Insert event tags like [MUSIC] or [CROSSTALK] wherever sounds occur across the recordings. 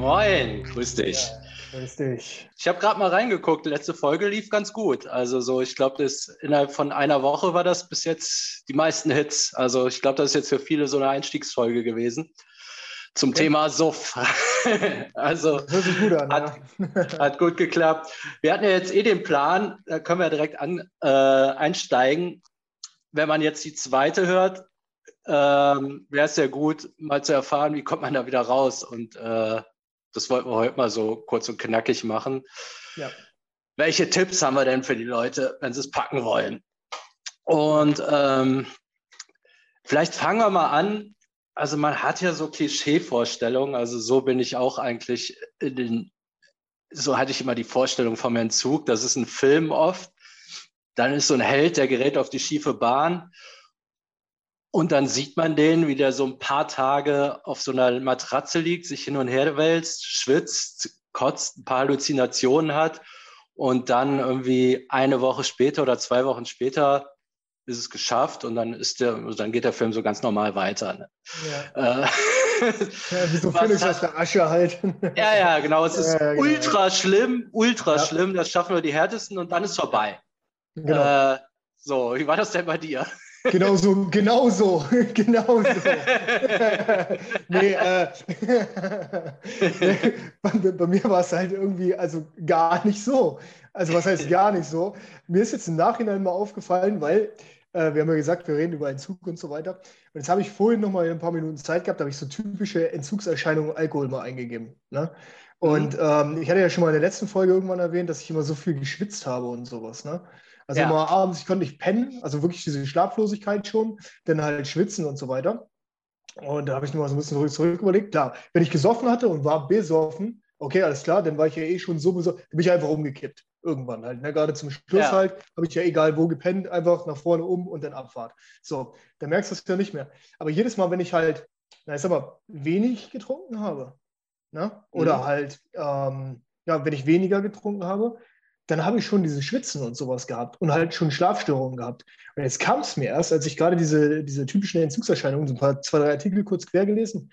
Moin, grüß dich. Ja, grüß dich. Ich habe gerade mal reingeguckt, letzte Folge lief ganz gut. Also so, ich glaube, innerhalb von einer Woche war das bis jetzt die meisten Hits. Also ich glaube, das ist jetzt für viele so eine Einstiegsfolge gewesen zum okay. Thema Suff. [LAUGHS] also gut an, hat, ja. [LAUGHS] hat, gut geklappt. Wir hatten ja jetzt eh den Plan, da können wir direkt an, äh, einsteigen. Wenn man jetzt die zweite hört, ähm, wäre es ja gut, mal zu erfahren, wie kommt man da wieder raus. Und äh, das wollten wir heute mal so kurz und knackig machen. Ja. Welche Tipps haben wir denn für die Leute, wenn sie es packen wollen? Und ähm, vielleicht fangen wir mal an, also man hat ja so Klischeevorstellungen, also so bin ich auch eigentlich in den, so hatte ich immer die Vorstellung vom Entzug, das ist ein Film oft, dann ist so ein Held, der gerät auf die schiefe Bahn und dann sieht man den, wie der so ein paar Tage auf so einer Matratze liegt, sich hin und her wälzt, schwitzt, kotzt, ein paar Halluzinationen hat und dann irgendwie eine Woche später oder zwei Wochen später ist es geschafft und dann ist der, dann geht der Film so ganz normal weiter. Ne? Ja. Äh, [LAUGHS] ja, wie so [LAUGHS] Phoenix aus der Asche halt. [LAUGHS] ja, ja, genau. Es ist ja, genau. ultra schlimm, ultra ja. schlimm. Das schaffen wir die härtesten und dann ist vorbei. Genau. Äh, so, wie war das denn bei dir? Genau so, genau so, [LAUGHS] genau so. [LAUGHS] nee, äh, [LAUGHS] bei, bei, mir war es halt irgendwie, also gar nicht so. Also was heißt gar nicht so? Mir ist jetzt im Nachhinein mal aufgefallen, weil äh, wir haben ja gesagt, wir reden über Entzug und so weiter. Und jetzt habe ich vorhin noch mal ein paar Minuten Zeit gehabt, da habe ich so typische Entzugserscheinungen Alkohol mal eingegeben. Ne? Und mhm. ähm, ich hatte ja schon mal in der letzten Folge irgendwann erwähnt, dass ich immer so viel geschwitzt habe und sowas. Ne? Also ja. immer abends, ich konnte nicht pennen, also wirklich diese Schlaflosigkeit schon, dann halt schwitzen und so weiter. Und da habe ich nur mal so ein bisschen zurück, überlegt. Klar, wenn ich gesoffen hatte und war besoffen, okay, alles klar, dann war ich ja eh schon so besoffen, dann bin ich einfach umgekippt irgendwann halt. Ne? Gerade zum Schluss ja. halt habe ich ja egal wo gepennt, einfach nach vorne um und dann Abfahrt. So, dann merkst du es ja nicht mehr. Aber jedes Mal, wenn ich halt, na, ich sag mal, wenig getrunken habe, ne? oder mhm. halt, ähm, ja, wenn ich weniger getrunken habe, dann habe ich schon diese Schwitzen und sowas gehabt und halt schon Schlafstörungen gehabt. Und jetzt kam es mir erst, als ich gerade diese, diese typischen Entzugserscheinungen, so ein paar, zwei, drei Artikel kurz quer gelesen,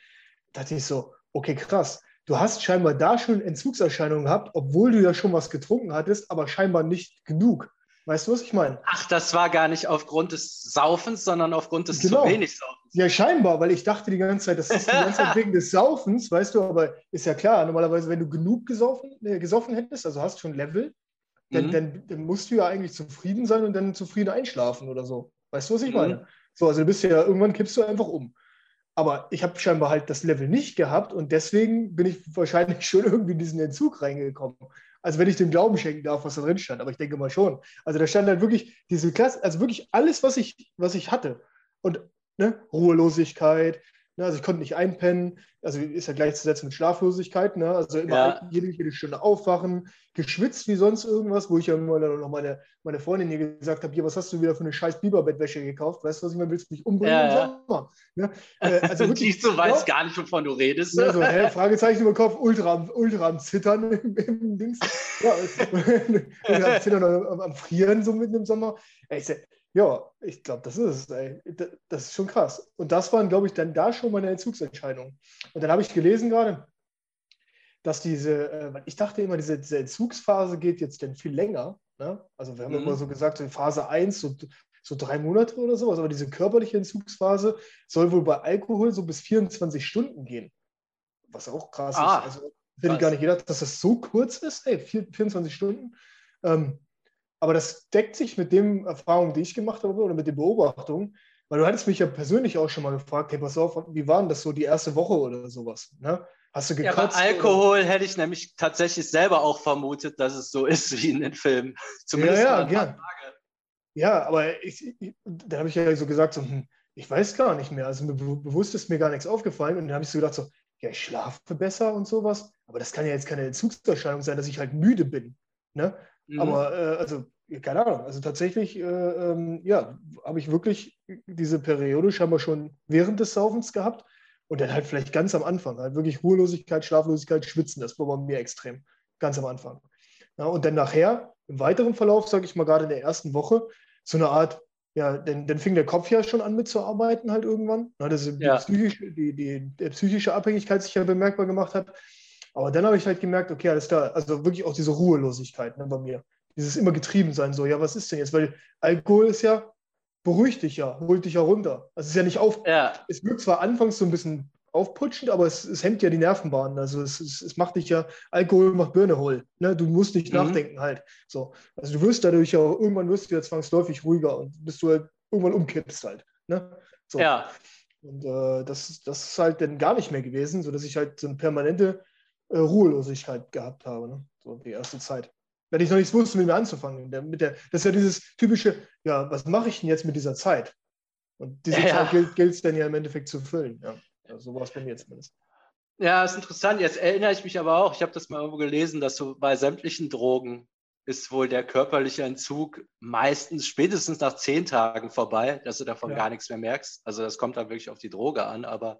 dachte ich so, okay, krass, du hast scheinbar da schon Entzugserscheinungen gehabt, obwohl du ja schon was getrunken hattest, aber scheinbar nicht genug. Weißt du, was ich meine? Ach, das war gar nicht aufgrund des Saufens, sondern aufgrund des genau. zu wenig Saufens. Ja, scheinbar, weil ich dachte die ganze Zeit, das ist die ganze Zeit [LAUGHS] wegen des Saufens, weißt du, aber ist ja klar, normalerweise, wenn du genug gesoffen, äh, gesoffen hättest, also hast schon Level, dann, mhm. dann, dann, musst du ja eigentlich zufrieden sein und dann zufrieden einschlafen oder so. Weißt du, was ich mhm. meine? So, also du bist ja, irgendwann kippst du einfach um. Aber ich habe scheinbar halt das Level nicht gehabt und deswegen bin ich wahrscheinlich [LAUGHS] schon irgendwie in diesen Entzug reingekommen. Also wenn ich dem Glauben schenken darf, was da drin stand, aber ich denke mal schon. Also da stand halt wirklich diese Klasse, also wirklich alles, was ich, was ich hatte. Und ne, Ruhelosigkeit, Ne, also ich konnte nicht einpennen, also ist ja gleichzusetzen mit Schlaflosigkeit, ne? also immer ja. jede, jede, Stunde aufwachen, geschwitzt wie sonst irgendwas, wo ich ja immer noch meine, meine Freundin hier gesagt habe, hier, was hast du wieder für eine scheiß Biberbettwäsche gekauft, weißt du, was ich meine, willst du mich umbringen ja, im Sommer? Ne? Äh, also [LAUGHS] wirklich, Siehst du, weißt gar nicht, wovon du redest. Ja, so, hä, Fragezeichen über Kopf, ultra, ultra am Zittern [LAUGHS] im, im Dings. Ja, [LAUGHS] am Zittern am, am Frieren so mitten im Sommer. Ich sag, ja, ich glaube, das ist es. Ey. Das ist schon krass. Und das waren, glaube ich, dann da schon meine Entzugsentscheidungen. Und dann habe ich gelesen gerade, dass diese, äh, ich dachte immer, diese, diese, Entzugsphase geht jetzt dann viel länger. Ne? Also wir haben mhm. immer so gesagt, in Phase 1, so, so drei Monate oder sowas, aber diese körperliche Entzugsphase soll wohl bei Alkohol so bis 24 Stunden gehen. Was auch krass ah, ist. Also hätte ich gar nicht gedacht, dass das so kurz ist, ey, 24 Stunden. Ähm, aber das deckt sich mit den Erfahrungen, die ich gemacht habe oder mit den Beobachtungen. Weil du hattest mich ja persönlich auch schon mal gefragt, hey, pass auf, wie war denn das so die erste Woche oder sowas? Ne? Hast du gekotzt? Ja, bei Alkohol oder? hätte ich nämlich tatsächlich selber auch vermutet, dass es so [LAUGHS] ist wie in den Filmen. Zumindest ja, ja, ja. ja, aber ich, ich, da habe ich ja so gesagt, so, hm, ich weiß gar nicht mehr. Also mir bewusst ist mir gar nichts aufgefallen. Und dann habe ich so gedacht, so, ja, ich schlafe besser und sowas. Aber das kann ja jetzt keine Entzugserscheinung sein, dass ich halt müde bin. Ne? Mhm. Aber äh, also, keine Ahnung, also tatsächlich, äh, ähm, ja, habe ich wirklich diese Periode scheinbar schon während des Saufens gehabt und dann halt vielleicht ganz am Anfang, halt wirklich Ruhelosigkeit, Schlaflosigkeit, Schwitzen, das war bei mir extrem, ganz am Anfang. Ja, und dann nachher, im weiteren Verlauf, sage ich mal, gerade in der ersten Woche, so eine Art, ja, dann, dann fing der Kopf ja schon an mitzuarbeiten halt irgendwann, ja, dass ja. die, psychische, die, die, die psychische Abhängigkeit sich ja bemerkbar gemacht hat. Aber dann habe ich halt gemerkt, okay, alles klar, also wirklich auch diese Ruhelosigkeit ne, bei mir. Dieses immer getrieben sein, so, ja, was ist denn jetzt? Weil Alkohol ist ja, beruhigt dich ja, holt dich ja runter. Also es ist ja nicht auf. Ja. Es wirkt zwar anfangs so ein bisschen aufputschend, aber es, es hemmt ja die Nervenbahnen. Also es, es, es, macht dich ja, Alkohol macht Birne hohl. Ne? Du musst nicht mhm. nachdenken halt. So. Also du wirst dadurch ja irgendwann wirst du ja zwangsläufig ruhiger und bis du halt irgendwann umkippst halt. Ne? So. Ja. Und äh, das, das ist halt dann gar nicht mehr gewesen, sodass ich halt so eine permanente äh, Ruhelosigkeit gehabt habe, ne? so die erste Zeit. Wenn ich noch nichts wusste, mit mir anzufangen. Der, mit der, das ist ja dieses typische, ja, was mache ich denn jetzt mit dieser Zeit? Und diese ja. Zeit gilt es dann ja im Endeffekt zu füllen. Ja. ja so war es bei mir zumindest. Ja, ist interessant. Jetzt erinnere ich mich aber auch, ich habe das mal irgendwo gelesen, dass so bei sämtlichen Drogen ist wohl der körperliche Entzug meistens spätestens nach zehn Tagen vorbei, dass du davon ja. gar nichts mehr merkst. Also das kommt dann wirklich auf die Droge an, aber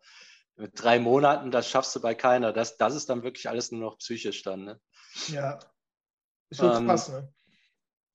mit drei Monaten, das schaffst du bei keiner. Das, das ist dann wirklich alles nur noch psychisch dann. Ne? Ja, ist schon ähm, krass, ne?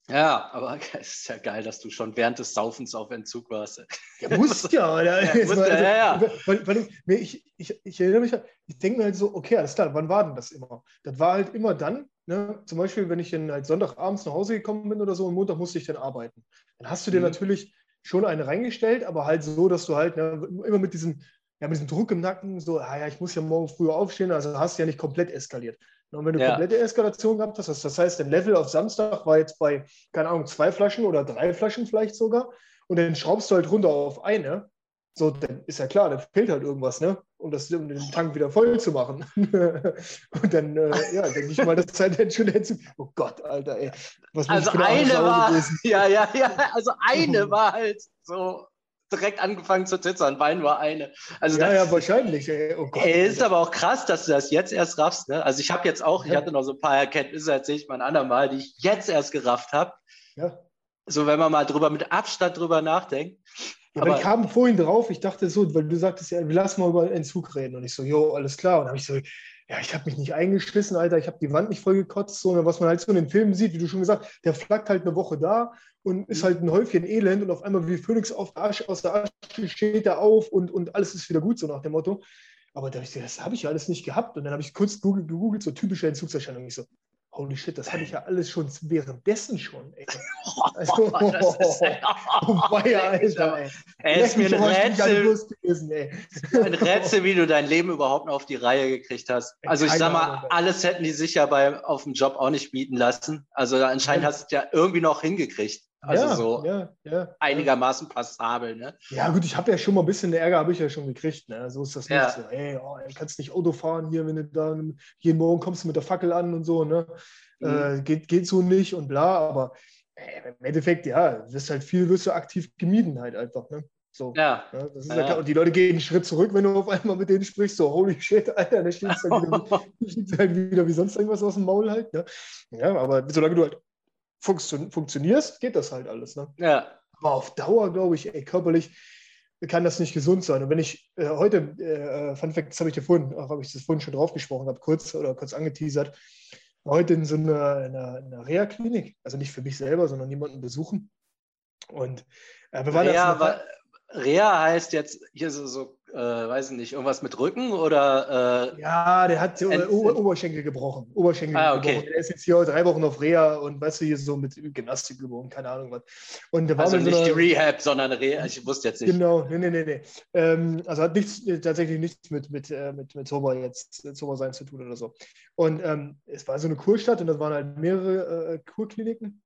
Ja, aber [LAUGHS] es ist ja geil, dass du schon während des Saufens auf Entzug warst. Ja, musst ja, oder? [LAUGHS] ja, musst, also, ja, ja. Weil, weil ich, ich, ich, erinnere mich, ich denke mir halt so, okay, alles klar, wann war denn das immer? Das war halt immer dann, ne? zum Beispiel, wenn ich dann halt Sonntagabends nach Hause gekommen bin oder so und Montag musste ich dann arbeiten. Dann hast du dir mhm. natürlich schon eine reingestellt, aber halt so, dass du halt ne, immer mit diesem, ja, mit diesem Druck im Nacken, so, ah ja, ich muss ja morgen früher aufstehen, also hast du ja nicht komplett eskaliert. Und wenn du ja. komplette Eskalation gehabt hast, das heißt, dein Level auf Samstag war jetzt bei, keine Ahnung, zwei Flaschen oder drei Flaschen vielleicht sogar, und dann schraubst du halt runter auf eine, so, dann ist ja klar, dann fehlt halt irgendwas, ne? Um, das, um den Tank wieder voll zu machen. [LAUGHS] und dann, äh, ja, denke ich mal, das ist halt schon dazu. Oh Gott, Alter, ey. Was also eine war, [LAUGHS] ja, ja, ja, also eine [LAUGHS] war halt so direkt angefangen zu zittern. Wein war eine. Also ja, das, ja, wahrscheinlich. Ey. Oh Gott, ey, ist aber auch krass, dass du das jetzt erst raffst. Ne? Also ich habe jetzt auch, ich hatte noch so ein paar Erkenntnisse, erzähle ich mal ein andermal, die ich jetzt erst gerafft habe. Ja. So, wenn man mal drüber mit Abstand drüber nachdenkt. Ja, aber ich kam vorhin drauf, ich dachte so, weil du sagtest ja, lassen mal über Entzug reden. Und ich so, jo, alles klar. Und dann habe ich so, ja, ich habe mich nicht eingeschlissen, Alter, ich habe die Wand nicht voll gekotzt, sondern was man halt so in den Filmen sieht, wie du schon gesagt hast, der flackt halt eine Woche da und ist halt ein Häufchen Elend und auf einmal wie Phoenix auf der Asche, aus der Asche steht er auf und, und alles ist wieder gut, so nach dem Motto. Aber da ich, das habe ich ja alles nicht gehabt. Und dann habe ich kurz gegoogelt, so typische Entzugserscheinungen. Ich so, Holy shit, das hatte ich ja alles schon währenddessen schon. Ey. [LAUGHS] Also, oh, [LAUGHS] weia, [LAUGHS] Alter. Ey. Ey, ist mir ein Rätsel, gewesen, ey. ein Rätsel, wie du dein Leben überhaupt noch auf die Reihe gekriegt hast. Also ich sag mal, alles hätten die sich ja bei, auf dem Job auch nicht bieten lassen. Also anscheinend hast du es ja irgendwie noch hingekriegt. Also ja, so ja, ja, einigermaßen passabel, ne? Ja, gut, ich habe ja schon mal ein bisschen Ärger, habe ich ja schon gekriegt, ne? So ist das nicht so, ey, oh, du kannst nicht Auto fahren hier, wenn du da jeden Morgen kommst du mit der Fackel an und so, ne? Mhm. Äh, geht, geht so nicht und bla, aber ey, im Endeffekt, ja, wirst halt viel, wirst du aktiv gemieden halt einfach, ne? So, ja. ja, das ist ja. Und die Leute gehen einen Schritt zurück, wenn du auf einmal mit denen sprichst, so, holy shit, Alter, da steht es halt, halt, wieder wie sonst irgendwas aus dem Maul halt. Ne? Ja, aber solange du halt funktio funktionierst, geht das halt alles. Ne? Ja. Aber auf Dauer, glaube ich, ey, körperlich kann das nicht gesund sein. Und wenn ich äh, heute, äh, Fun Fact, das habe ich dir vorhin, habe ich das vorhin schon drauf gesprochen, habe kurz oder kurz angeteasert, heute in so einer, in einer, einer Reha-Klinik, also nicht für mich selber, sondern jemanden besuchen. Und äh, wir waren Reha, Reha heißt jetzt hier so, so äh, weiß ich nicht, irgendwas mit Rücken oder? Äh, ja, der hat Ent Ober Oberschenkel gebrochen. Oberschenkel ah, okay. gebrochen. Der ist jetzt hier drei Wochen auf Reha und weißt du, hier so mit Gymnastik gebrochen, keine Ahnung was. Und der war also nicht so die Rehab, sondern Reha, ich wusste jetzt nicht. Genau, nee, nee, nee. nee. Ähm, also hat nichts, tatsächlich nichts mit, mit, äh, mit, mit Sober jetzt, Sober sein zu tun oder so. Und ähm, es war so eine Kurstadt und das waren halt mehrere äh, Kurkliniken.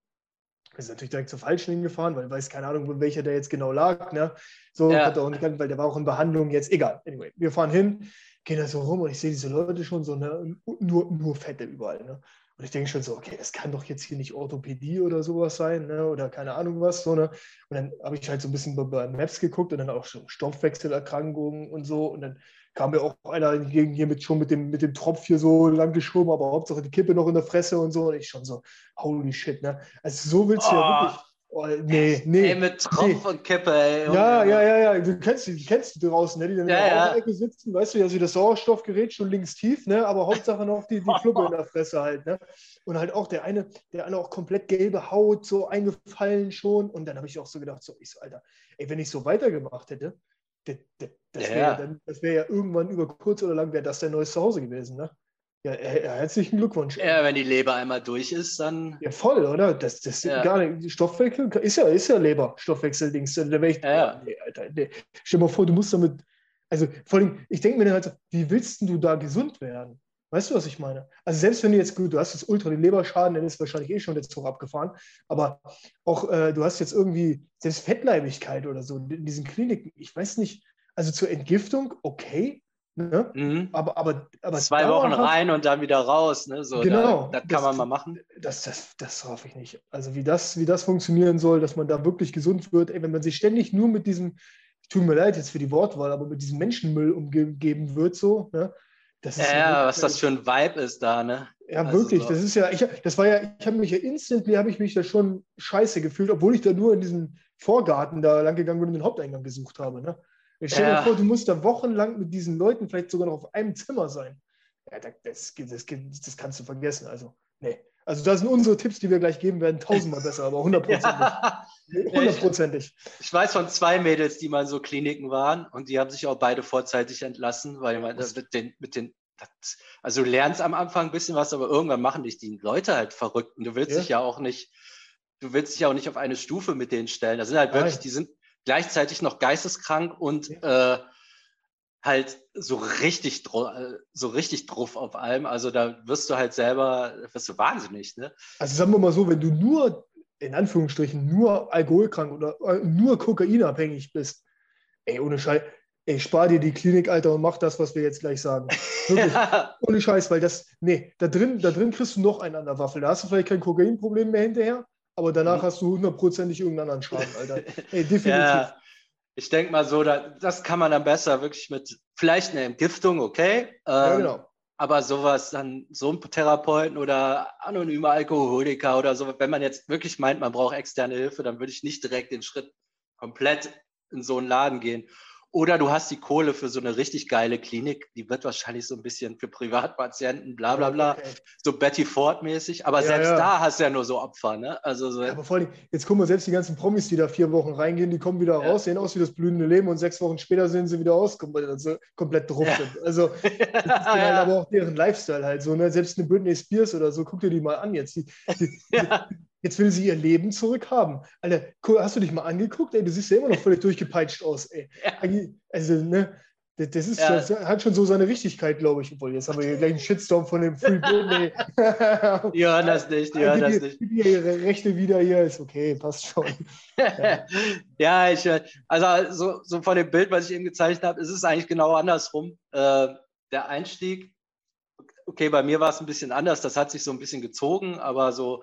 Sind natürlich direkt zur falschen hingefahren, weil ich weiß keine Ahnung, welcher der jetzt genau lag. Ne? So, ja. hat er auch nicht, weil der war auch in Behandlung jetzt. Egal. Anyway, wir fahren hin, gehen da so rum und ich sehe diese Leute schon so, ne? nur, nur Fette überall. Ne? Und ich denke schon so, okay, das kann doch jetzt hier nicht Orthopädie oder sowas sein, ne? oder keine Ahnung was. So, ne? Und dann habe ich halt so ein bisschen bei Maps geguckt und dann auch schon Stoffwechselerkrankungen und so. Und dann kam mir auch einer entgegen hier mit schon mit dem, mit dem Tropf hier so lang geschoben, aber Hauptsache die Kippe noch in der Fresse und so. Und ich schon so, holy shit, ne? Also so willst du oh. ja wirklich. Oh, nee, nee. Ey, mit Tropf nee. und Kippe, ey. Ja, ja, ja, ja. Du kennst die, kennst die draußen, ne? Die dann ja, in der ja. Ecke sitzen, weißt du, also das Sauerstoffgerät schon links tief, ne? Aber Hauptsache noch die, die Fluppe in der Fresse halt, ne? Und halt auch der eine, der eine auch komplett gelbe Haut, so eingefallen schon. Und dann habe ich auch so gedacht, so, ich so, Alter, ey, wenn ich so weitergemacht hätte, das, das, das wäre ja. wär ja irgendwann über kurz oder lang wäre das dein neues Zuhause gewesen, ne? Ja, herzlichen Glückwunsch. Ja, wenn die Leber einmal durch ist, dann. Ja, voll, oder? Das, das ja. gar nicht. Stoffwechsel ist ja, ist ja Leber, Stoffwechseldings. Da wäre ich. Ja. Nee, Alter, nee. Stell dir mal vor, du musst damit. Also vor allem, ich denke mir dann halt, wie willst du da gesund werden? Weißt du, was ich meine? Also selbst wenn du jetzt, gut, du hast jetzt ultra den Leberschaden, dann ist wahrscheinlich eh schon der Zug abgefahren, aber auch äh, du hast jetzt irgendwie selbst Fettleibigkeit oder so in diesen Kliniken, ich weiß nicht, also zur Entgiftung, okay, Ne? Mhm. Aber, aber, aber Zwei Wochen rein und dann wieder raus. Ne? So, genau. Da, das kann man mal machen. Das, das, das hoffe ich nicht. Also wie das, wie das funktionieren soll, dass man da wirklich gesund wird, ey, wenn man sich ständig nur mit diesem, tut mir leid jetzt für die Wortwahl, aber mit diesem Menschenmüll umgeben wird, so, ne? Das ist ja, ja was das für ein Vibe ist da, ne? Ja, also wirklich. So. Das ist ja, ich, das war ja, ich habe mich ja instantly, habe ich mich da schon scheiße gefühlt, obwohl ich da nur in diesem Vorgarten da lang gegangen bin und den Haupteingang gesucht habe, ne? Ich stell ja. dir vor, du musst da wochenlang mit diesen Leuten vielleicht sogar noch auf einem Zimmer sein. Ja, das, das, das, das kannst du vergessen. Also, nee. Also, da sind unsere Tipps, die wir gleich geben werden, tausendmal besser, aber hundertprozentig. [LAUGHS] Hundertprozentig. Ich, ich weiß von zwei Mädels, die mal in so Kliniken waren und die haben sich auch beide vorzeitig entlassen, weil man mit den, mit den also du lernst am Anfang ein bisschen was, aber irgendwann machen dich die Leute halt verrückt und du willst ja. dich ja auch nicht, du willst dich auch nicht auf eine Stufe mit denen stellen. Das sind halt wirklich, Nein. die sind gleichzeitig noch geisteskrank und äh, halt so richtig, äh, so richtig drauf auf allem. Also da wirst du halt selber, wirst du wahnsinnig. Ne? Also sagen wir mal so, wenn du nur, in Anführungsstrichen, nur alkoholkrank oder äh, nur kokainabhängig bist, ey, ohne Scheiß, ey, spar dir die Klinik, Alter, und mach das, was wir jetzt gleich sagen. [LAUGHS] Wirklich, ja. ohne Scheiß, weil das, nee, da drin, da drin kriegst du noch einen an der Waffel. Da hast du vielleicht kein Kokainproblem mehr hinterher, aber danach mhm. hast du hundertprozentig irgendeinen anderen Schaden, Alter. [LAUGHS] Ey, definitiv. Ja, ich denke mal so, da, das kann man dann besser wirklich mit vielleicht einer Entgiftung, okay. Ähm, ja, genau. Aber sowas dann, so ein Therapeuten oder anonyme Alkoholiker oder so, wenn man jetzt wirklich meint, man braucht externe Hilfe, dann würde ich nicht direkt den Schritt komplett in so einen Laden gehen. Oder du hast die Kohle für so eine richtig geile Klinik, die wird wahrscheinlich so ein bisschen für Privatpatienten, bla bla bla, okay. so Betty Ford-mäßig. Aber ja, selbst ja. da hast du ja nur so Opfer, ne? Also so ja, aber vor allem, jetzt gucken wir selbst die ganzen Promis, die da vier Wochen reingehen, die kommen wieder raus, sehen aus wie das blühende Leben und sechs Wochen später sehen sie wieder aus, also komplett drauf sind. Also [LAUGHS] das ist halt aber auch deren Lifestyle halt so, ne? Selbst eine Britney Spears oder so, guck dir die mal an jetzt. Die, die, Jetzt will sie ihr Leben zurückhaben. Alter, hast du dich mal angeguckt? Ey, du siehst ja immer noch völlig [LAUGHS] durchgepeitscht aus. Ey. Also, ne, das, ist, ja. das hat schon so seine Richtigkeit, glaube ich. Obwohl, jetzt haben wir hier gleich einen Shitstorm von dem Free Britney. ja, das nicht, ja, das nicht. Die ihre Rechte wieder hier ist okay, passt schon. ja, [LAUGHS] ja ich, also so, so von dem Bild, was ich eben gezeichnet habe, ist es eigentlich genau andersrum. Äh, der Einstieg, okay, bei mir war es ein bisschen anders, das hat sich so ein bisschen gezogen, aber so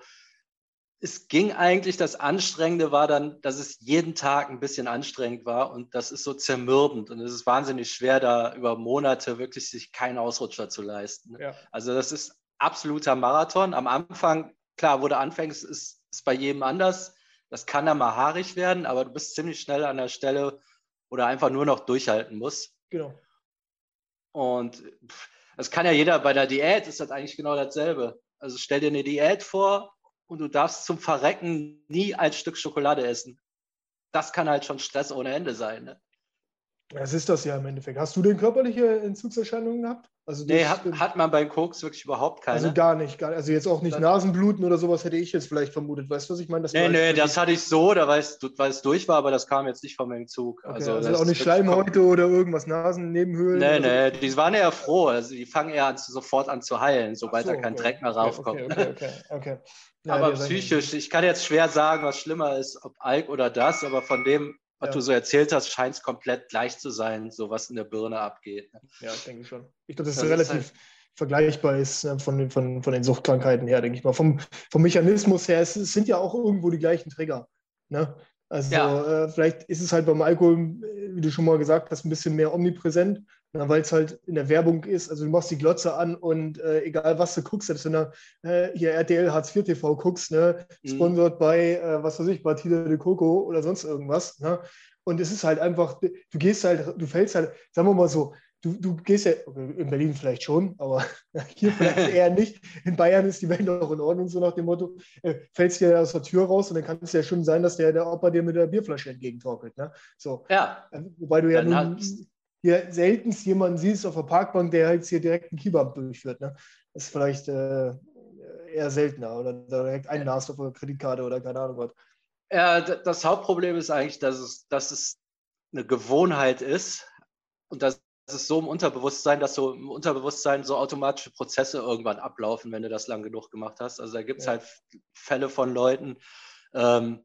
es ging eigentlich, das Anstrengende war dann, dass es jeden Tag ein bisschen anstrengend war und das ist so zermürbend und es ist wahnsinnig schwer, da über Monate wirklich sich keinen Ausrutscher zu leisten. Ja. Also das ist absoluter Marathon. Am Anfang, klar, wo du anfängst, ist, ist bei jedem anders. Das kann dann mal haarig werden, aber du bist ziemlich schnell an der Stelle, wo du einfach nur noch durchhalten musst. Genau. Und das kann ja jeder bei der Diät, ist das eigentlich genau dasselbe. Also stell dir eine Diät vor, und du darfst zum Verrecken nie ein Stück Schokolade essen. Das kann halt schon Stress ohne Ende sein. Ne? Das ist das ja im Endeffekt. Hast du denn körperliche Entzugserscheinungen gehabt? Also nee, hat, hat, man beim Koks wirklich überhaupt keine. Also gar nicht, gar, also jetzt auch nicht Nasenbluten oder sowas hätte ich jetzt vielleicht vermutet. Weißt du, was ich meine? Das nee, nee, das hatte ich so, da weil es, weil es durch war, aber das kam jetzt nicht vom Entzug. Okay, also, also auch nicht Schleimhäute oder irgendwas, Nasennebenhöhlen? Nee, nee, so. die waren eher froh. Also die fangen eher an, sofort an zu heilen, sobald so, da kein okay. Dreck mehr raufkommt. Okay, okay, okay. [LAUGHS] Ja, aber psychisch, ich kann jetzt schwer sagen, was schlimmer ist, ob Alk oder das, aber von dem, was ja. du so erzählt hast, scheint es komplett gleich zu sein, so was in der Birne abgeht. Ne? Ja, denke ich schon. Ich glaube, dass es relativ ist halt vergleichbar ist ne, von, von, von den Suchtkrankheiten her, denke ich mal. Vom, vom Mechanismus her, es, es sind ja auch irgendwo die gleichen Trigger. Ne? Also ja. äh, vielleicht ist es halt beim Alkohol, wie du schon mal gesagt hast, ein bisschen mehr omnipräsent, weil es halt in der Werbung ist. Also du machst die Glotze an und äh, egal was du guckst, selbst wenn du äh, hier RTL Hartz IV TV guckst, ne, mhm. sponsert bei, äh, was weiß ich, Batida de Coco oder sonst irgendwas. Ne? Und es ist halt einfach, du gehst halt, du fällst halt, sagen wir mal so, du, du gehst ja, in Berlin vielleicht schon, aber [LAUGHS] hier vielleicht eher nicht. In Bayern ist die Welt noch in Ordnung, so nach dem Motto, äh, fällst ja aus der Tür raus und dann kann es ja schon sein, dass der, der Opa dir mit der Bierflasche entgegentorkelt. Ne? So. Ja. Wobei du ja nun, hier seltenst jemanden siehst auf der Parkbank, der jetzt hier direkt einen Kebab durchführt. Ne? Das ist vielleicht äh, eher seltener oder direkt einen hast auf der Kreditkarte oder keine Ahnung was. Ja, das Hauptproblem ist eigentlich, dass es, dass es eine Gewohnheit ist und dass es so im Unterbewusstsein, dass so im Unterbewusstsein so automatische Prozesse irgendwann ablaufen, wenn du das lang genug gemacht hast. Also da gibt es ja. halt Fälle von Leuten, ähm,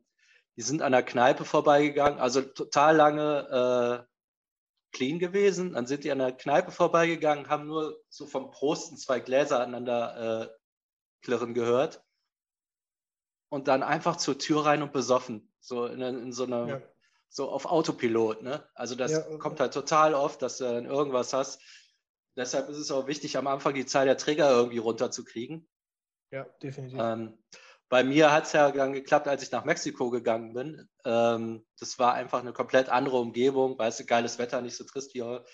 die sind an der Kneipe vorbeigegangen, also total lange äh, clean gewesen. Dann sind die an der Kneipe vorbeigegangen, haben nur so vom Prosten zwei Gläser aneinander äh, klirren gehört. Und dann einfach zur Tür rein und besoffen. So in, in so einer ja so auf Autopilot. Ne? Also das ja, kommt halt total oft, dass du dann irgendwas hast. Deshalb ist es auch wichtig, am Anfang die Zahl der Trigger irgendwie runterzukriegen. Ja, definitiv. Ähm, bei mir hat es ja dann geklappt, als ich nach Mexiko gegangen bin. Ähm, das war einfach eine komplett andere Umgebung, weißt du, geiles Wetter, nicht so trist wie heute.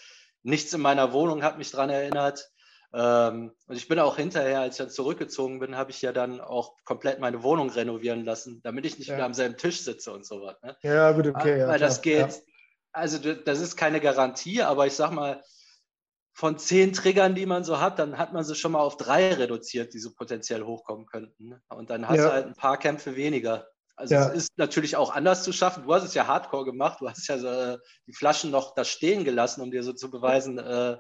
Nichts in meiner Wohnung hat mich daran erinnert. Ähm, und ich bin auch hinterher, als ich dann zurückgezogen bin, habe ich ja dann auch komplett meine Wohnung renovieren lassen, damit ich nicht ja. wieder am selben Tisch sitze und so was. Ne? Ja, gut, okay. Ja, Weil das geht, ja. also das ist keine Garantie, aber ich sag mal, von zehn Triggern, die man so hat, dann hat man sie schon mal auf drei reduziert, die so potenziell hochkommen könnten. Ne? Und dann hast du halt ein paar Kämpfe weniger. Also es ist natürlich auch anders zu schaffen. Du hast es ja hardcore gemacht. Du hast ja so, äh, die Flaschen noch da stehen gelassen, um dir so zu beweisen, äh,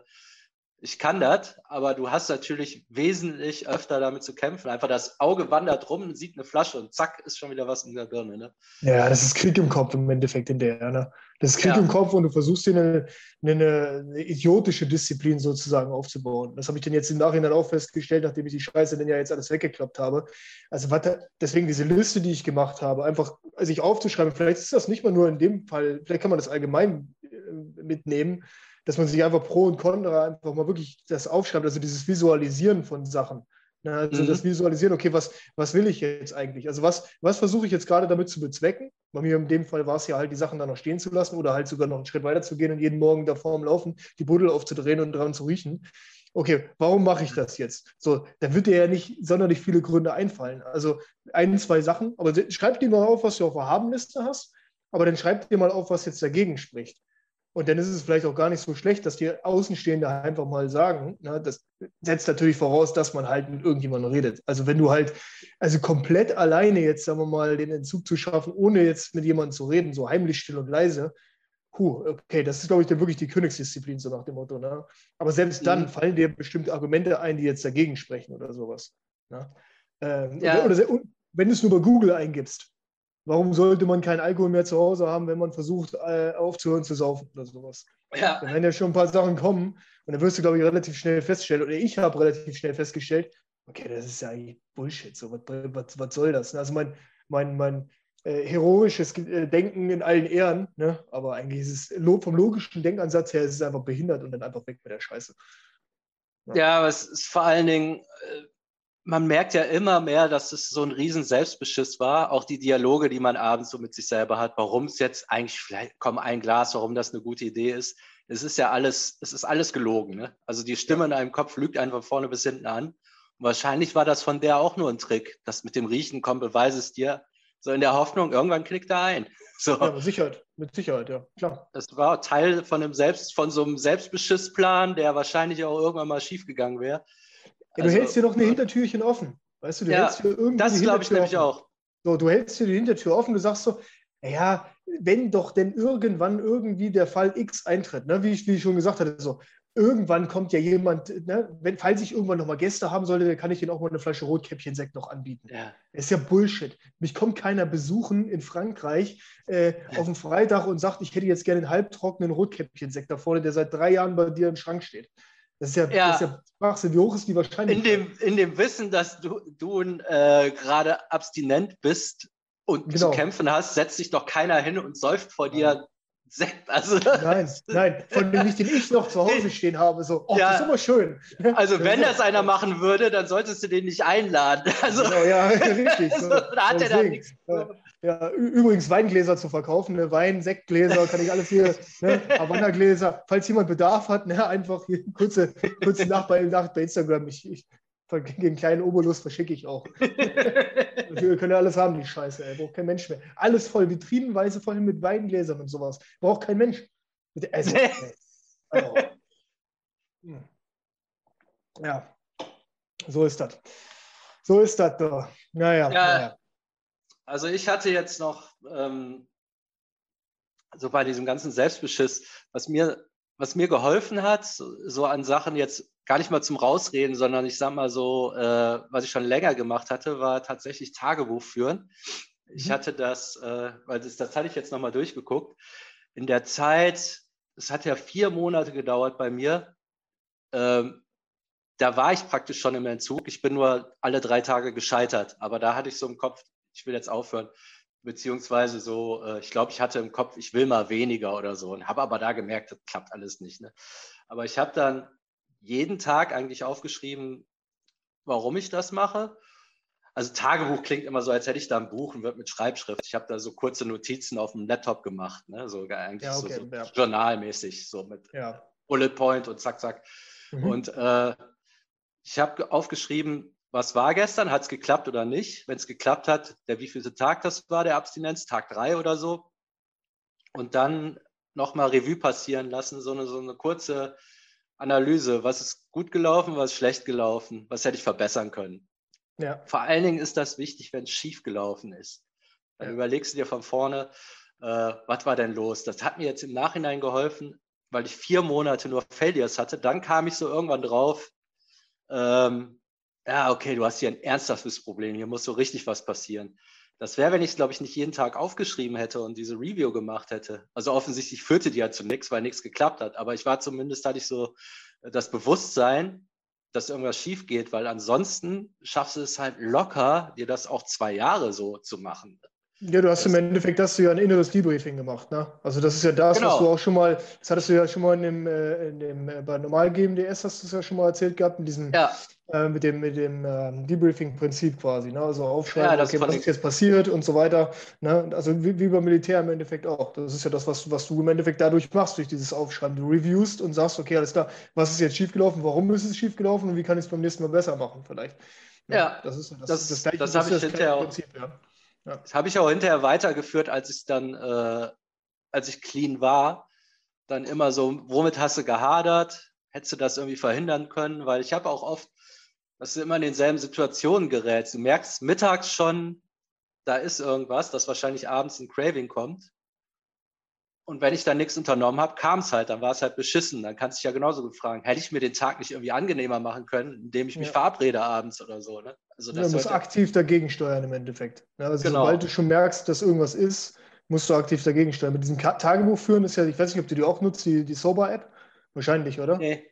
ich kann das, aber du hast natürlich wesentlich öfter damit zu kämpfen. Einfach das Auge wandert rum, sieht eine Flasche und zack, ist schon wieder was in der Birne. Ne? Ja, das ist Krieg im Kopf im Endeffekt in der. Ne? Das ist Krieg ja. im Kopf und du versuchst dir eine, eine, eine, idiotische Disziplin sozusagen aufzubauen. Das habe ich dann jetzt im Nachhinein auch festgestellt, nachdem ich die Scheiße dann ja jetzt alles weggeklappt habe. Also warte, deswegen diese Liste, die ich gemacht habe, einfach sich aufzuschreiben, vielleicht ist das nicht mal nur in dem Fall, vielleicht kann man das allgemein äh, mitnehmen dass man sich einfach Pro und Contra einfach mal wirklich das aufschreibt, also dieses Visualisieren von Sachen. Ne? Also mhm. das Visualisieren, okay, was, was will ich jetzt eigentlich? Also was, was versuche ich jetzt gerade damit zu bezwecken? Bei mir in dem Fall war es ja halt, die Sachen da noch stehen zu lassen oder halt sogar noch einen Schritt weiter zu gehen und jeden Morgen da vorm Laufen die Buddel aufzudrehen und dran zu riechen. Okay, warum mache ich das jetzt? So, da wird dir ja nicht sonderlich viele Gründe einfallen. Also ein, zwei Sachen, aber schreib dir mal auf, was du auf der Habenliste hast, aber dann schreib dir mal auf, was jetzt dagegen spricht. Und dann ist es vielleicht auch gar nicht so schlecht, dass die Außenstehende einfach mal sagen, na, das setzt natürlich voraus, dass man halt mit irgendjemandem redet. Also wenn du halt, also komplett alleine jetzt, sagen wir mal, den Entzug zu schaffen, ohne jetzt mit jemandem zu reden, so heimlich still und leise, puh, okay, das ist, glaube ich, dann wirklich die Königsdisziplin, so nach dem Motto. Ne? Aber selbst dann mhm. fallen dir bestimmte Argumente ein, die jetzt dagegen sprechen oder sowas. Ne? Ähm, ja. oder, oder, wenn du es nur bei Google eingibst, warum sollte man keinen Alkohol mehr zu Hause haben, wenn man versucht, äh, aufzuhören zu saufen oder sowas. Ja. Werden ja schon ein paar Sachen kommen und dann wirst du, glaube ich, relativ schnell feststellen, oder ich habe relativ schnell festgestellt, okay, das ist ja eigentlich Bullshit, so, was, was, was soll das? Also mein, mein, mein äh, heroisches äh, Denken in allen Ehren, ne? aber eigentlich ist es vom logischen Denkansatz her, ist es einfach behindert und dann einfach weg mit der Scheiße. Ja, ja aber es ist vor allen Dingen, äh, man merkt ja immer mehr, dass es so ein riesen Selbstbeschiss war. Auch die Dialoge, die man abends so mit sich selber hat, warum es jetzt eigentlich, vielleicht komm ein Glas, warum das eine gute Idee ist. Es ist ja alles, es ist alles gelogen. Ne? Also die Stimme in einem Kopf lügt einfach vorne bis hinten an. Und wahrscheinlich war das von der auch nur ein Trick. Das mit dem Riechen, komm, beweise es dir. So in der Hoffnung, irgendwann klickt er ein. [LAUGHS] So. Ja, mit Sicherheit, mit Sicherheit, ja, klar. Das war Teil von, einem Selbst, von so einem Selbstbeschissplan, der wahrscheinlich auch irgendwann mal schiefgegangen wäre. Ja, du also, hältst dir doch eine Hintertürchen offen. Weißt du, du ja, hältst dir irgendwie. Das glaube ich nämlich auch. So, du hältst dir die Hintertür offen, du sagst so, ja, wenn doch denn irgendwann irgendwie der Fall X eintritt, ne, wie, ich, wie ich schon gesagt hatte, so, irgendwann kommt ja jemand, ne, wenn, falls ich irgendwann nochmal Gäste haben sollte, dann kann ich denen auch mal eine Flasche Rotkäppchen-Sekt noch anbieten. Ja. Das ist ja Bullshit. Mich kommt keiner besuchen in Frankreich äh, auf dem Freitag und sagt, ich hätte jetzt gerne einen halbtrockenen Rotkäppchen-Sekt da vorne, der seit drei Jahren bei dir im Schrank steht. Das ist ja, ja. Das ist ja Schwachsinn. Wie hoch ist die Wahrscheinlichkeit? In dem, in dem Wissen, dass du, du äh, gerade abstinent bist und genau. zu kämpfen hast, setzt sich doch keiner hin und säuft vor dir Sekt. Also, nein, nein, von dem nicht, den ich noch zu Hause [LAUGHS] stehen habe. So, oh, ja. das ist immer schön. Also, wenn [LAUGHS] das einer machen würde, dann solltest du den nicht einladen. Also, genau, ja, [LAUGHS] richtig. So, da hat er dann nichts. Ja. Ja, übrigens Weingläser zu verkaufen, ne? Wein, Sektgläser, kann ich alles hier, ne? Havanna-Gläser. Falls jemand Bedarf hat, ne? einfach hier kurze, kurze Nachricht bei Instagram. Ich, ich, den kleinen Obolus verschicke ich auch. Wir können ja alles haben, die Scheiße, ey. Braucht kein Mensch mehr. Alles voll, vitrinenweise voll mit Weingläsern und sowas. Braucht kein Mensch. Also, Also, hm. ja, so ist das. So ist das doch. Naja, ja, naja. Also ich hatte jetzt noch ähm, so bei diesem ganzen Selbstbeschiss, was mir, was mir geholfen hat, so, an Sachen jetzt gar nicht mal zum Rausreden, sondern ich sag mal so, äh, was ich schon länger gemacht hatte, war tatsächlich Tagebuch führen. Ich mhm. hatte das, äh, weil das, das hatte ich jetzt nochmal durchgeguckt. In der Zeit, es hat ja vier Monate gedauert bei mir, ähm, da war ich praktisch schon im Entzug. Ich bin nur alle drei Tage gescheitert. Aber da hatte ich so im Kopf, ich will jetzt aufhören. Beziehungsweise so, äh, ich glaube, ich hatte im Kopf, ich will mal weniger oder so. Und habe aber da gemerkt, das klappt alles nicht. Ne? Aber ich habe dann jeden Tag eigentlich aufgeschrieben, warum ich das mache. Also Tagebuch klingt immer so, als hätte ich da ein Buch und wird mit Schreibschrift. Ich habe da so kurze Notizen auf dem Laptop gemacht, ne? so eigentlich ja, okay, so, so ja. journalmäßig, so mit ja. Bullet Point und zack, zack. Mhm. Und äh, ich habe aufgeschrieben, was war gestern, hat es geklappt oder nicht. Wenn es geklappt hat, der wievielte Tag das war, der Abstinenz, Tag drei oder so. Und dann nochmal Revue passieren lassen, so eine, so eine kurze Analyse. Was ist gut gelaufen, was ist schlecht gelaufen, was hätte ich verbessern können. Ja. Vor allen Dingen ist das wichtig, wenn es schief gelaufen ist. Dann ja. überlegst du dir von vorne, äh, was war denn los? Das hat mir jetzt im Nachhinein geholfen, weil ich vier Monate nur Failures hatte. Dann kam ich so irgendwann drauf, ähm, ja, okay, du hast hier ein ernsthaftes Problem, hier muss so richtig was passieren. Das wäre, wenn ich es, glaube ich, nicht jeden Tag aufgeschrieben hätte und diese Review gemacht hätte. Also offensichtlich führte die ja zu nichts, weil nichts geklappt hat. Aber ich war zumindest, hatte ich so das Bewusstsein, dass irgendwas schief geht, weil ansonsten schaffst du es halt locker, dir das auch zwei Jahre so zu machen. Ja, du hast das, im Endeffekt hast du ja ein inneres Debriefing gemacht, ne? Also das ist ja das, genau. was du auch schon mal, das hattest du ja schon mal in dem, äh, in dem äh, bei Normal GMDS hast du es ja schon mal erzählt gehabt, mit diesem, ja. Äh, mit dem, mit dem ähm, Debriefing-Prinzip quasi, ne? Also aufschreiben, ja, okay, was ist jetzt passiert und so weiter. Ne? Also wie, wie beim Militär im Endeffekt auch. Das ist ja das, was, was du im Endeffekt dadurch machst, durch dieses Aufschreiben. Du reviewst und sagst, okay, alles klar, was ist jetzt schiefgelaufen, warum ist es schiefgelaufen und wie kann ich es beim nächsten Mal besser machen, vielleicht. Ne? Ja, das ist das, das, das, das, das habe ich hinterher auch. Prinzip, ja. Ja. Das habe ich auch hinterher weitergeführt, als ich dann, äh, als ich clean war, dann immer so, womit hast du gehadert? Hättest du das irgendwie verhindern können? Weil ich habe auch oft, dass du immer in denselben Situationen gerätst. Du merkst mittags schon, da ist irgendwas, dass wahrscheinlich abends ein Craving kommt. Und wenn ich dann nichts unternommen habe, kam es halt, dann war es halt beschissen. Dann kannst du dich ja genauso gut fragen, hätte ich mir den Tag nicht irgendwie angenehmer machen können, indem ich mich ja. verabrede abends oder so. Ne? Also das du musst aktiv dagegen steuern im Endeffekt. Ja, also genau. sobald du schon merkst, dass irgendwas ist, musst du aktiv dagegen steuern. Mit diesem Tagebuch führen ist ja, ich weiß nicht, ob du die auch nutzt, die, die Sober-App. Wahrscheinlich, oder? Nee,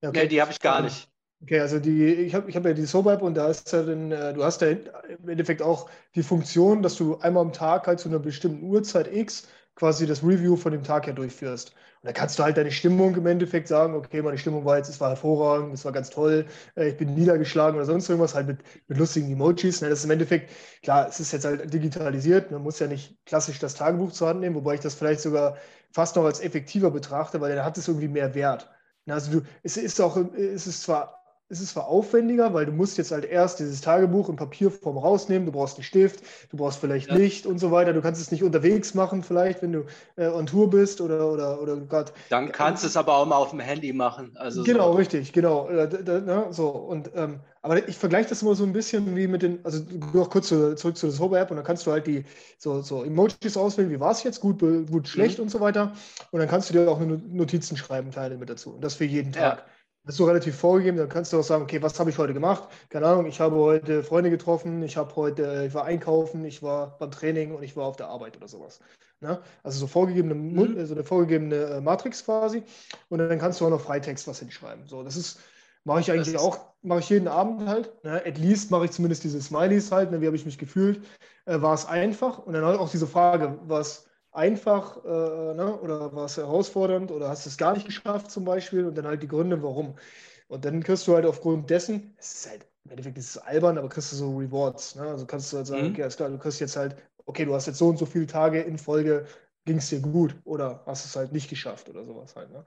okay. nee die habe ich gar nicht. Okay, also die, ich habe ich hab ja die Sober-App und da ist ja dann, äh, du hast ja im Endeffekt auch die Funktion, dass du einmal am Tag halt zu einer bestimmten Uhrzeit X quasi das Review von dem Tag her durchführst. Und da kannst du halt deine Stimmung im Endeffekt sagen, okay, meine Stimmung war jetzt, es war hervorragend, es war ganz toll, äh, ich bin niedergeschlagen oder sonst irgendwas, halt mit, mit lustigen Emojis. Ne? Das ist im Endeffekt, klar, es ist jetzt halt digitalisiert, man muss ja nicht klassisch das Tagebuch zur Hand nehmen, wobei ich das vielleicht sogar fast noch als effektiver betrachte, weil dann hat es irgendwie mehr Wert. Also du, es ist auch, es ist zwar es ist zwar aufwendiger, weil du musst jetzt halt erst dieses Tagebuch in Papierform rausnehmen, du brauchst einen Stift, du brauchst vielleicht ja. Licht und so weiter, du kannst es nicht unterwegs machen, vielleicht, wenn du äh, on Tour bist oder oder oder gerade. Dann kannst du es aber auch mal auf dem Handy machen. Also genau, so. richtig, genau. Äh, da, ne, so, und ähm, aber ich vergleiche das immer so ein bisschen wie mit den, also noch kurz zu, zurück zu der Sober-App und dann kannst du halt die so, so Emojis auswählen, wie war es jetzt, gut, gut, schlecht mhm. und so weiter. Und dann kannst du dir auch Notizen schreiben, Teile mit dazu. Und das für jeden Tag. Ja bist du relativ vorgegeben, dann kannst du auch sagen, okay, was habe ich heute gemacht? Keine Ahnung, ich habe heute Freunde getroffen, ich habe heute, ich war einkaufen, ich war beim Training und ich war auf der Arbeit oder sowas. Ne? Also so vorgegebene, mhm. so eine vorgegebene äh, Matrix quasi. Und dann kannst du auch noch Freitext was hinschreiben. So, das ist, mache ich eigentlich auch, mache ich jeden Abend halt. Ne? At least mache ich zumindest diese Smileys halt. Ne? Wie habe ich mich gefühlt? Äh, war es einfach? Und dann halt auch diese Frage, was einfach äh, ne? oder war es herausfordernd oder hast du es gar nicht geschafft zum Beispiel und dann halt die Gründe, warum. Und dann kriegst du halt aufgrund dessen, es ist halt, im Endeffekt ist es albern, aber kriegst du so Rewards. Ne? Also kannst du halt sagen, mhm. okay, alles klar, du kriegst jetzt halt, okay, du hast jetzt so und so viele Tage in Folge, ging es dir gut oder hast es halt nicht geschafft oder sowas halt. Ne?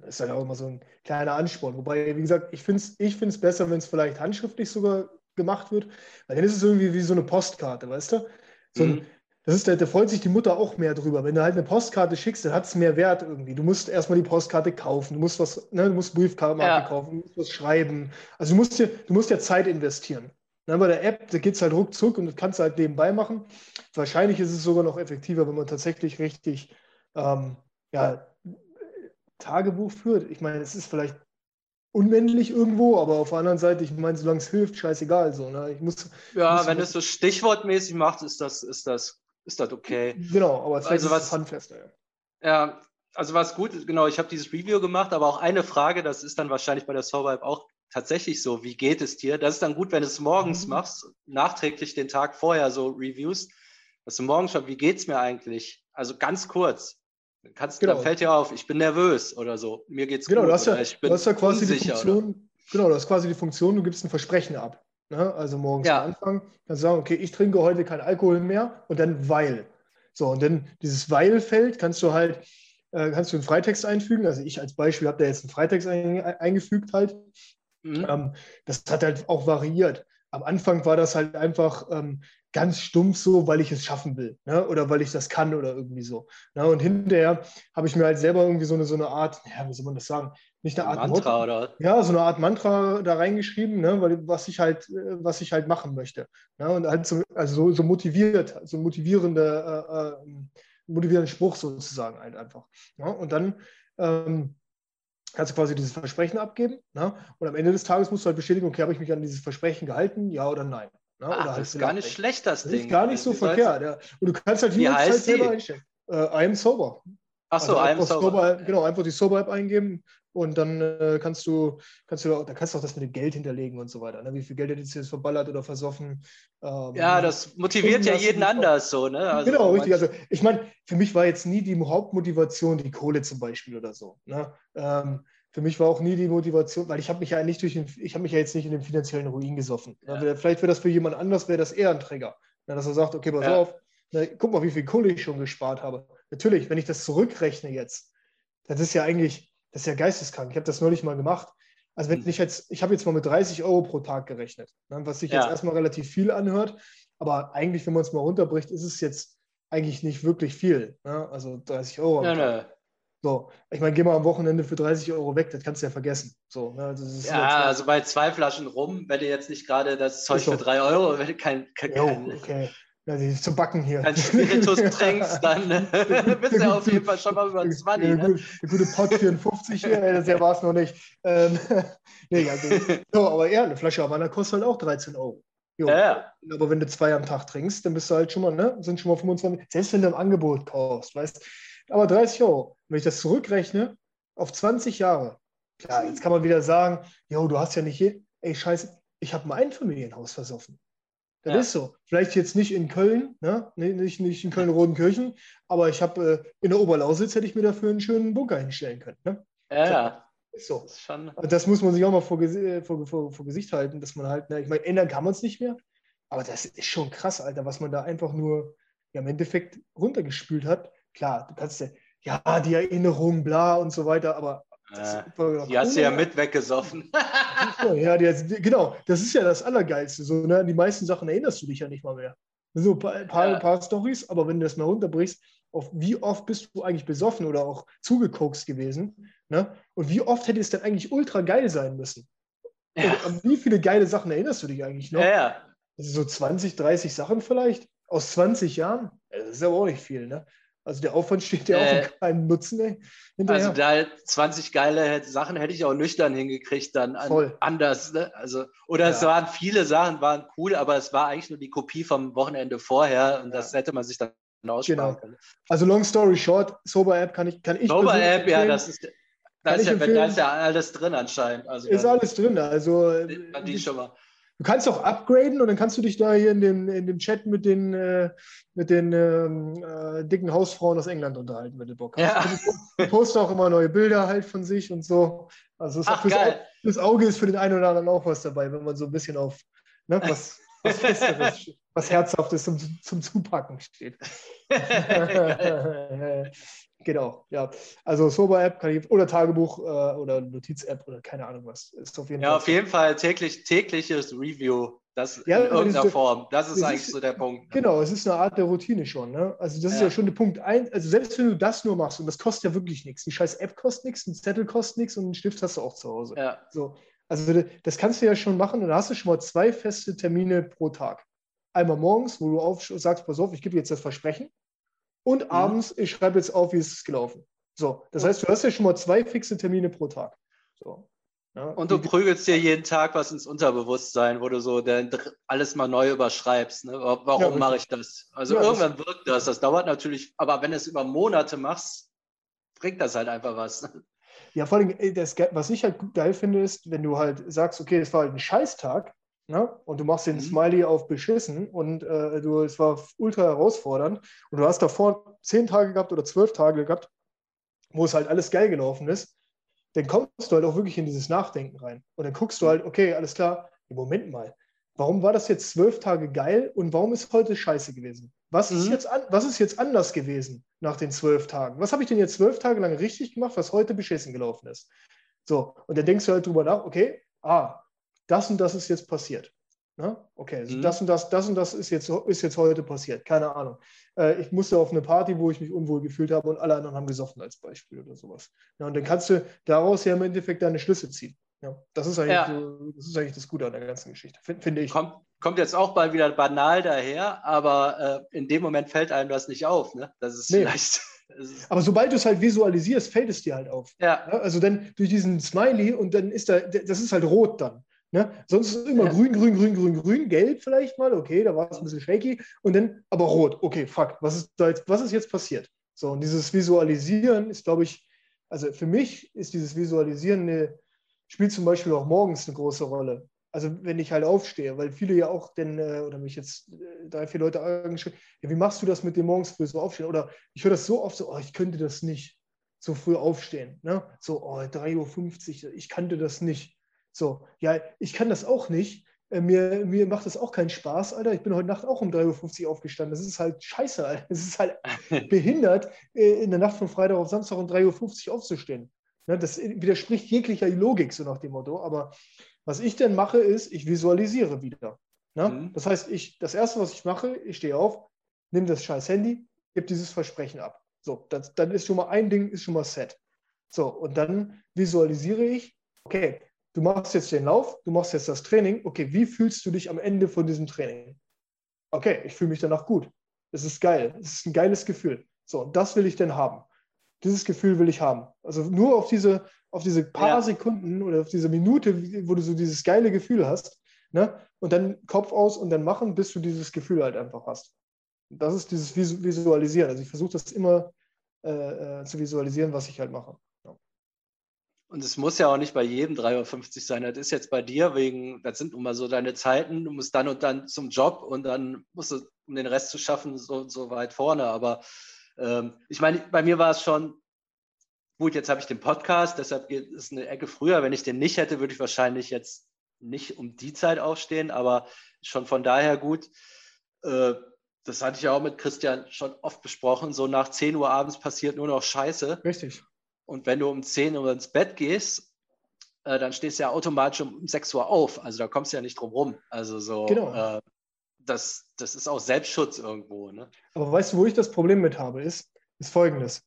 Das ist halt auch immer so ein kleiner Ansporn. Wobei, wie gesagt, ich finde es ich find's besser, wenn es vielleicht handschriftlich sogar gemacht wird, weil dann ist es irgendwie wie so eine Postkarte, weißt du? So ein, mhm das ist, da, da freut sich die Mutter auch mehr drüber. Wenn du halt eine Postkarte schickst, dann hat es mehr Wert irgendwie. Du musst erstmal die Postkarte kaufen, du musst was, ne, du musst Briefmarke ja. kaufen, du musst was schreiben. Also du musst dir, du musst ja Zeit investieren. Dann bei der App, da geht es halt ruckzuck und das kannst du halt nebenbei machen. Wahrscheinlich ist es sogar noch effektiver, wenn man tatsächlich richtig ähm, ja, Tagebuch führt. Ich meine, es ist vielleicht unmännlich irgendwo, aber auf der anderen Seite, ich meine, solange es hilft, scheißegal. So, ne? ich muss, ja, muss wenn es so stichwortmäßig macht, ist das, ist das, ist das okay. Genau, aber also was, handfester. Ja. ja, also was gut, genau, ich habe dieses Review gemacht, aber auch eine Frage, das ist dann wahrscheinlich bei der Soulvibe auch tatsächlich so, wie geht es dir? Das ist dann gut, wenn du es morgens mhm. machst, nachträglich den Tag vorher so Reviews, dass du morgens schaust, wie geht es mir eigentlich? Also ganz kurz. Kannst, genau. Dann fällt dir auf, ich bin nervös oder so. Mir geht's genau, gut. Du hast ja, ich bin du hast ja quasi die Funktion, genau, du hast quasi die Funktion, du gibst ein Versprechen ab. Ne? Also morgens ja. am Anfang kannst du sagen, okay, ich trinke heute keinen Alkohol mehr und dann weil. So, und dann dieses Weil-Feld kannst du halt, äh, kannst du einen Freitext einfügen. Also ich als Beispiel habe da jetzt einen Freitext ein, eingefügt halt. Mhm. Ähm, das hat halt auch variiert. Am Anfang war das halt einfach, ähm, ganz stumpf so, weil ich es schaffen will ne? oder weil ich das kann oder irgendwie so. Ne? Und hinterher habe ich mir halt selber irgendwie so eine, so eine Art, ja, wie soll man das sagen? Nicht eine Art Mantra Motto, oder? Ja, so eine Art Mantra da reingeschrieben, ne? weil, was, ich halt, was ich halt machen möchte. Ne? Und halt so, also so, motiviert, so motivierende, äh, äh, motivierenden Spruch sozusagen halt einfach. Ne? Und dann ähm, kannst du quasi dieses Versprechen abgeben. Ne? Und am Ende des Tages musst du halt bestätigen, okay, habe ich mich an dieses Versprechen gehalten, ja oder nein. Ne? Ach, das halt ist gar nicht schlecht, das, das Ding. ist gar nicht so verkehrt. Ja. Und du kannst halt die Uhrzeit selber einstellen. Äh, I am sober. Ach so, also am sober. sober. Genau, einfach die Sober-App eingeben und dann äh, kannst du, kannst du, da kannst du auch das mit dem Geld hinterlegen und so weiter. Ne? Wie viel Geld du jetzt verballert oder versoffen? Ähm, ja, das motiviert ja jeden anders so, ne? Also genau, richtig. Also ich meine, für mich war jetzt nie die Hauptmotivation die Kohle zum Beispiel oder so. Ne? Ähm, für mich war auch nie die Motivation, weil ich habe mich ja nicht durch den, ich habe mich ja jetzt nicht in den finanziellen Ruin gesoffen. Ja. Vielleicht wäre das für jemand anders, wäre das eher ein Träger. dass er sagt, okay, pass ja. auf, na, guck mal, wie viel Kohle ich schon gespart habe. Natürlich, wenn ich das zurückrechne jetzt, das ist ja eigentlich, das ist ja geisteskrank. Ich habe das neulich mal gemacht. Also wenn hm. ich jetzt, ich habe jetzt mal mit 30 Euro pro Tag gerechnet, ne, was sich ja. jetzt erstmal relativ viel anhört, aber eigentlich, wenn man es mal runterbricht, ist es jetzt eigentlich nicht wirklich viel. Ne? Also 30 Euro. Ja, ne. So, ich meine, geh mal am Wochenende für 30 Euro weg, das kannst du ja vergessen. So, ne, ja, also bei zwei Flaschen rum, wenn du jetzt nicht gerade das Zeug für drei Euro, wenn du kein, kein, jo, okay. Ja, die zum Backen hier. Kein Spiritus [LAUGHS] trinkst, dann bist [LAUGHS] du auf jeden Fall schon mal über 20. Der, ne? der gute Pot 54 hier, das war es noch nicht. Ähm, [LAUGHS] nee, also, so, aber ja, eine Flasche Havanna kostet halt auch 13 Euro. Jo. Ja, Aber wenn du zwei am Tag trinkst, dann bist du halt schon mal, ne, sind schon mal 25. Selbst wenn du im Angebot kaufst, weißt aber 30 Euro. Wenn ich das zurückrechne auf 20 Jahre, klar, jetzt kann man wieder sagen, jo, du hast ja nicht, je ey, scheiße, ich habe ein Einfamilienhaus versoffen. Das ja. ist so. Vielleicht jetzt nicht in Köln, ne? nicht, nicht in Köln-Rodenkirchen, aber ich habe äh, in der Oberlausitz hätte ich mir dafür einen schönen Bunker hinstellen können. Ne? Ja, ja. Ist so. Das, ist schon... das muss man sich auch mal vor, vor, vor, vor Gesicht halten, dass man halt, ne, ich meine, ändern kann man es nicht mehr, aber das ist schon krass, Alter, was man da einfach nur ja, im Endeffekt runtergespült hat klar, du kannst ja, ja, die Erinnerung, bla und so weiter, aber äh, die hast du ja mit weggesoffen. [LAUGHS] ja, die, genau, das ist ja das Allergeilste. So, ne? Die meisten Sachen erinnerst du dich ja nicht mal mehr. So ein paar, paar, ja. paar Stories, aber wenn du das mal runterbrichst, auf wie oft bist du eigentlich besoffen oder auch zugekokst gewesen? Ne? Und wie oft hätte es denn eigentlich ultra geil sein müssen? Ja. Und wie viele geile Sachen erinnerst du dich eigentlich noch? Ja, ja. Also so 20, 30 Sachen vielleicht aus 20 Jahren? Das ist aber auch nicht viel, ne? Also der Aufwand steht ja äh, auch keinen Nutzen. Ey, also da 20 geile Sachen hätte ich auch nüchtern hingekriegt, dann an, anders. Ne? Also, oder ja. es waren viele Sachen, waren cool, aber es war eigentlich nur die Kopie vom Wochenende vorher und ja. das hätte man sich dann aussparen genau. können. Also long story short, Sober App kann ich kann ich Sober App, ja, das ist da ist ja, da ist ja, alles drin anscheinend. Also ist alles drin. Also die schon mal. Du kannst auch upgraden und dann kannst du dich da hier in, den, in dem Chat mit den, äh, mit den ähm, äh, dicken Hausfrauen aus England unterhalten, wenn du Bock hast. Ja. Die posten auch immer neue Bilder halt von sich und so. Also Ach, fürs, Auge, fürs, Auge ist für den einen oder anderen auch was dabei, wenn man so ein bisschen auf ne, was, [LAUGHS] was Festeres, was Herzhaftes zum, zum Zupacken steht. [LAUGHS] [LAUGHS] Genau, ja. Also Sober-App kann ich, oder Tagebuch äh, oder Notiz-App oder keine Ahnung was. Ist auf jeden ja, Fall. auf jeden Fall täglich, tägliches Review. Das ja, in irgendeiner das, Form. Das ist eigentlich ist, so der Punkt. Ne? Genau, es ist eine Art der Routine schon. Ne? Also das ja. ist ja schon der Punkt eins. Also selbst wenn du das nur machst, und das kostet ja wirklich nichts. Die scheiß App kostet nichts, ein Zettel kostet nichts und einen Stift hast du auch zu Hause. Ja. So. Also das kannst du ja schon machen und da hast du schon mal zwei feste Termine pro Tag. Einmal morgens, wo du auf, sagst, pass auf, ich gebe jetzt das Versprechen. Und mhm. abends, ich schreibe jetzt auf, wie es ist gelaufen. So, das heißt, du hast ja schon mal zwei fixe Termine pro Tag. So. Ja, und du prügelst dir jeden Tag was ins Unterbewusstsein, wo du so alles mal neu überschreibst. Ne? Warum ja, mache ich das? Also ja, irgendwann das wirkt das. Das dauert natürlich, aber wenn du es über Monate machst, bringt das halt einfach was. Ja, vor allem, das, was ich halt geil finde, ist, wenn du halt sagst, okay, es war halt ein Scheißtag, ne? und du machst den mhm. Smiley auf beschissen und äh, du, es war ultra herausfordernd und du hast davor zehn Tage gehabt oder zwölf Tage gehabt, wo es halt alles geil gelaufen ist dann kommst du halt auch wirklich in dieses Nachdenken rein. Und dann guckst du halt, okay, alles klar, Moment mal, warum war das jetzt zwölf Tage geil und warum ist heute scheiße gewesen? Was, mhm. ist, jetzt an, was ist jetzt anders gewesen nach den zwölf Tagen? Was habe ich denn jetzt zwölf Tage lang richtig gemacht, was heute beschissen gelaufen ist? So, und dann denkst du halt drüber nach, okay, ah, das und das ist jetzt passiert. Ne? Okay, also mhm. das und das, das und das ist jetzt, ist jetzt heute passiert. Keine Ahnung. Äh, ich musste auf eine Party, wo ich mich unwohl gefühlt habe und alle anderen haben gesoffen als Beispiel oder sowas. Ja, und dann kannst du daraus ja im Endeffekt deine Schlüsse ziehen. Ja, das, ist eigentlich, ja. so, das ist eigentlich das Gute an der ganzen Geschichte, finde find ich. Kommt, kommt jetzt auch bald wieder banal daher, aber äh, in dem Moment fällt einem das nicht auf. Ne? Das ist nee. vielleicht. [LAUGHS] Aber sobald du es halt visualisierst, fällt es dir halt auf. Ja. ja. Also dann durch diesen Smiley und dann ist da, das ist halt rot dann. Ne? Sonst ist es immer ja. grün, grün, grün, grün, grün, gelb vielleicht mal, okay, da war es ein bisschen shaky und dann aber rot, okay, fuck, was ist, da jetzt, was ist jetzt passiert? So, und dieses Visualisieren ist, glaube ich, also für mich ist dieses Visualisieren eine, spielt zum Beispiel auch morgens eine große Rolle. Also wenn ich halt aufstehe, weil viele ja auch denn, äh, oder mich jetzt äh, drei, vier Leute angeschrieben, ja, wie machst du das mit dem morgens früh so aufstehen? Oder ich höre das so oft so, oh, ich könnte das nicht so früh aufstehen. Ne? So, oh, 3.50 Uhr, ich kannte das nicht. So, ja, ich kann das auch nicht. Äh, mir, mir macht das auch keinen Spaß, Alter. Ich bin heute Nacht auch um 3.50 Uhr aufgestanden. Das ist halt scheiße, Alter. Es ist halt [LAUGHS] behindert, äh, in der Nacht von Freitag auf Samstag um 3.50 Uhr aufzustehen. Das widerspricht jeglicher Logik, so nach dem Motto. Aber was ich denn mache, ist, ich visualisiere wieder. Ne? Mhm. Das heißt, ich, das Erste, was ich mache, ich stehe auf, nehme das scheiß Handy, gebe dieses Versprechen ab. So, das, dann ist schon mal ein Ding, ist schon mal set. So, und dann visualisiere ich, okay, du machst jetzt den Lauf, du machst jetzt das Training. Okay, wie fühlst du dich am Ende von diesem Training? Okay, ich fühle mich danach gut. Es ist geil. Es ist ein geiles Gefühl. So, und das will ich denn haben. Dieses Gefühl will ich haben. Also nur auf diese, auf diese paar ja. Sekunden oder auf diese Minute, wo du so dieses geile Gefühl hast, ne? und dann Kopf aus und dann machen, bis du dieses Gefühl halt einfach hast. Das ist dieses Visualisieren. Also ich versuche das immer äh, äh, zu visualisieren, was ich halt mache. Und es muss ja auch nicht bei jedem 3,50 Uhr sein. Das ist jetzt bei dir wegen, das sind nun mal so deine Zeiten. Du musst dann und dann zum Job und dann musst du, um den Rest zu schaffen, so, so weit vorne. Aber ähm, ich meine, bei mir war es schon, gut, jetzt habe ich den Podcast, deshalb ist es eine Ecke früher. Wenn ich den nicht hätte, würde ich wahrscheinlich jetzt nicht um die Zeit aufstehen, aber schon von daher gut. Äh, das hatte ich ja auch mit Christian schon oft besprochen. So nach 10 Uhr abends passiert nur noch Scheiße. Richtig. Und wenn du um 10 Uhr ins Bett gehst, äh, dann stehst du ja automatisch um 6 Uhr auf. Also da kommst du ja nicht drum rum. Also so, genau. äh, das, das ist auch Selbstschutz irgendwo. Ne? Aber weißt du, wo ich das Problem mit habe, ist, ist folgendes.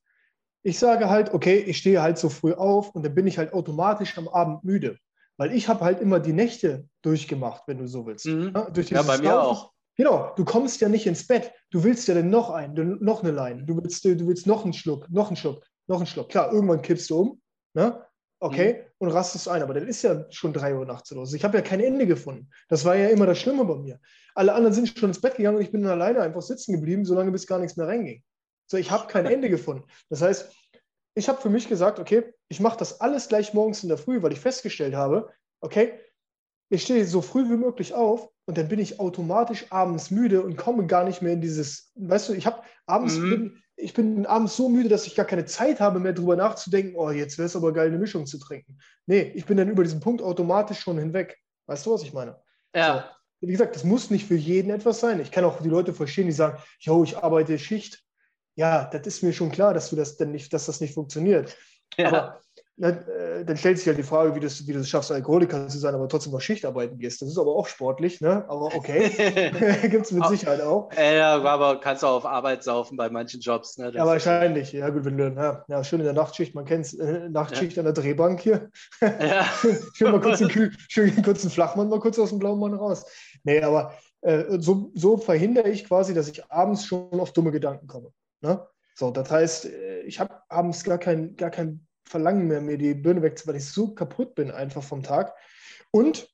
Ich sage halt, okay, ich stehe halt so früh auf und dann bin ich halt automatisch am Abend müde. Weil ich habe halt immer die Nächte durchgemacht, wenn du so willst. Mhm. Ja, ja, bei mir Laufen. auch. Genau, du kommst ja nicht ins Bett. Du willst ja dann noch einen, noch eine Leine. Du willst, du willst noch einen Schluck, noch einen Schluck noch einen Schluck. Klar, irgendwann kippst du um, ne? okay, mhm. und rastest ein. Aber dann ist ja schon drei Uhr nachts los. Ich habe ja kein Ende gefunden. Das war ja immer das Schlimme bei mir. Alle anderen sind schon ins Bett gegangen und ich bin dann alleine einfach sitzen geblieben, solange bis gar nichts mehr reinging. So, ich habe kein [LAUGHS] Ende gefunden. Das heißt, ich habe für mich gesagt, okay, ich mache das alles gleich morgens in der Früh, weil ich festgestellt habe, okay, ich stehe so früh wie möglich auf und dann bin ich automatisch abends müde und komme gar nicht mehr in dieses, weißt du, ich habe abends, mhm. bin, ich bin abends so müde, dass ich gar keine Zeit habe mehr darüber nachzudenken, oh, jetzt wäre es aber geil, eine Mischung zu trinken. Nee, ich bin dann über diesen Punkt automatisch schon hinweg. Weißt du, was ich meine? Ja. So. Wie gesagt, das muss nicht für jeden etwas sein. Ich kann auch die Leute verstehen, die sagen, yo, ich arbeite Schicht. Ja, das ist mir schon klar, dass du das denn nicht, dass das nicht funktioniert. Ja. Aber dann, äh, dann stellt sich halt die Frage, wie du wie es schaffst, Alkoholiker zu sein, aber trotzdem noch Schichtarbeiten gehst. Das ist aber auch sportlich, ne? Aber okay, [LAUGHS] [LAUGHS] gibt es mit Sicherheit auch. Ja, aber kannst du auch auf Arbeit saufen bei manchen Jobs. Ne? ja, wahrscheinlich. Ja, gut, wenn du, ja, ja schön in der Nachtschicht, man kennt es, äh, Nachtschicht ja. an der Drehbank hier. Ja. [LAUGHS] schön mal kurz einen, schön kurz einen Flachmann mal kurz aus dem blauen Mann raus. Nee, aber äh, so, so verhindere ich quasi, dass ich abends schon auf dumme Gedanken komme. Ne? So, das heißt, äh, ich habe abends gar kein, gar kein Verlangen mehr, mir die Birne wegzuziehen, weil ich so kaputt bin einfach vom Tag. Und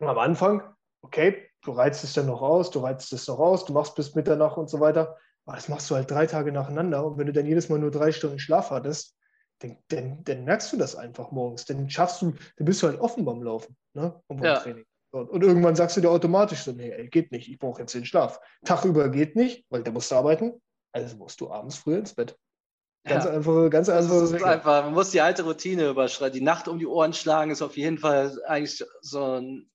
am Anfang, okay, du reizt es dann noch aus, du reizt es noch aus, du machst bis Mitternacht und so weiter. Aber das machst du halt drei Tage nacheinander. Und wenn du dann jedes Mal nur drei Stunden Schlaf hattest, dann, dann, dann merkst du das einfach morgens. Dann schaffst du, dann bist du halt offen beim Laufen ne? und beim ja. Training. Und, und, irgendwann sagst du dir automatisch so, nee, ey, geht nicht, ich brauche jetzt den Schlaf. Tag über geht nicht, weil der musst du arbeiten. Also musst du abends früher ins Bett. Ganz ja. einfach, ganz einfach. einfach. Man muss die alte Routine überschreiten. Die Nacht um die Ohren schlagen ist auf jeden Fall eigentlich so ein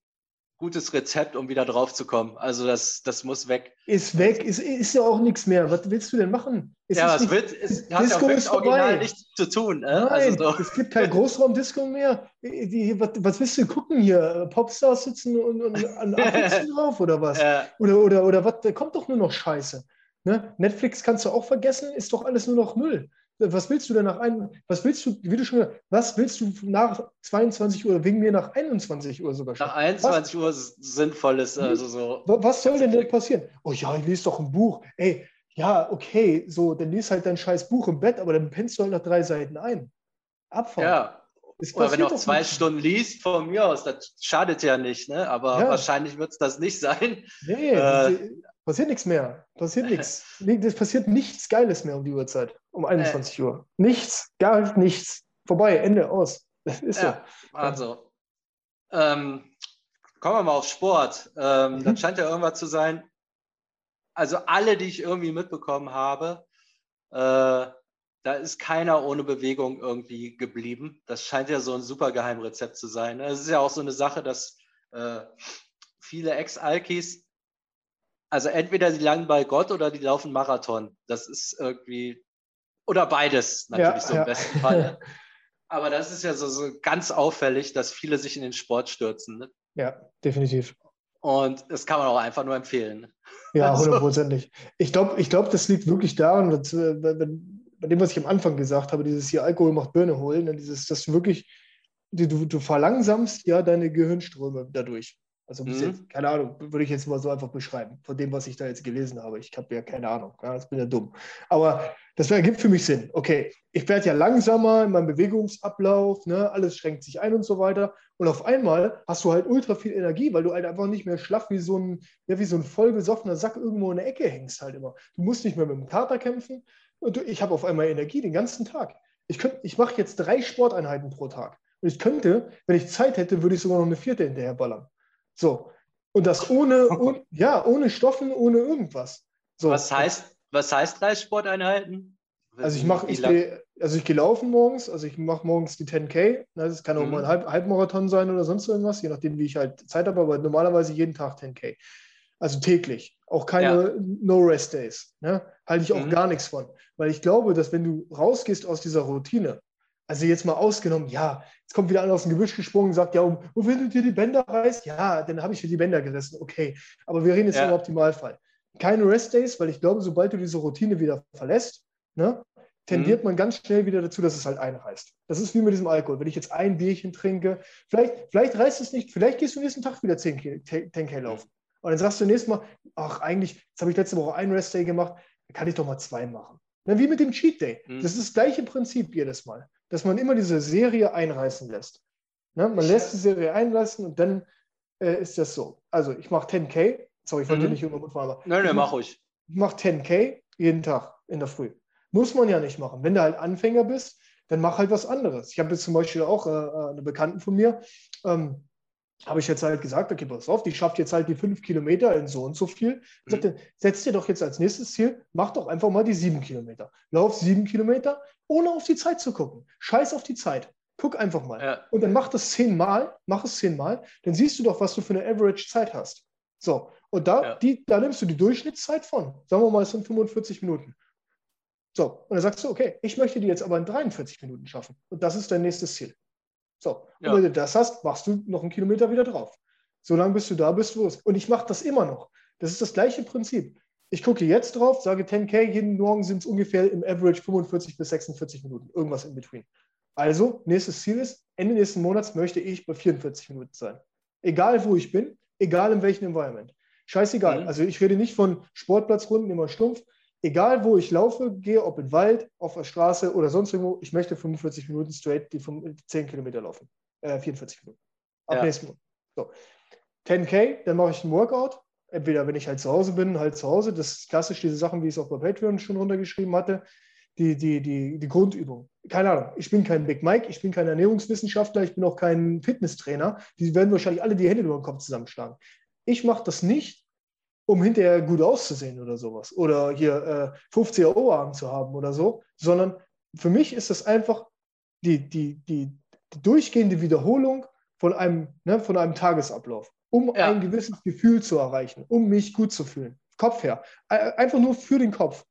gutes Rezept, um wieder drauf zu kommen. Also das, das muss weg. Ist weg, ist, ist ja auch nichts mehr. Was willst du denn machen? Es ja, was wird, es hat Disco ja auch original nichts zu tun. Äh? Nein, also so. es gibt kein Großraumdisco mehr. Die, was, was, willst du gucken hier? Popstars sitzen und, und an [LAUGHS] drauf oder was? Ja. Oder, oder, oder was? Da kommt doch nur noch Scheiße. Ne? Netflix kannst du auch vergessen, ist doch alles nur noch Müll was willst du denn nach einem, was willst du, wie du schon gesagt was willst du nach 22 Uhr, wegen mir nach 21 Uhr sogar schon? Nach 21 was? Uhr sinnvolles, also so. Was soll denn denn passieren? Oh ja, ich lese doch ein Buch. Ey, ja, okay, so, dann liest halt dein scheiß Buch im Bett, aber dann pennst du halt nach drei Seiten ein. Abfahren. Ja. Oder wenn du auch zwei nicht. Stunden liest, von mir aus, das schadet ja nicht, ne? aber ja. wahrscheinlich wird es das nicht [LAUGHS] sein. Nee, äh, passiert nichts mehr. Passiert nichts. [LAUGHS] Es passiert nichts Geiles mehr um die Uhrzeit um 21 äh. Uhr. Nichts, gar nichts. Vorbei, Ende, aus. ist ja, so. Also, ähm, kommen wir mal auf Sport. Ähm, mhm. Das scheint ja irgendwas zu sein. Also alle, die ich irgendwie mitbekommen habe, äh, da ist keiner ohne Bewegung irgendwie geblieben. Das scheint ja so ein super Geheimrezept zu sein. Es ist ja auch so eine Sache, dass äh, viele Ex-Alkis, also entweder sie landen bei Gott oder die laufen Marathon. Das ist irgendwie oder beides natürlich ja, so im ja. besten Fall. [LAUGHS] Aber das ist ja so, so, ganz auffällig, dass viele sich in den Sport stürzen. Ne? Ja, definitiv. Und das kann man auch einfach nur empfehlen. Ja, also hundertprozentig. Ich glaube, ich glaub, das liegt wirklich daran, dass, äh, bei dem, was ich am Anfang gesagt habe, dieses hier Alkohol macht Birne holen, ne, dieses, dass du wirklich, du, du verlangsamst ja deine Gehirnströme dadurch. Also mhm. jetzt, keine Ahnung, würde ich jetzt mal so einfach beschreiben, von dem, was ich da jetzt gelesen habe. Ich habe ja keine Ahnung, ja, das bin ja dumm. Aber das ergibt für mich Sinn. Okay, ich werde ja langsamer in meinem Bewegungsablauf, ne, alles schränkt sich ein und so weiter. Und auf einmal hast du halt ultra viel Energie, weil du halt einfach nicht mehr schlaff wie so ein, ja, wie so ein vollgesoffener Sack irgendwo in der Ecke hängst halt immer. Du musst nicht mehr mit dem Kater kämpfen. Und ich habe auf einmal Energie den ganzen Tag. Ich, ich mache jetzt drei Sporteinheiten pro Tag. Und ich könnte, wenn ich Zeit hätte, würde ich sogar noch eine vierte hinterher ballern. So. Und das ohne, [LAUGHS] ohne, ja, ohne Stoffen, ohne irgendwas. So. Was heißt, was heißt drei Sporteinheiten? Also ich mache, ich gehe, also ich gehe laufen morgens, also ich mache morgens die 10K. Ne, das kann auch mhm. mal ein Halb, Halbmarathon sein oder sonst irgendwas, je nachdem, wie ich halt Zeit habe, aber normalerweise jeden Tag 10K. Also täglich. Auch keine ja. No-Rest-Days. Ne? Halte ich auch mhm. gar nichts von. Weil ich glaube, dass wenn du rausgehst aus dieser Routine, also jetzt mal ausgenommen, ja, jetzt kommt wieder einer aus dem Gebüsch gesprungen und sagt, ja, und wenn du dir die Bänder reißt, ja, dann habe ich dir die Bänder gerissen, okay. Aber wir reden jetzt ja. im Optimalfall. Keine Rest-Days, weil ich glaube, sobald du diese Routine wieder verlässt, ne, tendiert mhm. man ganz schnell wieder dazu, dass es halt einreißt. Das ist wie mit diesem Alkohol. Wenn ich jetzt ein Bierchen trinke, vielleicht, vielleicht reißt es nicht, vielleicht gehst du nächsten Tag wieder 10K, 10K laufen. Und dann sagst du nächstes Mal, ach, eigentlich, jetzt habe ich letzte Woche einen Rest-Day gemacht, dann kann ich doch mal zwei machen. Wie mit dem Cheat Day. Mhm. Das ist das gleiche Prinzip jedes Mal dass man immer diese Serie einreißen lässt. Ne? Man lässt die Serie einreißen und dann äh, ist das so. Also ich mache 10K. Sorry, ich wollte mhm. nicht gut fahren. Nein, nein, mach ich. Ich mache 10K jeden Tag in der Früh. Muss man ja nicht machen. Wenn du halt Anfänger bist, dann mach halt was anderes. Ich habe jetzt zum Beispiel auch äh, äh eine Bekannten von mir, ähm, habe ich jetzt halt gesagt, okay, pass auf, die schafft jetzt halt die fünf Kilometer in so und so viel. Ich sagte, mhm. setz dir doch jetzt als nächstes Ziel, mach doch einfach mal die sieben Kilometer. Lauf sieben Kilometer, ohne auf die Zeit zu gucken. Scheiß auf die Zeit. Guck einfach mal. Ja. Und dann mach das zehnmal, mach es zehnmal, dann siehst du doch, was du für eine Average-Zeit hast. So, und da, ja. die, da nimmst du die Durchschnittszeit von. Sagen wir mal, es sind 45 Minuten. So, und dann sagst du, okay, ich möchte die jetzt aber in 43 Minuten schaffen. Und das ist dein nächstes Ziel. So, ja. und wenn du das hast, machst du noch einen Kilometer wieder drauf. So lange bis du da bist, wo es. Und ich mache das immer noch. Das ist das gleiche Prinzip. Ich gucke jetzt drauf, sage 10K, jeden Morgen sind es ungefähr im Average 45 bis 46 Minuten, irgendwas in between. Also, nächstes Ziel ist, Ende nächsten Monats möchte ich bei 44 Minuten sein. Egal wo ich bin, egal in welchem Environment. Scheißegal. Mhm. Also ich rede nicht von Sportplatzrunden immer stumpf. Egal wo ich laufe, gehe, ob im Wald, auf der Straße oder sonst irgendwo, ich möchte 45 Minuten straight die 10 Kilometer laufen. Äh, 44 Minuten. Ab ja. nächsten Monat. So. 10K, dann mache ich einen Workout. Entweder wenn ich halt zu Hause bin, halt zu Hause. Das ist klassisch diese Sachen, wie ich es auch bei Patreon schon runtergeschrieben hatte die, die, die, die Grundübung. Keine Ahnung, ich bin kein Big Mike, ich bin kein Ernährungswissenschaftler, ich bin auch kein Fitnesstrainer. Die werden wahrscheinlich alle die Hände über den Kopf zusammenschlagen. Ich mache das nicht, um hinterher gut auszusehen oder sowas. Oder hier äh, 50er Oberarm zu haben oder so, sondern für mich ist das einfach die, die, die, die durchgehende Wiederholung von einem, ne, von einem Tagesablauf, um ja. ein gewisses Gefühl zu erreichen, um mich gut zu fühlen. Kopf her. Einfach nur für den Kopf.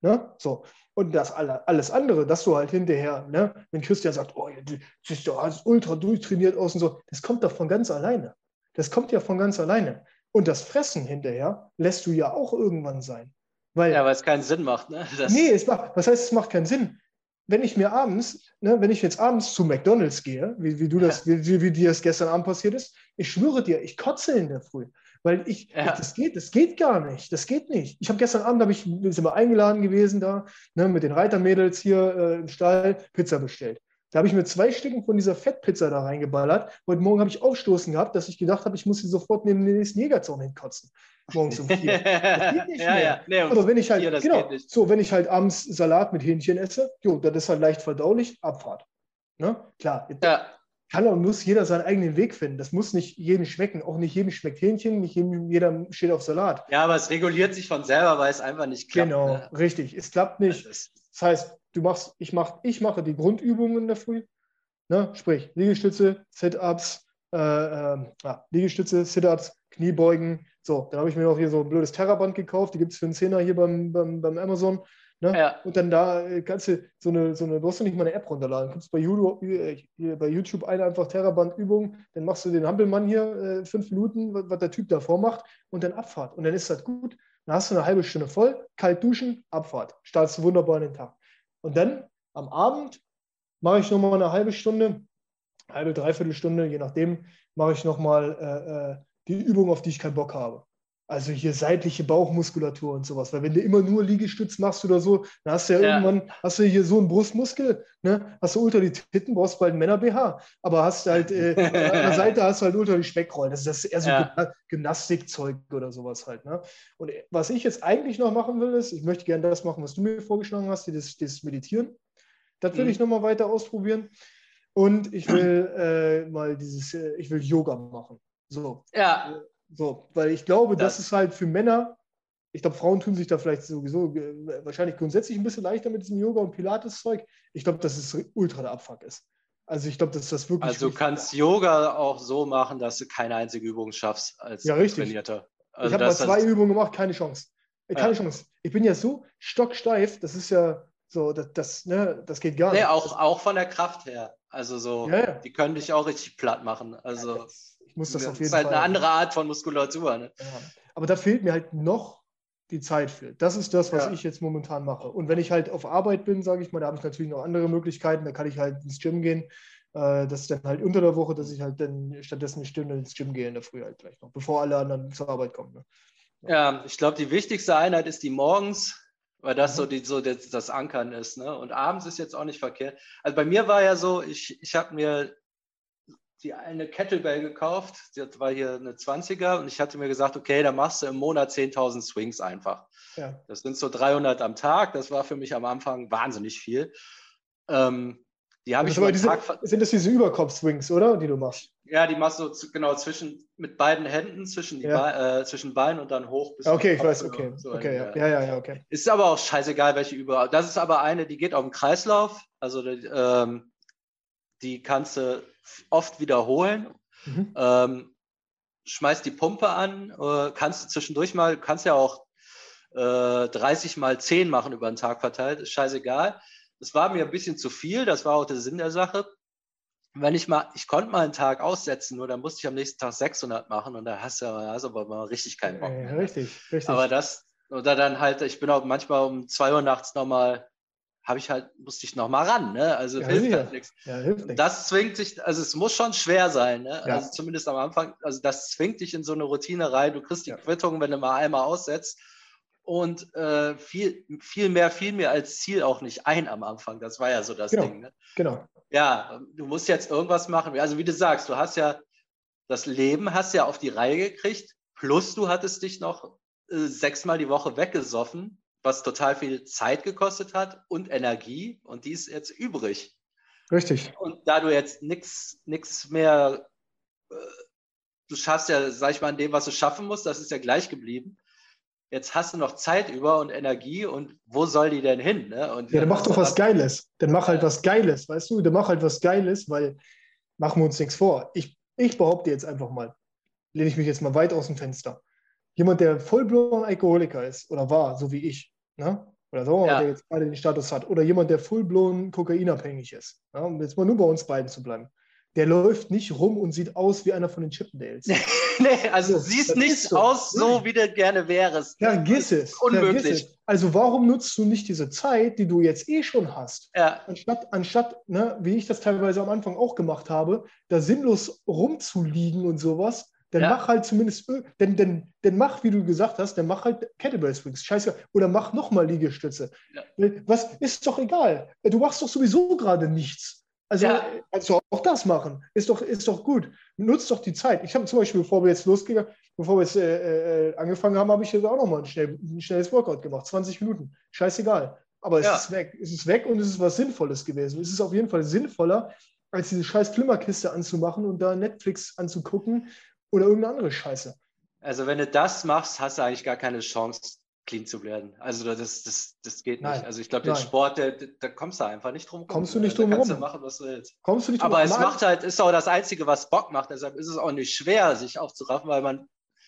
Ne? So. Und das alles andere, dass du halt hinterher, ne, wenn Christian sagt, oh, du siehst ja ultra durchtrainiert aus und so, das kommt doch von ganz alleine. Das kommt ja von ganz alleine. Und das Fressen hinterher lässt du ja auch irgendwann sein. Weil, ja, weil es keinen Sinn macht. Ne? Das nee, es macht, was heißt, es macht keinen Sinn? Wenn ich mir abends, ne, wenn ich jetzt abends zu McDonalds gehe, wie, wie du das, ja. wie, wie dir das gestern Abend passiert ist, ich schwöre dir, ich kotze in der Früh. Weil ich, ja. das geht, das geht gar nicht. Das geht nicht. Ich habe gestern Abend, habe ich, sind wir eingeladen gewesen da, ne, mit den Reitermädels hier äh, im Stall, Pizza bestellt. Da habe ich mir zwei Stücken von dieser Fettpizza da reingeballert. Heute Morgen habe ich Aufstoßen gehabt, dass ich gedacht habe, ich muss sie sofort neben den nächsten Jägerzaun hinkotzen. Morgens um vier. [LAUGHS] Das geht nicht ja, mehr. Ja. Nee, Aber wenn ich halt, vier, genau, so, wenn ich halt abends Salat mit Hähnchen esse, jo, das ist halt leicht verdaulich, Abfahrt. Ne? Klar, ja kann und muss jeder seinen eigenen Weg finden. Das muss nicht jedem schmecken. Auch nicht jedem schmeckt Hähnchen, nicht jedem, jeder steht auf Salat. Ja, aber es reguliert sich von selber, weil es einfach nicht klappt. Genau, ne? richtig. Es klappt nicht. Das heißt, du machst, ich, mach, ich mache die Grundübungen in der Früh. Ne? Sprich, Liegestütze, Sit-Ups, äh, äh, ja, Liegestütze, Sit-Ups, Kniebeugen. So, dann habe ich mir noch hier so ein blödes Terraband gekauft. Die gibt es für einen Zehner hier beim, beim, beim Amazon. Ne? Ja. Und dann da äh, kannst du so eine, so eine, brauchst du nicht mal eine App runterladen. Du kannst bei YouTube, äh, bei YouTube eine einfach Terraband-Übung, dann machst du den Hampelmann hier äh, fünf Minuten, was, was, der Typ da vormacht, und dann Abfahrt. Und dann ist das gut. Dann hast du eine halbe Stunde voll, kalt duschen, Abfahrt. Startest wunderbar in den Tag. Und dann am Abend mache ich nochmal eine halbe Stunde, halbe, dreiviertel Stunde, je nachdem, mache ich nochmal äh, äh, die Übung, auf die ich keinen Bock habe. Also hier seitliche Bauchmuskulatur und sowas. Weil wenn du immer nur Liegestütz machst oder so, dann hast du ja, ja. irgendwann, hast du hier so einen Brustmuskel, ne? hast du unter die Titten, brauchst bald einen Männer-BH. Aber hast halt, äh, [LAUGHS] an der Seite hast du halt unter die Speckrollen. Das ist, das ist eher so ja. Gymnastikzeug oder sowas halt. Ne? Und was ich jetzt eigentlich noch machen will, ist, ich möchte gerne das machen, was du mir vorgeschlagen hast, das, das Meditieren. Das will mhm. ich nochmal weiter ausprobieren. Und ich [CLEARS THROAT] will äh, mal dieses, äh, ich will Yoga machen. So. Ja. So, weil ich glaube, das, das ist halt für Männer, ich glaube, Frauen tun sich da vielleicht sowieso äh, wahrscheinlich grundsätzlich ein bisschen leichter mit diesem Yoga- und Pilates-Zeug. Ich glaube, dass es ultra der Abfuck ist. Also ich glaube, dass das wirklich. Also du kannst Yoga auch so machen, dass du keine einzige Übung schaffst als ja, richtig. Trainierter. Also ich habe mal zwei Übungen gemacht, keine Chance. Äh, keine ja. Chance. Ich bin ja so stocksteif, das ist ja so, das, das, ne, das geht gar nee, nicht. Auch, auch von der Kraft her. Also so, ja, die können dich auch richtig platt machen. Also. Muss das, auf jeden Fall. Das ist halt eine andere Art von Muskulatur. Ne? Ja. Aber da fehlt mir halt noch die Zeit für. Das ist das, was ja. ich jetzt momentan mache. Und wenn ich halt auf Arbeit bin, sage ich mal, da habe ich natürlich noch andere Möglichkeiten. Da kann ich halt ins Gym gehen. Äh, das ist dann halt unter der Woche, dass ich halt dann stattdessen eine Stunde ins Gym gehe in der Früh halt gleich noch, bevor alle anderen zur Arbeit kommen. Ne? Ja, ich glaube, die wichtigste Einheit ist die morgens, weil das mhm. so, die, so das, das Ankern ist. Ne? Und abends ist jetzt auch nicht verkehrt. Also bei mir war ja so, ich, ich habe mir die eine Kettlebell gekauft, das war hier eine 20er und ich hatte mir gesagt, okay, da machst du im Monat 10.000 Swings einfach. Ja. Das sind so 300 am Tag, das war für mich am Anfang wahnsinnig viel. Ähm, die habe ich aber diese, Tag Sind das diese Überkopf-Swings, oder, die du machst? Ja, die machst du genau zwischen, mit beiden Händen zwischen, die ja. Be äh, zwischen Beinen und dann hoch bis Okay, ich weiß, okay. So okay ja. ja, ja, ja, okay. Ist aber auch scheißegal, welche Übung. Das ist aber eine, die geht auf den Kreislauf. Also ähm, die kannst du oft wiederholen. Mhm. Ähm, schmeißt die Pumpe an, äh, kannst du zwischendurch mal, kannst ja auch äh, 30 mal 10 machen über den Tag verteilt, ist scheißegal. Das war mir ein bisschen zu viel, das war auch der Sinn der Sache. Wenn ich mal, ich konnte mal einen Tag aussetzen, nur dann musste ich am nächsten Tag 600 machen und da hast du hast aber mal richtig keinen Bock. Mehr. Richtig, richtig. Aber das, oder dann halt, ich bin auch manchmal um 2 Uhr nachts nochmal habe ich halt, musste ich noch mal ran, ne? Also ja, hilft halt nichts. Ja, hilft. Das zwingt sich, also es muss schon schwer sein, ne? Ja. Also zumindest am Anfang, also das zwingt dich in so eine Routine rein. Du kriegst die Quittung, wenn du mal einmal aussetzt. Und äh, viel, viel mehr fiel mir als Ziel auch nicht ein am Anfang. Das war ja so das genau. Ding. Ne? Genau. Ja, du musst jetzt irgendwas machen. Also wie du sagst, du hast ja das Leben hast ja auf die Reihe gekriegt, plus du hattest dich noch äh, sechsmal die Woche weggesoffen was total viel Zeit gekostet hat und Energie und die ist jetzt übrig. Richtig. Und da du jetzt nichts mehr, äh, du schaffst ja, sag ich mal, in dem, was du schaffen musst, das ist ja gleich geblieben. Jetzt hast du noch Zeit über und Energie und wo soll die denn hin? Ne? Und ja, dann mach doch was Geiles. Dann mach halt was Geiles, weißt du? Dann mach halt was Geiles, weil machen wir uns nichts vor. Ich, ich behaupte jetzt einfach mal, lehne ich mich jetzt mal weit aus dem Fenster. Jemand, der vollblown Alkoholiker ist oder war, so wie ich, ne? oder so, ja. der jetzt gerade den Status hat, oder jemand, der fullblown kokainabhängig ist, ja? um jetzt mal nur bei uns beiden zu bleiben, der läuft nicht rum und sieht aus wie einer von den Chippendales. [LAUGHS] nee, also so, siehst nicht so. aus so, wie du gerne wärst. Vergiss es. Unmöglich. Vergiss es. Also warum nutzt du nicht diese Zeit, die du jetzt eh schon hast, ja. anstatt, anstatt ne, wie ich das teilweise am Anfang auch gemacht habe, da sinnlos rumzuliegen und sowas, dann ja. mach halt zumindest, denn, denn, denn mach, wie du gesagt hast, dann mach halt Kettlebell Swings, scheiße, oder mach nochmal Liegestütze. Ja. Was ist doch egal. Du machst doch sowieso gerade nichts. Also ja. kannst du auch das machen. Ist doch, ist doch gut. Nutzt doch die Zeit. Ich habe zum Beispiel, bevor wir jetzt losgegangen, bevor wir jetzt äh, äh, angefangen haben, habe ich jetzt auch nochmal ein, schnell, ein schnelles Workout gemacht. 20 Minuten. Scheißegal. Aber es ja. ist weg. Es ist weg und es ist was Sinnvolles gewesen. Es ist auf jeden Fall sinnvoller, als diese scheiß Flimmerkiste anzumachen und da Netflix anzugucken oder irgendeine andere Scheiße. Also wenn du das machst, hast du eigentlich gar keine Chance, clean zu werden. Also das, das, das geht nicht. Nein, also ich glaube, den Sport, da kommst du einfach nicht drum rum. Kommst du nicht drum rum. Kannst du machen, was du willst. Kommst du nicht drum Aber es macht halt, ist auch das Einzige, was Bock macht. Deshalb ist es auch nicht schwer, sich aufzuraffen, weil man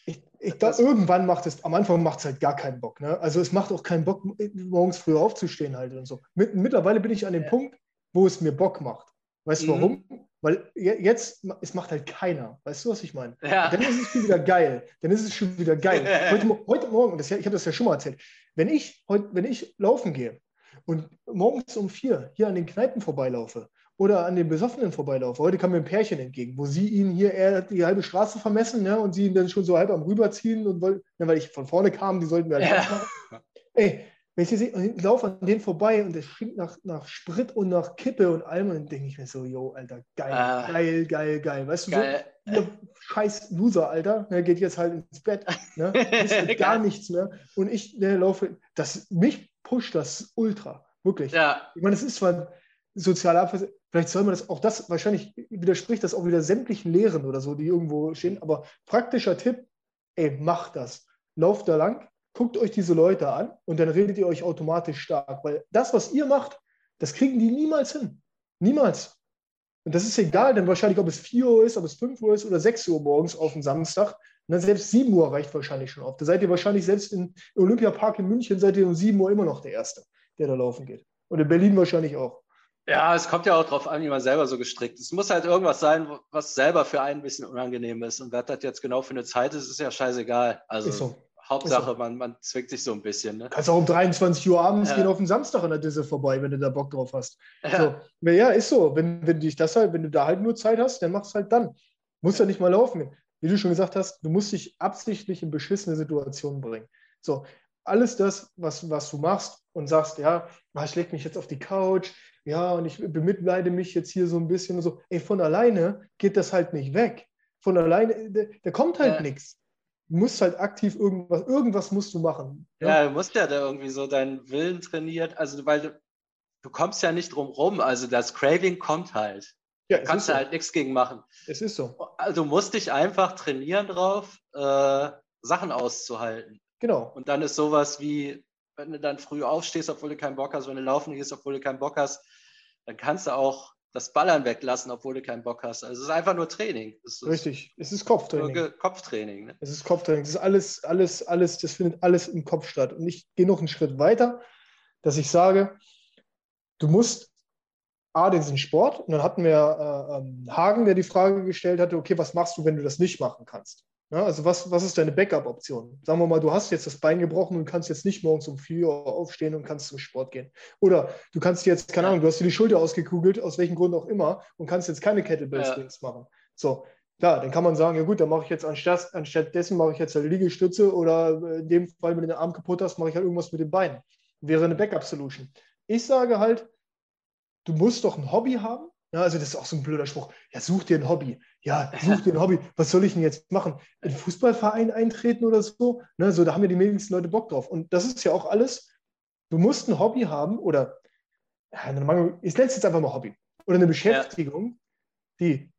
ich, ich glaube, irgendwann macht es, am Anfang macht es halt gar keinen Bock. Ne? Also es macht auch keinen Bock, morgens früh aufzustehen halt und so. Mittlerweile bin ich an dem ja. Punkt, wo es mir Bock macht. Weißt du mhm. warum? Weil jetzt, es macht halt keiner. Weißt du, was ich meine? Ja. Dann ist es schon wieder geil. Dann ist es schon wieder geil. [LAUGHS] Heute, heute Morgen, das, ich habe das ja schon mal erzählt, wenn ich, heute, wenn ich laufen gehe und morgens um vier hier an den Kneipen vorbeilaufe oder an den Besoffenen vorbeilaufe, heute kam mir ein Pärchen entgegen, wo sie ihn hier, er hat die halbe Straße vermessen ne, und sie ihn dann schon so halb am rüberziehen und weil, ne, weil ich von vorne kam, die sollten wir halt ja. machen. Ey, wenn ich sehe, ich laufe an denen vorbei und es stinkt nach, nach Sprit und nach Kippe und allem, und dann denke ich mir so, yo, Alter, geil, ah, geil, geil, geil. Weißt du, geil. so, ihr scheiß Loser, Alter, der geht jetzt halt ins Bett, ne? [LAUGHS] Halt gar nichts mehr. Und ich ne, laufe, das, mich pusht das ultra, wirklich. Ja. Ich meine, es ist zwar soziale Abwehr, vielleicht soll man das auch das, wahrscheinlich widerspricht das auch wieder sämtlichen Lehren oder so, die irgendwo stehen, aber praktischer Tipp, ey, macht das. Lauft da lang, guckt euch diese Leute an und dann redet ihr euch automatisch stark, weil das, was ihr macht, das kriegen die niemals hin. Niemals. Und das ist egal, denn wahrscheinlich, ob es 4 Uhr ist, ob es 5 Uhr ist oder 6 Uhr morgens auf dem Samstag. Und dann selbst 7 Uhr reicht wahrscheinlich schon auf. Da seid ihr wahrscheinlich selbst im Olympiapark in München, seid ihr um 7 Uhr immer noch der Erste, der da laufen geht. Und in Berlin wahrscheinlich auch. Ja, es kommt ja auch darauf an, wie man selber so gestrickt ist. Es muss halt irgendwas sein, was selber für einen ein bisschen unangenehm ist. Und wer das jetzt genau für eine Zeit ist, ist ja scheißegal. Also, ist so. Hauptsache, man, man zwickt sich so ein bisschen. Ne? Kannst auch um 23 Uhr abends ja. gehen auf den Samstag an der Disse vorbei, wenn du da Bock drauf hast. Ja, so. ja ist so. Wenn, wenn, dich das halt, wenn du da halt nur Zeit hast, dann machst du halt dann. Muss ja nicht mal laufen. Wie du schon gesagt hast, du musst dich absichtlich in beschissene Situationen bringen. So, alles das, was, was du machst und sagst, ja, ah, ich lege mich jetzt auf die Couch, ja, und ich bemitleide mich jetzt hier so ein bisschen und so. Ey, von alleine geht das halt nicht weg. Von alleine, da kommt halt ja. nichts musst halt aktiv irgendwas, irgendwas musst du machen. Ja, ja du musst ja da irgendwie so deinen Willen trainiert, also weil du, du kommst ja nicht drum rum, also das Craving kommt halt. Ja, du kannst so. halt nichts gegen machen. Es ist so. Also du musst dich einfach trainieren drauf, äh, Sachen auszuhalten. Genau. Und dann ist sowas wie, wenn du dann früh aufstehst, obwohl du keinen Bock hast, wenn du laufen gehst, obwohl du keinen Bock hast, dann kannst du auch das Ballern weglassen, obwohl du keinen Bock hast. Also es ist einfach nur Training. Es Richtig, es ist Kopftraining. Kopftraining. Ne? Es ist Kopftraining. Es ist alles, alles, alles, das findet alles im Kopf statt. Und ich gehe noch einen Schritt weiter, dass ich sage, du musst A, diesen Sport, und dann hatten wir äh, ähm, Hagen, der die Frage gestellt hatte, okay, was machst du, wenn du das nicht machen kannst? Ja, also was, was ist deine Backup-Option? Sagen wir mal, du hast jetzt das Bein gebrochen und kannst jetzt nicht morgens um 4 Uhr aufstehen und kannst zum Sport gehen. Oder du kannst jetzt, keine Ahnung, du hast dir die Schulter ausgekugelt, aus welchem Grund auch immer, und kannst jetzt keine Kettlebell-Swings ja. machen. So, klar, dann kann man sagen, ja gut, dann mache ich jetzt anstatt, anstatt dessen mache ich jetzt eine Liegestütze oder äh, in dem Fall, wenn du den Arm kaputt hast, mache ich halt irgendwas mit den Beinen. Wäre eine Backup-Solution. Ich sage halt, du musst doch ein Hobby haben, ja, also das ist auch so ein blöder Spruch. Ja, such dir ein Hobby. Ja, [LAUGHS] such dir ein Hobby. Was soll ich denn jetzt machen? In einen Fußballverein eintreten oder so? Ne, so, da haben ja die wenigsten Leute Bock drauf. Und das ist ja auch alles. Du musst ein Hobby haben oder ich nenne es jetzt einfach mal Hobby oder eine Beschäftigung, ja. die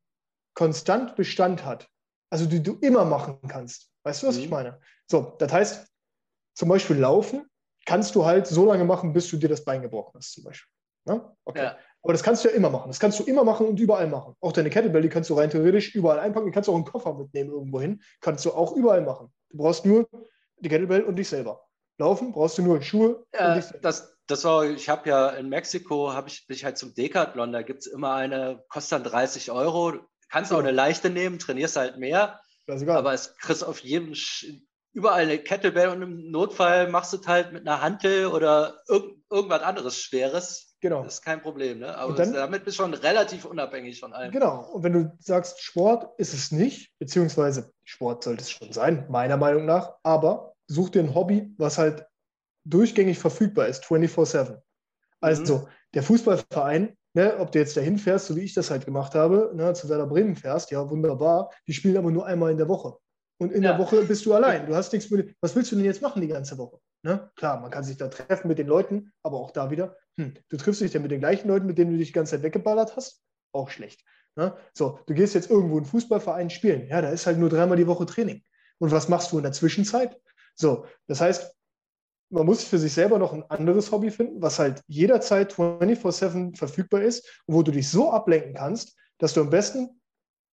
konstant Bestand hat. Also die du immer machen kannst. Weißt du, was mhm. ich meine? So, das heißt, zum Beispiel Laufen kannst du halt so lange machen, bis du dir das Bein gebrochen hast, zum Beispiel. Ne? Okay. Ja. Aber das kannst du ja immer machen. Das kannst du immer machen und überall machen. Auch deine Kettlebell, die kannst du rein theoretisch überall einpacken. Die kannst du auch einen Koffer mitnehmen irgendwo hin. Kannst du auch überall machen. Du brauchst nur die Kettlebell und dich selber. Laufen brauchst du nur Schuhe. Ja, und dich selber. Das, das war, ich habe ja in Mexiko, habe ich mich halt zum Decathlon, da gibt es immer eine, kostet dann 30 Euro. Kannst ja. auch eine leichte nehmen, trainierst halt mehr. Aber es kriegst auf jedem, überall eine Kettlebell und im Notfall machst du es halt mit einer Hantel oder irg irgendwas anderes Schweres Genau. Das ist kein Problem, ne? Aber dann, damit bist du schon relativ unabhängig von allem. Genau. Und wenn du sagst, Sport ist es nicht, beziehungsweise Sport sollte es schon sein, meiner Meinung nach, aber such dir ein Hobby, was halt durchgängig verfügbar ist, 24-7. Also, mhm. der Fußballverein, ne, ob du jetzt dahin fährst, so wie ich das halt gemacht habe, ne, zu Werder Bremen fährst, ja, wunderbar. Die spielen aber nur einmal in der Woche. Und in ja. der Woche bist du allein. Du hast nichts mit. Was willst du denn jetzt machen die ganze Woche? Ne? Klar, man kann sich da treffen mit den Leuten, aber auch da wieder, hm, du triffst dich ja mit den gleichen Leuten, mit denen du dich die ganze Zeit weggeballert hast. Auch schlecht. Ne? So, du gehst jetzt irgendwo in einen Fußballverein spielen. Ja, da ist halt nur dreimal die Woche Training. Und was machst du in der Zwischenzeit? So, das heißt, man muss für sich selber noch ein anderes Hobby finden, was halt jederzeit 24-7 verfügbar ist und wo du dich so ablenken kannst, dass du am besten,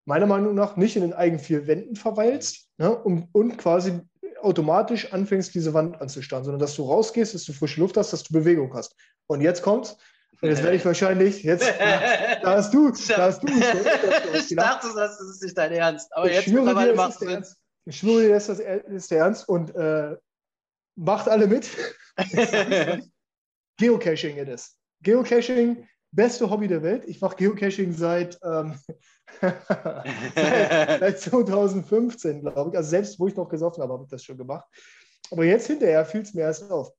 meiner Meinung nach, nicht in den eigenen vier Wänden verweilst ne, und, und quasi automatisch anfängst, diese Wand anzustarren, sondern dass du rausgehst, dass du frische Luft hast, dass du Bewegung hast. Und jetzt kommt's. Und jetzt werde ich [LAUGHS] wahrscheinlich, jetzt, da hast du, [LAUGHS] da hast du. Ich dachte, das ist nicht dein Ernst. Aber ich jetzt mittlerweile macht es Ich schwöre dir, das ist der Ernst und äh, macht alle mit. [LAUGHS] Geocaching it is. Geocaching, beste Hobby der Welt. Ich mache Geocaching seit, ähm, seit, seit 2015, glaube ich. Also selbst wo ich noch gesoffen habe, habe ich das schon gemacht. Aber jetzt hinterher fiel es mir erst auf.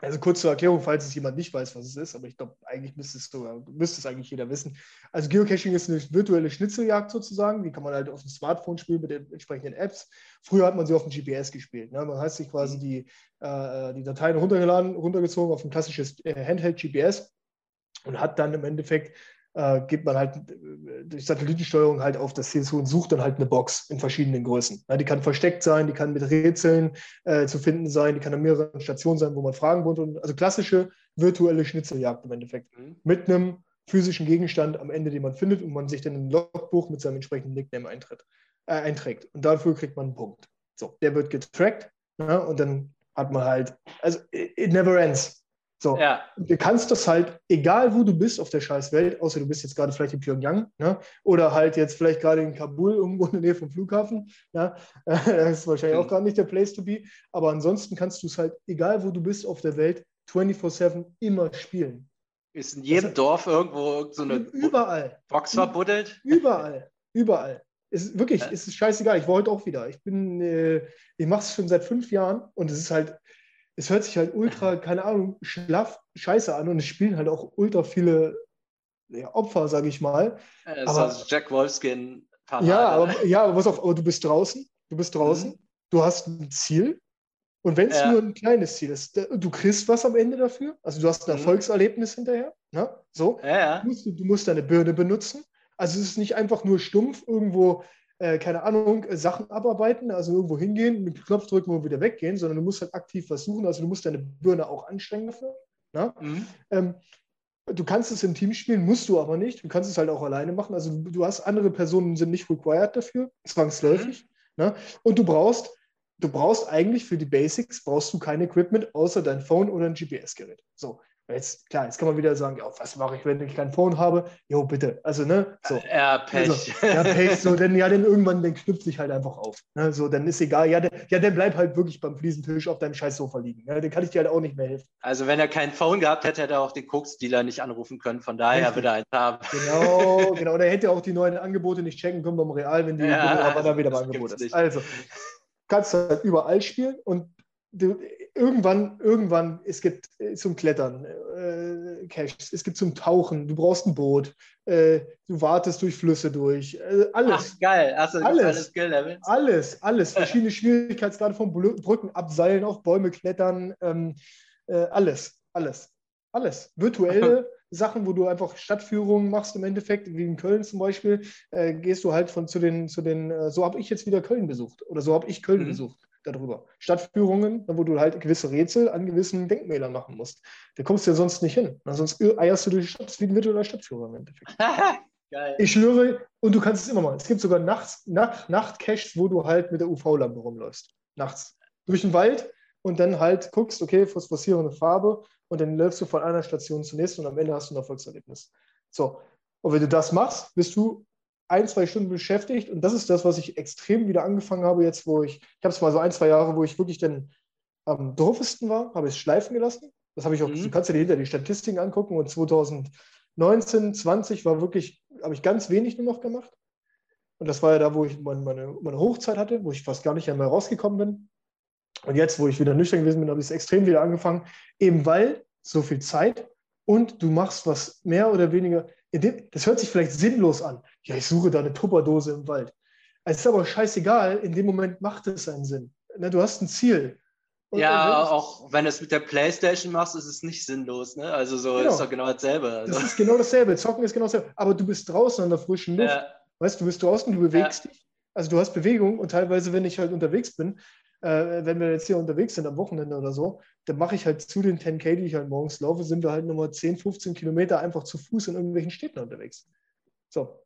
Also kurz zur Erklärung, falls es jemand nicht weiß, was es ist, aber ich glaube, eigentlich müsste es sogar, müsste es eigentlich jeder wissen. Also Geocaching ist eine virtuelle Schnitzeljagd sozusagen, die kann man halt auf dem Smartphone spielen mit den entsprechenden Apps. Früher hat man sie auf dem GPS gespielt. Ne? Man hat sich quasi mhm. die, äh, die Dateien runtergeladen, runtergezogen auf ein klassisches äh, Handheld GPS und hat dann im Endeffekt äh, geht man halt äh, durch Satellitensteuerung halt auf das Ziel zu und sucht dann halt eine Box in verschiedenen Größen. Ja, die kann versteckt sein, die kann mit Rätseln äh, zu finden sein, die kann an mehreren Stationen sein, wo man Fragen wohnt. Also klassische virtuelle Schnitzeljagd im Endeffekt. Mhm. Mit einem physischen Gegenstand am Ende, den man findet und man sich dann ein Logbuch mit seinem entsprechenden Nickname eintritt, äh, einträgt. Und dafür kriegt man einen Punkt. So, der wird getrackt ja, und dann hat man halt, also it never ends. So, ja. du kannst das halt, egal wo du bist auf der scheiß Welt, außer du bist jetzt gerade vielleicht in Pyongyang, ne? oder halt jetzt vielleicht gerade in Kabul, irgendwo in der Nähe vom Flughafen. Ja? [LAUGHS] Das ist wahrscheinlich mhm. auch gar nicht der Place to be. Aber ansonsten kannst du es halt, egal wo du bist auf der Welt, 24-7 immer spielen. Ist in jedem das Dorf irgendwo so eine überall. Box verbuddelt? Überall, überall. Es ist wirklich, ja. es ist scheißegal. Ich wollte auch wieder. Ich bin, äh, ich mache es schon seit fünf Jahren und es ist halt, es hört sich halt ultra, [LAUGHS] keine Ahnung, schlaff, scheiße an und es spielen halt auch ultra viele ja, Opfer, sage ich mal. Äh, aber, also Jack Wolfskin. Ja, aber, ja, aber pass auf, aber du bist draußen, du bist draußen, mhm. du hast ein Ziel und wenn es ja. nur ein kleines Ziel ist, du kriegst was am Ende dafür, also du hast ein mhm. Erfolgserlebnis hinterher, ne? so, ja, ja. Du, musst, du musst deine Birne benutzen, also es ist nicht einfach nur stumpf irgendwo äh, keine Ahnung, äh, Sachen abarbeiten, also irgendwo hingehen, mit dem Knopf drücken und wieder weggehen, sondern du musst halt aktiv versuchen, also du musst deine Birne auch anstrengen dafür. Ne? Mhm. Ähm, Du kannst es im Team spielen, musst du aber nicht. Du kannst es halt auch alleine machen. Also du hast andere Personen sind nicht required dafür, zwangsläufig. Mhm. Ne? Und du brauchst, du brauchst eigentlich für die Basics brauchst du kein Equipment außer dein Phone oder ein GPS-Gerät. So, Jetzt, klar, jetzt kann man wieder sagen, ja, was mache ich, wenn ich kein Phone habe? Jo, bitte. Also, ne? So. Ja, Pech. Also, ja, Pech. So, denn, ja, dann irgendwann, dann knüpft sich halt einfach auf. Ne? So, dann ist egal. Ja, dann, ja, dann bleib halt wirklich beim Fliesentisch auf deinem scheiß Sofa liegen. Ne? Dann kann ich dir halt auch nicht mehr helfen. Also, wenn er kein Phone gehabt hätte, hätte er auch den Koks-Dealer nicht anrufen können. Von daher Richtig. würde er eins haben. Genau, genau. Oder er hätte auch die neuen Angebote nicht checken können beim Real, wenn die ja, dann wieder beim Angebot ist. Also, kannst du halt überall spielen und du, irgendwann, irgendwann, es gibt äh, zum Klettern äh, Caches, es gibt zum Tauchen, du brauchst ein Boot, äh, du wartest durch Flüsse durch, äh, alles. Ach, geil, also alles, alles. Alles, alles, [LAUGHS] verschiedene Schwierigkeitsgrade von Brücken abseilen, auf Bäume klettern, ähm, äh, alles, alles, alles. Virtuelle [LAUGHS] Sachen, wo du einfach Stadtführungen machst im Endeffekt, wie in Köln zum Beispiel, äh, gehst du halt von zu den, zu den, so habe ich jetzt wieder Köln besucht oder so habe ich Köln mhm. besucht darüber. Stadtführungen, wo du halt gewisse Rätsel an gewissen Denkmälern machen musst. Da kommst du ja sonst nicht hin. Sonst eierst du durch die Stadt wie ein virtueller Stadtführer im Endeffekt. [LAUGHS] Geil. Ich schwöre, und du kannst es immer machen. Es gibt sogar nachts, Nacht, Nachtcaches, wo du halt mit der UV-Lampe rumläufst. Nachts. Durch den Wald und dann halt guckst, okay, phosphorierende Farbe und dann läufst du von einer Station zur nächsten und am Ende hast du ein Erfolgserlebnis. So. Und wenn du das machst, bist du ein, zwei Stunden beschäftigt. Und das ist das, was ich extrem wieder angefangen habe, jetzt, wo ich, ich habe es mal so ein, zwei Jahre, wo ich wirklich dann am doofesten war, habe ich es schleifen gelassen. Das habe ich auch, mhm. du kannst dir hinter die Statistiken angucken. Und 2019, 20 war wirklich, habe ich ganz wenig nur noch gemacht. Und das war ja da, wo ich meine, meine, meine Hochzeit hatte, wo ich fast gar nicht mehr rausgekommen bin. Und jetzt, wo ich wieder nüchtern gewesen bin, habe ich es extrem wieder angefangen, eben weil so viel Zeit und du machst was mehr oder weniger, das hört sich vielleicht sinnlos an. Ja, ich suche da eine Tupperdose im Wald. Es ist aber scheißegal, in dem Moment macht es einen Sinn. Ne, du hast ein Ziel. Und ja, auch wenn du es mit der Playstation machst, ist es nicht sinnlos. Ne? Also so genau. ist doch genau dasselbe. Also. Das ist genau dasselbe. Zocken ist genau dasselbe. Aber du bist draußen an der frischen Luft. Ja. Weißt du, bist draußen, du bewegst ja. dich. Also du hast Bewegung und teilweise, wenn ich halt unterwegs bin, äh, wenn wir jetzt hier unterwegs sind am Wochenende oder so, dann mache ich halt zu den 10K, die ich halt morgens laufe, sind wir halt nochmal 10, 15 Kilometer einfach zu Fuß in irgendwelchen Städten unterwegs. So.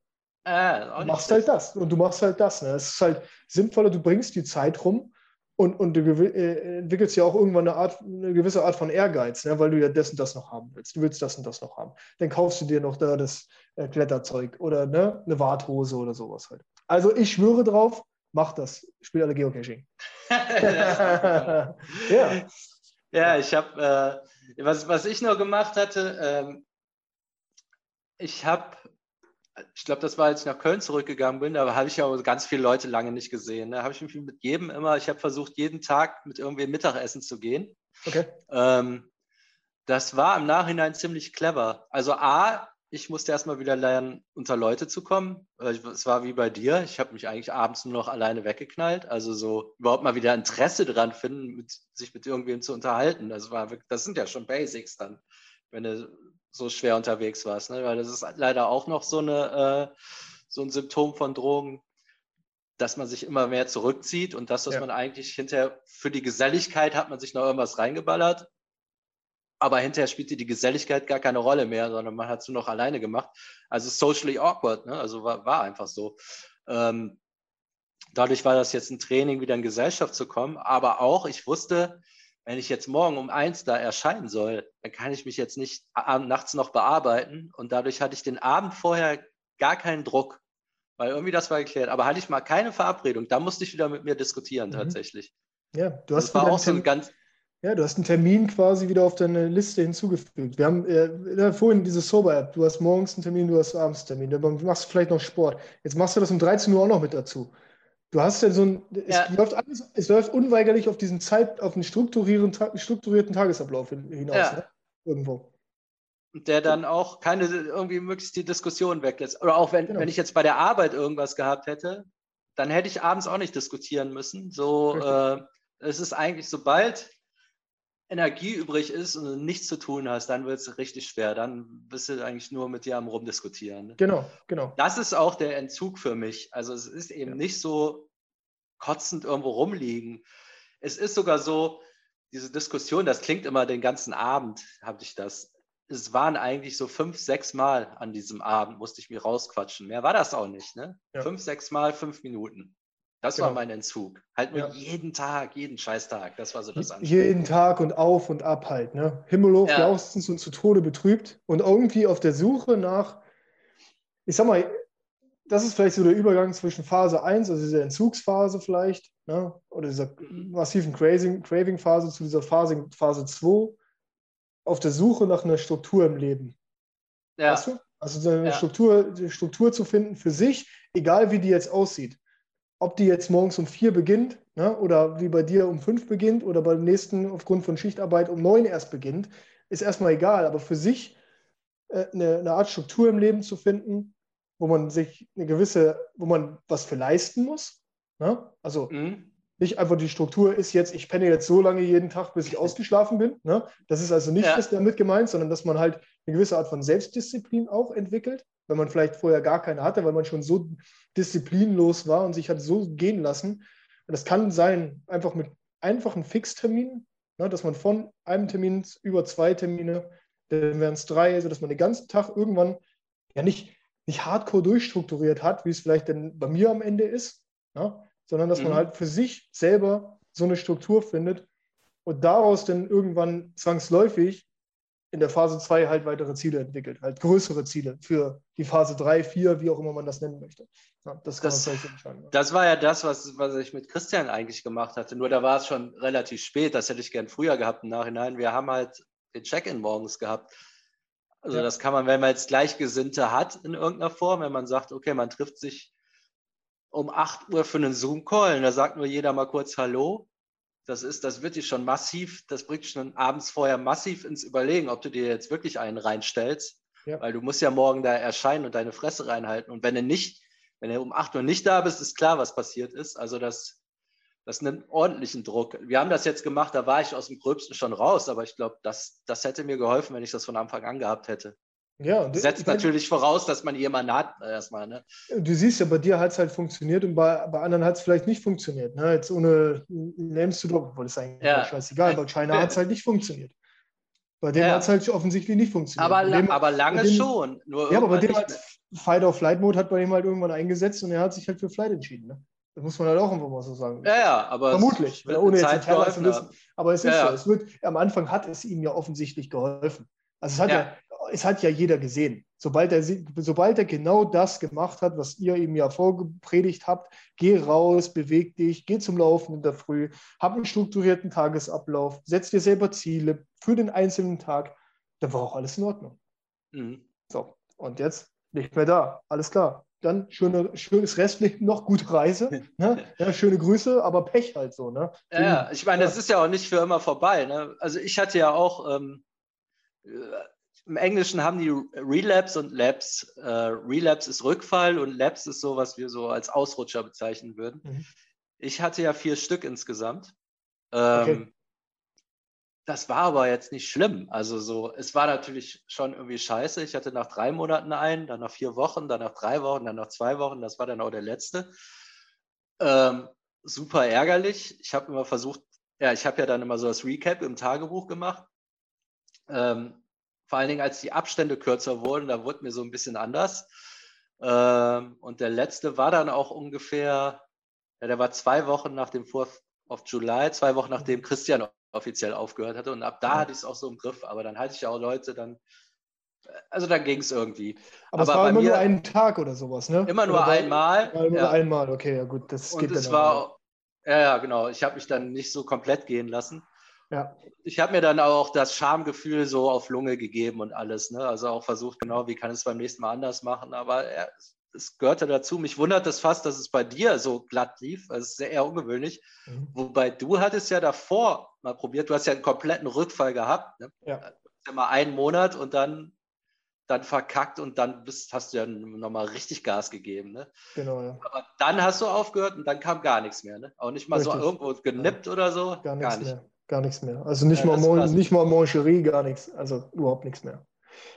Äh, du machst halt das und du machst halt das. Ne? Es ist halt sinnvoller, du bringst die Zeit rum und, und du äh, entwickelst ja auch irgendwann eine, Art, eine gewisse Art von Ehrgeiz, ne? weil du ja das und das noch haben willst. Du willst das und das noch haben. Dann kaufst du dir noch da das äh, Kletterzeug oder ne? eine Warthose oder sowas halt. Also ich schwöre drauf, mach das. Spiel alle Geocaching. [LAUGHS] ja. ja, ich habe, äh, was, was ich noch gemacht hatte, ähm, ich habe, ich glaube, das war, als ich nach Köln zurückgegangen bin, da habe ich ja ganz viele Leute lange nicht gesehen. Da ne? habe ich mich mit jedem immer, ich habe versucht, jeden Tag mit irgendwem Mittagessen zu gehen. Okay. Ähm, das war im Nachhinein ziemlich clever. Also A, ich musste erstmal wieder lernen, unter Leute zu kommen. Es war wie bei dir. Ich habe mich eigentlich abends nur noch alleine weggeknallt. Also so überhaupt mal wieder Interesse dran finden, mit, sich mit irgendwem zu unterhalten. Das, war, das sind ja schon Basics dann, wenn du so schwer unterwegs warst. Ne? Weil das ist leider auch noch so, eine, äh, so ein Symptom von Drogen, dass man sich immer mehr zurückzieht und das, was ja. man eigentlich hinterher für die Geselligkeit hat man sich noch irgendwas reingeballert aber hinterher spielte die Geselligkeit gar keine Rolle mehr, sondern man hat es nur noch alleine gemacht. Also socially awkward, ne? also war, war einfach so. Ähm, dadurch war das jetzt ein Training, wieder in Gesellschaft zu kommen, aber auch, ich wusste, wenn ich jetzt morgen um eins da erscheinen soll, dann kann ich mich jetzt nicht nachts noch bearbeiten und dadurch hatte ich den Abend vorher gar keinen Druck, weil irgendwie das war geklärt, aber hatte ich mal keine Verabredung, da musste ich wieder mit mir diskutieren mhm. tatsächlich. Ja, du hast das war auch so ein ganz ja, du hast einen Termin quasi wieder auf deine Liste hinzugefügt. Wir haben äh, vorhin diese Sober-App. Du hast morgens einen Termin, du hast abends einen Termin. Dann machst du vielleicht noch Sport. Jetzt machst du das um 13 Uhr auch noch mit dazu. Du hast ja so ein, ja. es, läuft alles, es läuft unweigerlich auf diesen Zeit, auf einen strukturierten, strukturierten Tagesablauf hinaus, ja. ne? Irgendwo. Und der dann auch keine, irgendwie möglichst die Diskussion weglässt. Oder auch wenn, genau. wenn ich jetzt bei der Arbeit irgendwas gehabt hätte, dann hätte ich abends auch nicht diskutieren müssen. So, äh, es ist eigentlich, sobald Energie übrig ist und du nichts zu tun hast, dann wird es richtig schwer. Dann bist du eigentlich nur mit dir am Rumdiskutieren. Genau, genau. Das ist auch der Entzug für mich. Also es ist eben ja. nicht so kotzend irgendwo rumliegen. Es ist sogar so, diese Diskussion, das klingt immer den ganzen Abend, habe ich das. es waren eigentlich so fünf, sechs Mal an diesem Abend, musste ich mich rausquatschen. Mehr war das auch nicht, ne? Ja. Fünf, sechs Mal, fünf Minuten. Das genau. war mein Entzug. Halt nur ja. jeden Tag, jeden Scheißtag. Das war so das Jeden Tag und auf und ab halt, ne? Himmelhoch ja. jauchzend und zu Tode betrübt und irgendwie auf der Suche nach, ich sag mal, das ist vielleicht so der Übergang zwischen Phase 1, also dieser Entzugsphase vielleicht, ne? oder dieser massiven Craving-Phase zu dieser Phase, Phase 2, auf der Suche nach einer Struktur im Leben. Ja. Weißt du? Also eine ja. Struktur, Struktur zu finden für sich, egal wie die jetzt aussieht. Ob die jetzt morgens um vier beginnt ne? oder wie bei dir um fünf beginnt oder beim nächsten aufgrund von Schichtarbeit um neun erst beginnt, ist erstmal egal. Aber für sich äh, eine, eine Art Struktur im Leben zu finden, wo man sich eine gewisse, wo man was für leisten muss. Ne? Also mhm. Nicht einfach die Struktur ist jetzt, ich penne jetzt so lange jeden Tag, bis ich ausgeschlafen bin. Ne? Das ist also nicht ja. das damit gemeint, sondern dass man halt eine gewisse Art von Selbstdisziplin auch entwickelt, wenn man vielleicht vorher gar keine hatte, weil man schon so disziplinlos war und sich hat so gehen lassen. Und das kann sein, einfach mit einfachen Fixterminen, ne, dass man von einem Termin über zwei Termine, dann wären es drei, sodass man den ganzen Tag irgendwann ja nicht nicht hardcore durchstrukturiert hat, wie es vielleicht denn bei mir am Ende ist, ja? Sondern dass mhm. man halt für sich selber so eine Struktur findet und daraus dann irgendwann zwangsläufig in der Phase 2 halt weitere Ziele entwickelt, halt größere Ziele für die Phase 3, 4, wie auch immer man das nennen möchte. Ja, das, das, das war ja das, was, was ich mit Christian eigentlich gemacht hatte. Nur da war es schon relativ spät, das hätte ich gern früher gehabt im Nachhinein. Wir haben halt den Check-in morgens gehabt. Also ja. das kann man, wenn man jetzt Gleichgesinnte hat in irgendeiner Form, wenn man sagt, okay, man trifft sich um 8 Uhr für einen Zoom-Call da sagt nur jeder mal kurz Hallo. Das ist, das wird dich schon massiv, das bringt schon abends vorher massiv ins Überlegen, ob du dir jetzt wirklich einen reinstellst. Ja. Weil du musst ja morgen da erscheinen und deine Fresse reinhalten. Und wenn du nicht, wenn du um 8 Uhr nicht da bist, ist klar, was passiert ist. Also das, das nimmt ordentlichen Druck. Wir haben das jetzt gemacht, da war ich aus dem Gröbsten schon raus, aber ich glaube, das, das hätte mir geholfen, wenn ich das von Anfang an gehabt hätte. Ja, setzt natürlich voraus, dass man jemanden hat, erstmal. Ne? Du siehst ja, bei dir hat es halt funktioniert und bei, bei anderen hat es vielleicht nicht funktioniert. Ne? Jetzt ohne nennst du doch, obwohl es eigentlich ja. scheißegal, bei China hat es halt nicht funktioniert. Bei dem ja. hat es halt offensichtlich nicht funktioniert. Aber, dem, aber lange dem, schon. ja, aber bei dem hat Fight of Flight Mode hat bei ihm halt irgendwann eingesetzt und er hat sich halt für Flight entschieden. Ne? Das muss man halt auch einfach mal so sagen. Ja, ja, aber. Vermutlich, ohne jetzt Details zu wissen. Aber es ist ja, so, es wird, am Anfang hat es ihm ja offensichtlich geholfen. Also es hat ja, ja es hat ja jeder gesehen. Sobald er, sobald er genau das gemacht hat, was ihr ihm ja vorgepredigt habt, geh raus, beweg dich, geh zum Laufen in der Früh, hab einen strukturierten Tagesablauf, setz dir selber Ziele für den einzelnen Tag, dann war auch alles in Ordnung. Mhm. So, und jetzt nicht mehr da. Alles klar dann schöne, schönes Restleben noch, gute Reise. [LAUGHS] Ne? Ja, schöne Grüße, aber Pech halt so. Ne? Ja, ich meine, das ist ja auch nicht für immer vorbei. Ne? Also ich hatte ja auch, ähm, äh, im Englischen haben die Relapse und Labs. Äh, Relapse ist Rückfall und Labs ist so, was wir so als Ausrutscher bezeichnen würden. Mhm. Ich hatte ja vier Stück insgesamt. Ähm, okay. Das war aber jetzt nicht schlimm. Also so, es war natürlich schon irgendwie scheiße. Ich hatte nach drei Monaten einen, dann nach vier Wochen, dann nach drei Wochen, dann nach zwei Wochen. Das war dann auch der letzte. Ähm, super ärgerlich. Ich habe immer versucht, ja, ich habe ja dann immer so das Recap im Tagebuch gemacht. Ähm, vor allen Dingen, als die Abstände kürzer wurden, da wurde mir so ein bisschen anders. Ähm, und der letzte war dann auch ungefähr, ja, der war zwei Wochen nach dem 4th of July, zwei Wochen nachdem Christian offiziell aufgehört hatte. Und ab da hatte ich es auch so im Griff. Aber dann hatte ich ja auch Leute dann, also dann ging es irgendwie. Aber, Aber es war immer nur einen Tag oder sowas, ne? Immer nur einmal. Immer nur ja. einmal, okay, ja gut, das und geht es dann war, Ja, ja, genau. Ich habe mich dann nicht so komplett gehen lassen. Ja. Ich habe mir dann auch das Schamgefühl so auf Lunge gegeben und alles. Ne? Also auch versucht, genau, wie kann es beim nächsten Mal anders machen. Aber ja, es gehörte dazu. Mich wundert es fast, dass es bei dir so glatt lief. Das ist sehr eher ungewöhnlich. Mhm. Wobei du hattest ja davor mal probiert, du hast ja einen kompletten Rückfall gehabt. Ne? Ja. ja mal einen Monat und dann, dann verkackt und dann bist, hast du ja nochmal richtig Gas gegeben. Ne? Genau, ja. Aber dann hast du aufgehört und dann kam gar nichts mehr. Ne? Auch nicht mal richtig. so irgendwo genippt ja. oder so. Gar, gar nicht. Mehr. Gar nichts mehr. Also nicht, ja, mal, nicht mal Mancherie, gar nichts. Also überhaupt nichts mehr.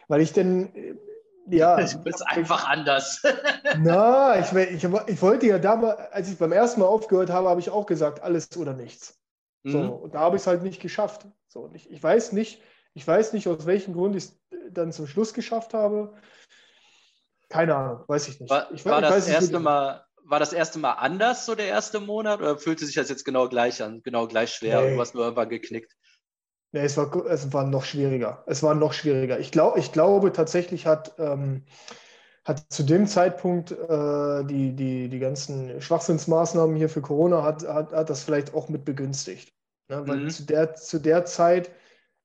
Weil ich denn ja. [LAUGHS] Du bist einfach anders. [LAUGHS] Na, ich, ich, ich wollte ja damals, als ich beim ersten Mal aufgehört habe, habe ich auch gesagt, alles oder nichts. Mhm. So, und da habe ich es halt nicht geschafft. So, ich, ich weiß nicht, Ich weiß nicht, aus welchem Grund ich es dann zum Schluss geschafft habe. Keine Ahnung, weiß ich nicht. War, ich, war ich das erste Mal, war das erste Mal anders, so der erste Monat, oder fühlte sich das jetzt genau gleich an, genau gleich schwer nee. und du hast nur irgendwann geknickt? Nee, es war, es war noch schwieriger. Es war noch schwieriger. Ich, glaub, ich glaube tatsächlich hat, ähm, hat zu dem Zeitpunkt äh, die, die, die ganzen Schwachsinnsmaßnahmen hier für Corona hat, hat, hat das vielleicht auch mit begünstigt. Ne? Weil mhm. zu, der, zu der Zeit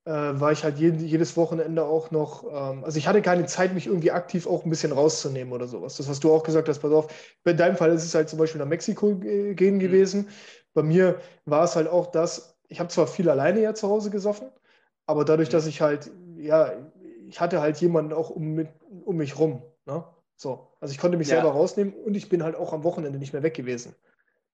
äh, war ich halt jeden, jedes Wochenende auch noch, ähm, also ich hatte keine Zeit, mich irgendwie aktiv auch ein bisschen rauszunehmen oder sowas. Das, was du auch gesagt hast, pass auf, bei deinem Fall ist es halt zum Beispiel nach Mexiko gehen mhm. gewesen. Bei mir war es halt auch das, ich habe zwar viel alleine ja zu Hause gesoffen, aber dadurch, mhm. dass ich halt, ja, ich hatte halt jemanden auch um, mit, um mich rum. Ne? So, also ich konnte mich ja. selber rausnehmen und ich bin halt auch am Wochenende nicht mehr weg gewesen.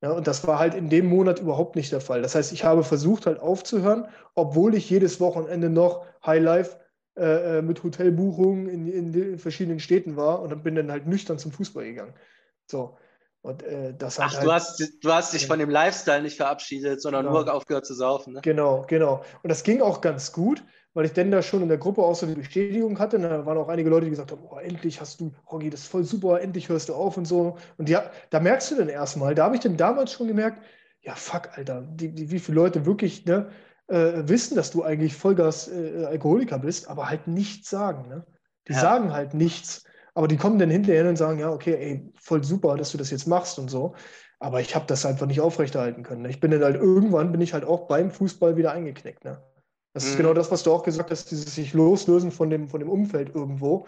Ja, und das war halt in dem Monat überhaupt nicht der Fall. Das heißt, ich habe versucht halt aufzuhören, obwohl ich jedes Wochenende noch Highlife äh, äh mit Hotelbuchungen in, in, verschiedenen Städten war und dann bin dann halt nüchtern zum Fußball gegangen. So. Und, äh, das Ach, halt, du, hast, du hast dich von dem Lifestyle nicht verabschiedet, sondern genau. nur aufgehört zu saufen. Ne? Genau, genau. Und das ging auch ganz gut, weil ich dann da schon in der Gruppe auch so eine Bestätigung hatte. Und da waren auch einige Leute, die gesagt haben, oh, endlich hast du, Rogi, das ist voll super, endlich hörst du auf und so. Und ja, da merkst du dann erstmal, da habe ich dann damals schon gemerkt, ja, fuck, Alter, die, die, wie viele Leute wirklich ne, äh, wissen, dass du eigentlich Vollgas-Alkoholiker äh, bist, aber halt nichts sagen. Ne? Die ja. sagen halt nichts. Aber die kommen dann hinterher und sagen, ja, okay, ey, voll super, dass du das jetzt machst und so. Aber ich habe das einfach nicht aufrechterhalten können. Ne? Ich bin dann halt irgendwann bin ich halt auch beim Fußball wieder eingeknickt. Ne? Das mhm. ist genau das, was du auch gesagt hast, dieses sich loslösen von dem, von dem Umfeld irgendwo.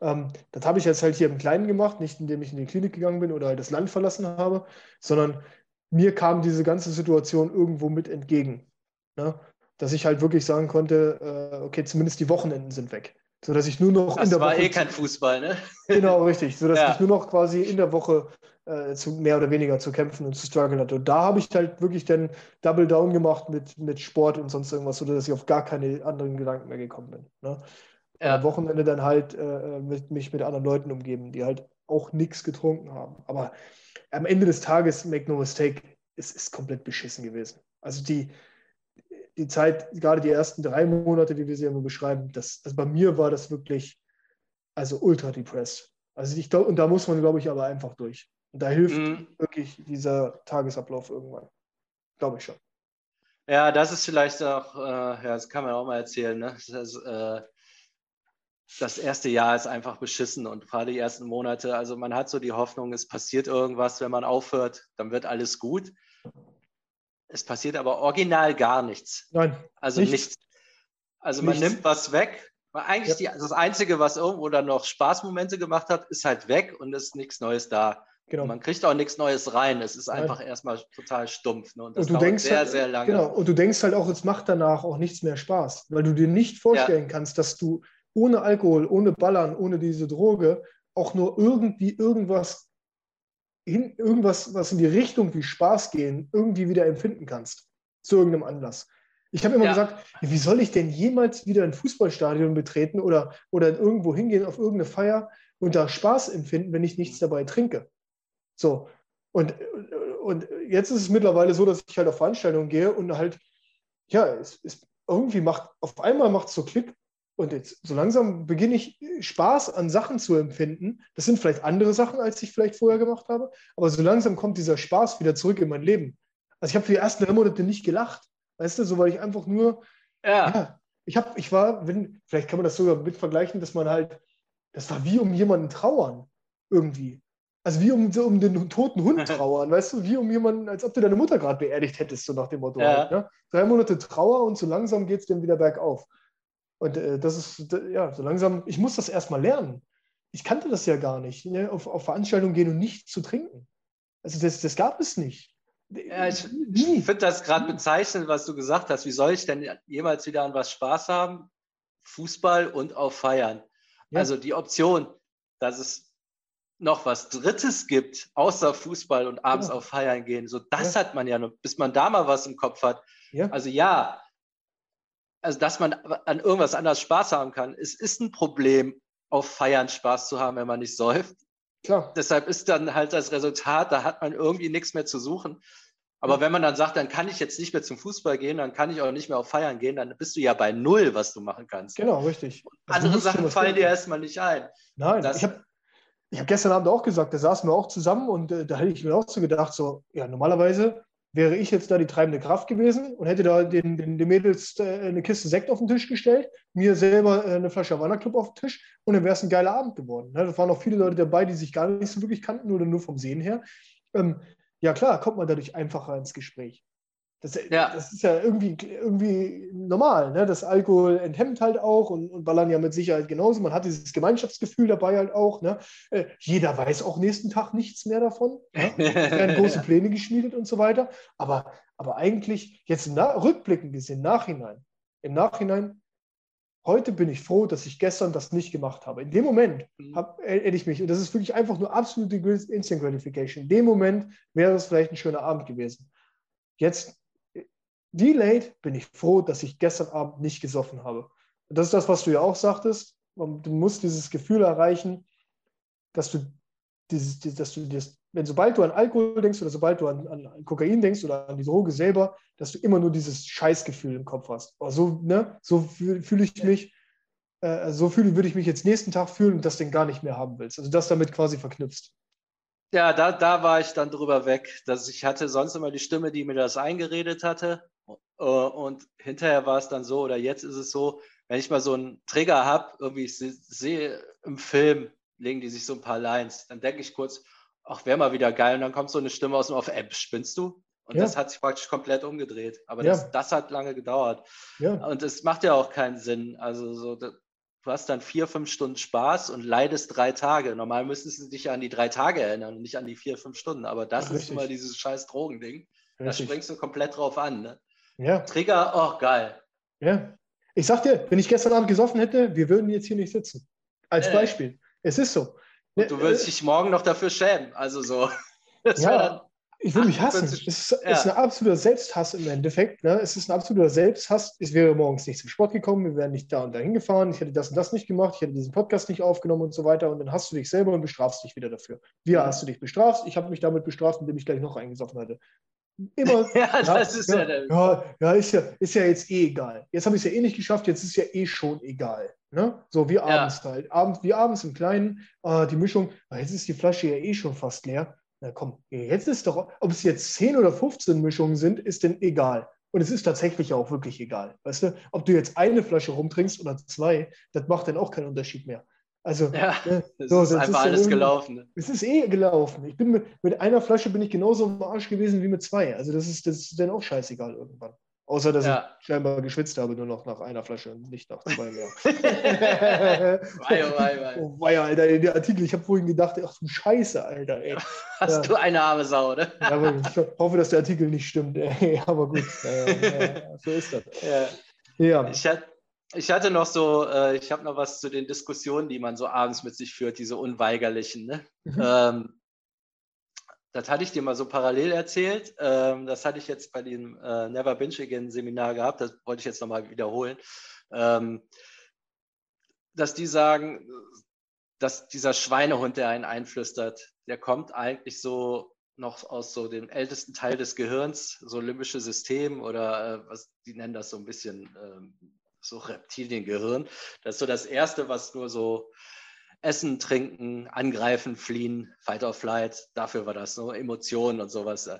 Ähm, das habe ich jetzt halt hier im Kleinen gemacht, nicht indem ich in die Klinik gegangen bin oder halt das Land verlassen habe, sondern mir kam diese ganze Situation irgendwo mit entgegen. Ne? Dass ich halt wirklich sagen konnte, äh, okay, zumindest die Wochenenden sind weg. Sodass ich nur noch das in der war Woche. eh kein Fußball, ne? Genau, richtig. [LAUGHS] Sodass ja. ich nur noch quasi in der Woche äh, zu, mehr oder weniger zu kämpfen und zu strugglen hatte. Und da habe ich halt wirklich dann Double Down gemacht mit, mit Sport und sonst irgendwas, sodass ich auf gar keine anderen Gedanken mehr gekommen bin. Ne? Ja. Am Wochenende dann halt äh, mit, mich mit anderen Leuten umgeben, die halt auch nichts getrunken haben. Aber am Ende des Tages, make no mistake, es ist komplett beschissen gewesen. Also die, die Zeit, gerade die ersten drei Monate, wie wir sie immer beschreiben, das, also bei mir war das wirklich also ultra depressed. Also ich glaube, und da muss man, glaube ich, aber einfach durch. Und da hilft mhm. wirklich dieser Tagesablauf irgendwann. Glaube ich schon. Ja, das ist vielleicht auch, äh, ja, das kann man auch mal erzählen, ne? Das, äh, das erste Jahr ist einfach beschissen und gerade die ersten Monate, also man hat so die Hoffnung, es passiert irgendwas, wenn man aufhört, dann wird alles gut. Es passiert aber original gar nichts. Nein. Also nichts. nichts. Also man nichts. nimmt was weg. Eigentlich ja. die, das Einzige, was irgendwo dann noch Spaßmomente gemacht hat, ist halt weg und es ist nichts Neues da. Genau. Man kriegt auch nichts Neues rein. Es ist einfach Nein. erstmal total stumpf. Ne? Und das und du dauert denkst sehr, halt, sehr lange. Genau. Und du denkst halt auch, es macht danach auch nichts mehr Spaß, weil du dir nicht vorstellen ja. kannst, dass du ohne Alkohol, ohne Ballern, ohne diese Droge auch nur irgendwie irgendwas, hin, irgendwas, was in die Richtung wie Spaß gehen, irgendwie wieder empfinden kannst. Zu irgendeinem Anlass. Ich habe immer ja. gesagt, wie soll ich denn jemals wieder ein Fußballstadion betreten oder, oder irgendwo hingehen auf irgendeine Feier und da Spaß empfinden, wenn ich nichts dabei trinke? So. Und, und jetzt ist es mittlerweile so, dass ich halt auf Veranstaltungen gehe und halt, ja, es, es irgendwie macht, auf einmal macht es so Klick und jetzt so langsam beginne ich Spaß an Sachen zu empfinden. Das sind vielleicht andere Sachen, als ich vielleicht vorher gemacht habe, aber so langsam kommt dieser Spaß wieder zurück in mein Leben. Also ich habe für die ersten drei Monate nicht gelacht, weißt du, so weil ich einfach nur, ja, ja ich habe, ich war, wenn, vielleicht kann man das sogar mit vergleichen, dass man halt, das war wie um jemanden trauern irgendwie. Also wie um, um den toten Hund [LAUGHS] trauern, weißt du, wie um jemanden, als ob du deine Mutter gerade beerdigt hättest, so nach dem Motto. Ja. Halt, ne? Drei Monate Trauer und so langsam geht es dann wieder bergauf. Und äh, das ist, ja, so langsam, ich muss das erstmal lernen. Ich kannte das ja gar nicht, ne? auf, auf Veranstaltungen gehen und nichts zu trinken. Also das, das gab es nicht. Ja, ich, ich finde das gerade bezeichnend, was du gesagt hast. Wie soll ich denn jemals wieder an was Spaß haben? Fußball und auf Feiern. Ja. Also die Option, dass es noch was Drittes gibt, außer Fußball und abends ja. auf Feiern gehen. So, das hat man ja noch, bis man da mal was im Kopf hat. Also ja, also dass man an irgendwas anders Spaß haben kann. Es ist ein Problem, auf Feiern Spaß zu haben, wenn man nicht säuft. Klar. Deshalb ist dann halt das Resultat, da hat man irgendwie nichts mehr zu suchen. Aber wenn man dann sagt, dann kann ich jetzt nicht mehr zum Fußball gehen, dann kann ich auch nicht mehr auf Feiern gehen, dann bist du ja bei null, was du machen kannst. Genau, richtig. Also Andere Sachen fallen dir erstmal nicht ein. Nein, das, ich habe ich hab gestern Abend auch gesagt, da saßen wir auch zusammen und äh, da hätte ich mir auch so gedacht, so, ja, normalerweise wäre ich jetzt da die treibende Kraft gewesen und hätte da den, den, den Mädels äh, eine Kiste Sekt auf den Tisch gestellt, mir selber äh, eine Flasche Havana Club auf den Tisch und dann wäre es ein geiler Abend geworden. Ne? Da waren auch viele Leute dabei, die sich gar nicht so wirklich kannten oder nur vom Sehen her. Ähm, ja klar, kommt man dadurch einfacher ins Gespräch. Das, ja. das ist ja irgendwie, irgendwie normal. Ne? Das Alkohol enthemmt halt auch und, und Ballern ja mit Sicherheit genauso. Man hat dieses Gemeinschaftsgefühl dabei halt auch. Ne? Äh, jeder weiß auch nächsten Tag nichts mehr davon. Ne? [LAUGHS] Werden große Pläne geschmiedet und so weiter. Aber, aber eigentlich, jetzt na, rückblickend gesehen, Nachhinein, im Nachhinein, heute bin ich froh, dass ich gestern das nicht gemacht habe. In dem Moment mhm. hab, hätte ich mich, und das ist wirklich einfach nur absolute Instant Gratification, in dem Moment wäre es vielleicht ein schöner Abend gewesen. Jetzt delayed bin ich froh, dass ich gestern Abend nicht gesoffen habe. Das ist das, was du ja auch sagtest. Du musst dieses Gefühl erreichen, dass du dieses, dass du das, wenn sobald du an Alkohol denkst oder sobald du an, an, Kokain denkst oder an die Droge selber, dass du immer nur dieses Scheißgefühl im Kopf hast. So, ne, so fühle fühl ich mich, äh, so fühle, würde ich mich jetzt nächsten Tag fühlen und das Ding gar nicht mehr haben willst. Also das damit quasi verknüpft. Ja, da, da war ich dann drüber weg, dass ich hatte sonst immer die Stimme, die mir das eingeredet hatte. Äh, und hinterher war es dann so, oder jetzt ist es so, wenn ich mal so einen Trigger habe, irgendwie ich sehe im Film, legen die sich so ein paar Lines, dann denke ich kurz, ach, wäre mal wieder geil. Und dann kommt so eine Stimme aus dem Off, ey, spinnst du? Und ja. das hat sich praktisch komplett umgedreht. Aber ja. das, das hat lange gedauert. Ja. Und es macht ja auch keinen Sinn. Also so, du hast dann vier, fünf Stunden Spaß und leidest drei Tage. Normal müsstest du dich an die drei Tage erinnern und nicht an die vier, fünf Stunden. Aber das Ach, ist richtig. immer dieses scheiß Drogending. Da springst du komplett drauf an. Ne? Ja. Trigger, oh geil. Ja. Ich sag dir, wenn ich gestern Abend gesoffen hätte, wir würden jetzt hier nicht sitzen. Als äh. Beispiel. Es ist so. Und du würdest äh, dich morgen noch dafür schämen. Also so. [LAUGHS] Das ja, ich will mich hassen. Es ist, ja. ist ein absoluter Selbsthass im Endeffekt. Ne? Es ist ein absoluter Selbsthass. Ich wäre morgens nicht zum Sport gekommen, wir wären nicht da und dahin gefahren, ich hätte das und das nicht gemacht, ich hätte diesen Podcast nicht aufgenommen und so weiter. Und dann hast du dich selber und bestrafst dich wieder dafür. Wie ja. hast du dich bestraft? Ich habe mich damit bestraft, indem ich gleich noch eingesoffen hatte immer. [LAUGHS] ja, das ist ja, ja, ja, ja, ist ja, ist ja jetzt eh egal. Jetzt habe ich es ja eh nicht geschafft, jetzt ist ja eh schon egal. Ne? So wie abends halt. Abend, wie abends im Kleinen, äh, die Mischung, ah, jetzt ist die Flasche ja eh schon fast leer. Na komm, jetzt ist doch, ob es jetzt 10 oder 15 Mischungen sind, ist denn egal. Und es ist tatsächlich auch wirklich egal. Weißt du, ob du jetzt eine Flasche rumtrinkst oder zwei, das macht dann auch keinen Unterschied mehr. Also, ja, ne, [LAUGHS] es so, ist einfach ist alles gelaufen. Es ist eh gelaufen. Ich bin mit, mit, einer Flasche bin ich genauso im Arsch gewesen wie mit zwei. Also das ist, das ist dann auch scheißegal irgendwann. Außer, dass ja. ich scheinbar geschwitzt habe, nur noch nach einer Flasche und nicht nach zwei mehr. [LAUGHS] wei, oh, wei, wei. Oh, wei, Alter, der Artikel, ich habe vorhin gedacht, ach du Scheiße, Alter. Ey. [LAUGHS] Hast du eine arme Sau, oder? ja, aber ich hoffe, dass der Artikel nicht stimmt. Ey. Aber gut, ja, so ist das. Ja. Ich hatte ich hatte noch so, äh, ich habe noch was zu den Diskussionen, die man so abends mit sich führt, diese unweigerlichen. Ne? Mhm. Ähm, das hatte ich dir mal so parallel erzählt. Ähm, das hatte ich jetzt bei dem äh, Never Binge Again Seminar gehabt. Das wollte ich jetzt nochmal wiederholen. Ähm, dass die sagen, dass dieser Schweinehund, der einen einflüstert, der kommt eigentlich so noch aus so dem ältesten Teil des Gehirns, so limbische System oder äh, was die nennen das so ein bisschen ähm, so Reptiliengehirn. Das ist so das Erste, was nur so Essen, Trinken, Angreifen, Fliehen, Fight or Flight, dafür war das so, Emotionen und sowas.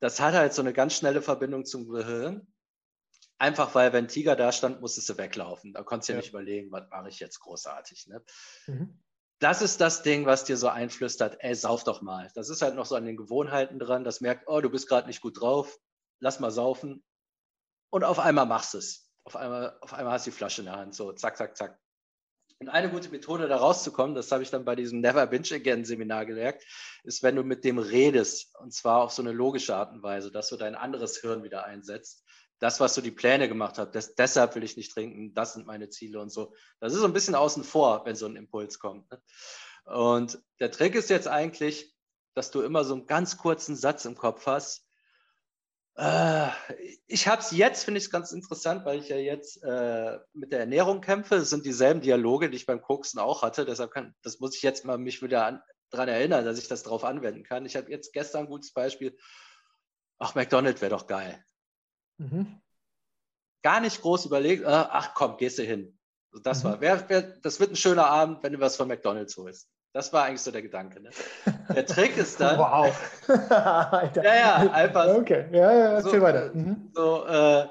Das hat halt so eine ganz schnelle Verbindung zum Gehirn. Einfach weil, wenn Tiger da stand, musstest du weglaufen. Da konntest du ja. nicht überlegen, was mache ich jetzt großartig. Ne? Mhm. Das ist das Ding, was dir so einflüstert, ey, sauf doch mal. Das ist halt noch so an den Gewohnheiten dran, das merkt, oh, du bist gerade nicht gut drauf, lass mal saufen. Und auf einmal machst du es auf einmal, auf einmal hast du die Flasche in der Hand, so zack, zack, zack. Und eine gute Methode, da rauszukommen, das habe ich dann bei diesem Never Binge Again Seminar gelernt, ist, wenn du mit dem redest, und zwar auf so eine logische Art und Weise, dass du dein anderes Hirn wieder einsetzt. Das, was du die Pläne gemacht hast, das, deshalb will ich nicht trinken, das sind meine Ziele und so. Das ist so ein bisschen außen vor, wenn so ein Impuls kommt. Ne? Und der Trick ist jetzt eigentlich, dass du immer so einen ganz kurzen Satz im Kopf hast, äh, ich habe es jetzt, finde ich es ganz interessant, weil ich ja jetzt äh, mit der Ernährung kämpfe. Es sind dieselben Dialoge, die ich beim Koksen auch hatte. Deshalb kann, das muss ich jetzt mal mich wieder daran erinnern, dass ich das drauf anwenden kann. Ich habe jetzt gestern ein gutes Beispiel. ach, McDonald's wäre doch geil. Mhm. Gar nicht groß überlegt, äh, ach komm, gehst du hin. Das mhm. war, wär, wär, das wird ein schöner Abend, wenn du was von McDonald's holst. Das war eigentlich so der Gedanke. Ne? Der Trick ist dann. [LAUGHS] Wow. [LAUGHS] ja, ja, einfach. Okay, ja, ja, erzähl so, weiter. Mhm. So, äh,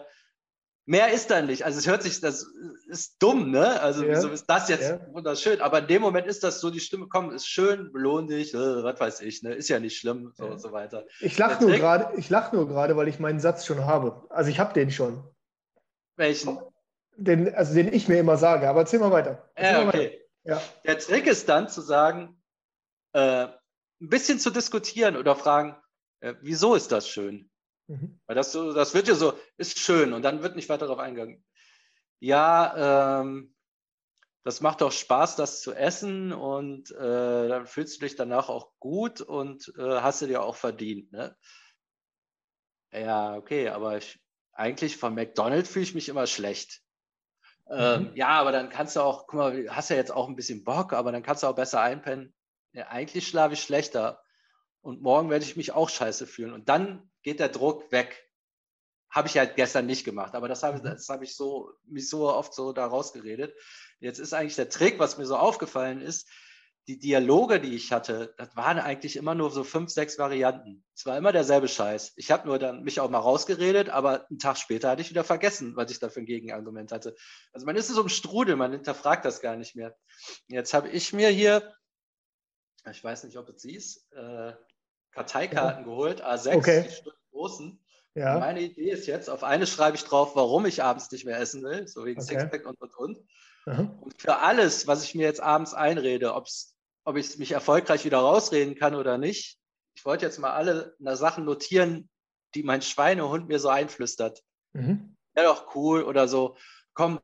mehr ist dann nicht. Also es hört sich, das ist dumm, ne? Also ja. wieso ist das jetzt ja. wunderschön? Aber in dem Moment ist das so, die Stimme kommt, ist schön, belohn dich, äh, was weiß ich, ne? Ist ja nicht schlimm, so ja. so weiter. Ich lache nur gerade, ich lache nur gerade, weil ich meinen Satz schon habe. Also ich habe den schon. Welchen? Den, also den ich mir immer sage, aber erzähl mal weiter. Erzähl ja, okay. Weiter. Ja. Der Trick ist dann zu sagen, äh, ein bisschen zu diskutieren oder fragen, äh, wieso ist das schön? Mhm. Weil das, so, das wird ja so, ist schön und dann wird nicht weiter darauf eingegangen. Ja, ähm, das macht doch Spaß, das zu essen und äh, dann fühlst du dich danach auch gut und äh, hast du dir auch verdient. Ne? Ja, okay, aber ich, eigentlich von McDonald's fühle ich mich immer schlecht. Ähm, mhm. ja, aber dann kannst du auch, guck mal, hast ja jetzt auch ein bisschen Bock, aber dann kannst du auch besser einpennen. Ja, eigentlich schlafe ich schlechter und morgen werde ich mich auch scheiße fühlen. Und dann geht der Druck weg. Habe ich halt gestern nicht gemacht, aber das habe, mhm. das habe ich so, mich so oft so da rausgeredet. Jetzt ist eigentlich der Trick, was mir so aufgefallen ist, die Dialoge, die ich hatte, das waren eigentlich immer nur so fünf, sechs Varianten. Es war immer derselbe Scheiß. Ich habe nur dann mich auch mal rausgeredet, aber einen Tag später hatte ich wieder vergessen, was ich da für ein Gegenargument hatte. Also man ist so im Strudel, man hinterfragt das gar nicht mehr. Jetzt habe ich mir hier, ich weiß nicht, ob du es siehst, äh, Karteikarten ja. geholt, A6, okay. die großen. Ja. Meine Idee ist jetzt, auf eine schreibe ich drauf, warum ich abends nicht mehr essen will, so wegen okay. Sixpack und und und. Mhm. Und für alles, was ich mir jetzt abends einrede, ob es ob ich mich erfolgreich wieder rausreden kann oder nicht. Ich wollte jetzt mal alle Sachen notieren, die mein Schweinehund mir so einflüstert. Mhm. Wäre doch cool oder so. Komm,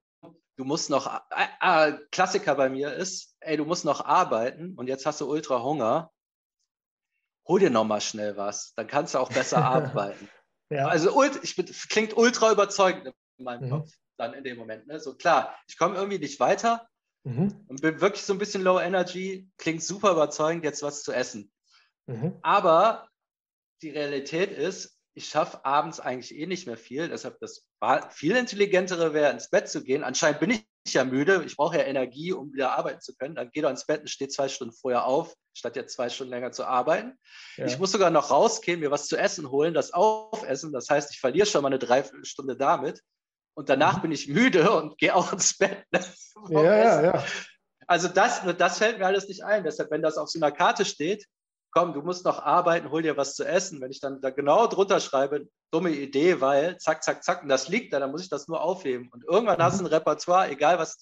du musst noch, äh, Klassiker bei mir ist, ey, du musst noch arbeiten und jetzt hast du ultra Hunger. Hol dir noch mal schnell was, dann kannst du auch besser [LAUGHS] arbeiten. Ja. Also ich bin, klingt ultra überzeugend in meinem mhm. Kopf dann in dem Moment. Ne? So klar, ich komme irgendwie nicht weiter, Mhm. Und bin wirklich so ein bisschen low energy, klingt super überzeugend, jetzt was zu essen. Mhm. Aber die Realität ist, ich schaffe abends eigentlich eh nicht mehr viel. Deshalb das viel intelligentere wäre, ins Bett zu gehen. Anscheinend bin ich ja müde. Ich brauche ja Energie, um wieder arbeiten zu können. Dann geh doch ins Bett und steh zwei Stunden vorher auf, statt jetzt zwei Stunden länger zu arbeiten. Ja. Ich muss sogar noch rausgehen, mir was zu essen holen, das aufessen. Das heißt, ich verliere schon mal eine Dreiviertelstunde damit und danach mhm. bin ich müde und [LAUGHS] gehe auch ins Bett. ja, ja, ja. Also das, das fällt mir alles nicht ein. Deshalb, wenn das auf so einer Karte steht, komm, du musst noch arbeiten, hol dir was zu essen. Wenn ich dann da genau drunter schreibe, dumme Idee, weil zack, zack, zack, und das liegt da, dann muss ich das nur aufheben. Und irgendwann mhm. hast du ein Repertoire, egal was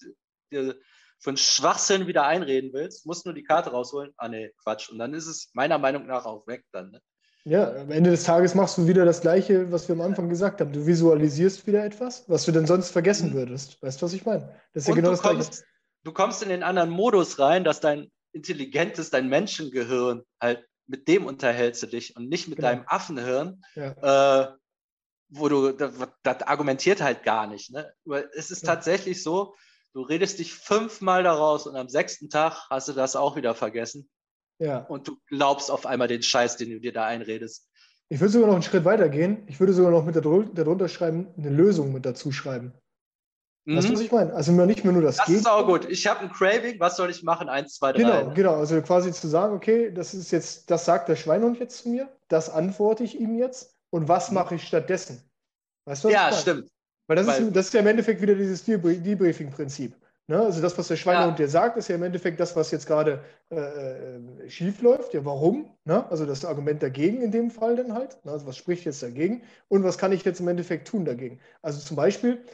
dir für einen Schwachsinn wieder einreden willst, musst nur die Karte rausholen. Ah nee, Quatsch. Und dann ist es meiner Meinung nach auch weg dann. Ne? Ja, am Ende des Tages machst du wieder das Gleiche, was wir am Anfang gesagt haben. Du visualisierst wieder etwas, was du denn sonst vergessen mhm. würdest. Weißt du, was ich meine? Das ist ja genau das kommst, Gleiche. Du kommst in den anderen Modus rein, dass dein intelligentes, dein Menschengehirn halt mit dem unterhältst du dich und nicht mit genau. deinem Affenhirn, ja. äh, wo du, das, das, argumentiert halt gar nicht. Ne? Es ist ja. tatsächlich so, du redest dich fünfmal daraus und am sechsten Tag hast du das auch wieder vergessen. Ja. Und du glaubst auf einmal den Scheiß, den du dir da einredest. Ich würde sogar noch einen Schritt weiter gehen. Ich würde sogar noch mit darunter schreiben, eine Lösung mit dazu schreiben. Mhm. Weißt du, was ich meine? Also nicht mehr nur das, das geht. Das ist auch gut. Ich habe ein Craving, was soll ich machen? Eins, zwei, drei. Genau, genau. Also quasi zu sagen, okay, das ist jetzt, das sagt der Schweinhund jetzt zu mir, das antworte ich ihm jetzt und was mhm. mache ich stattdessen? Weißt du, was ja, stimmt. Weil das, Weil ist, das ist ja im Endeffekt wieder dieses Debriefing-Prinzip. Ne? Also das, was der Schweinehund ja. dir sagt, ist ja im Endeffekt das, was jetzt gerade äh, äh, schief läuft. Ja, warum? Ne? Also das Argument dagegen in dem Fall dann halt. Ne? Also was spricht jetzt dagegen? Und was kann ich jetzt im Endeffekt tun dagegen? Also zum Beispiel,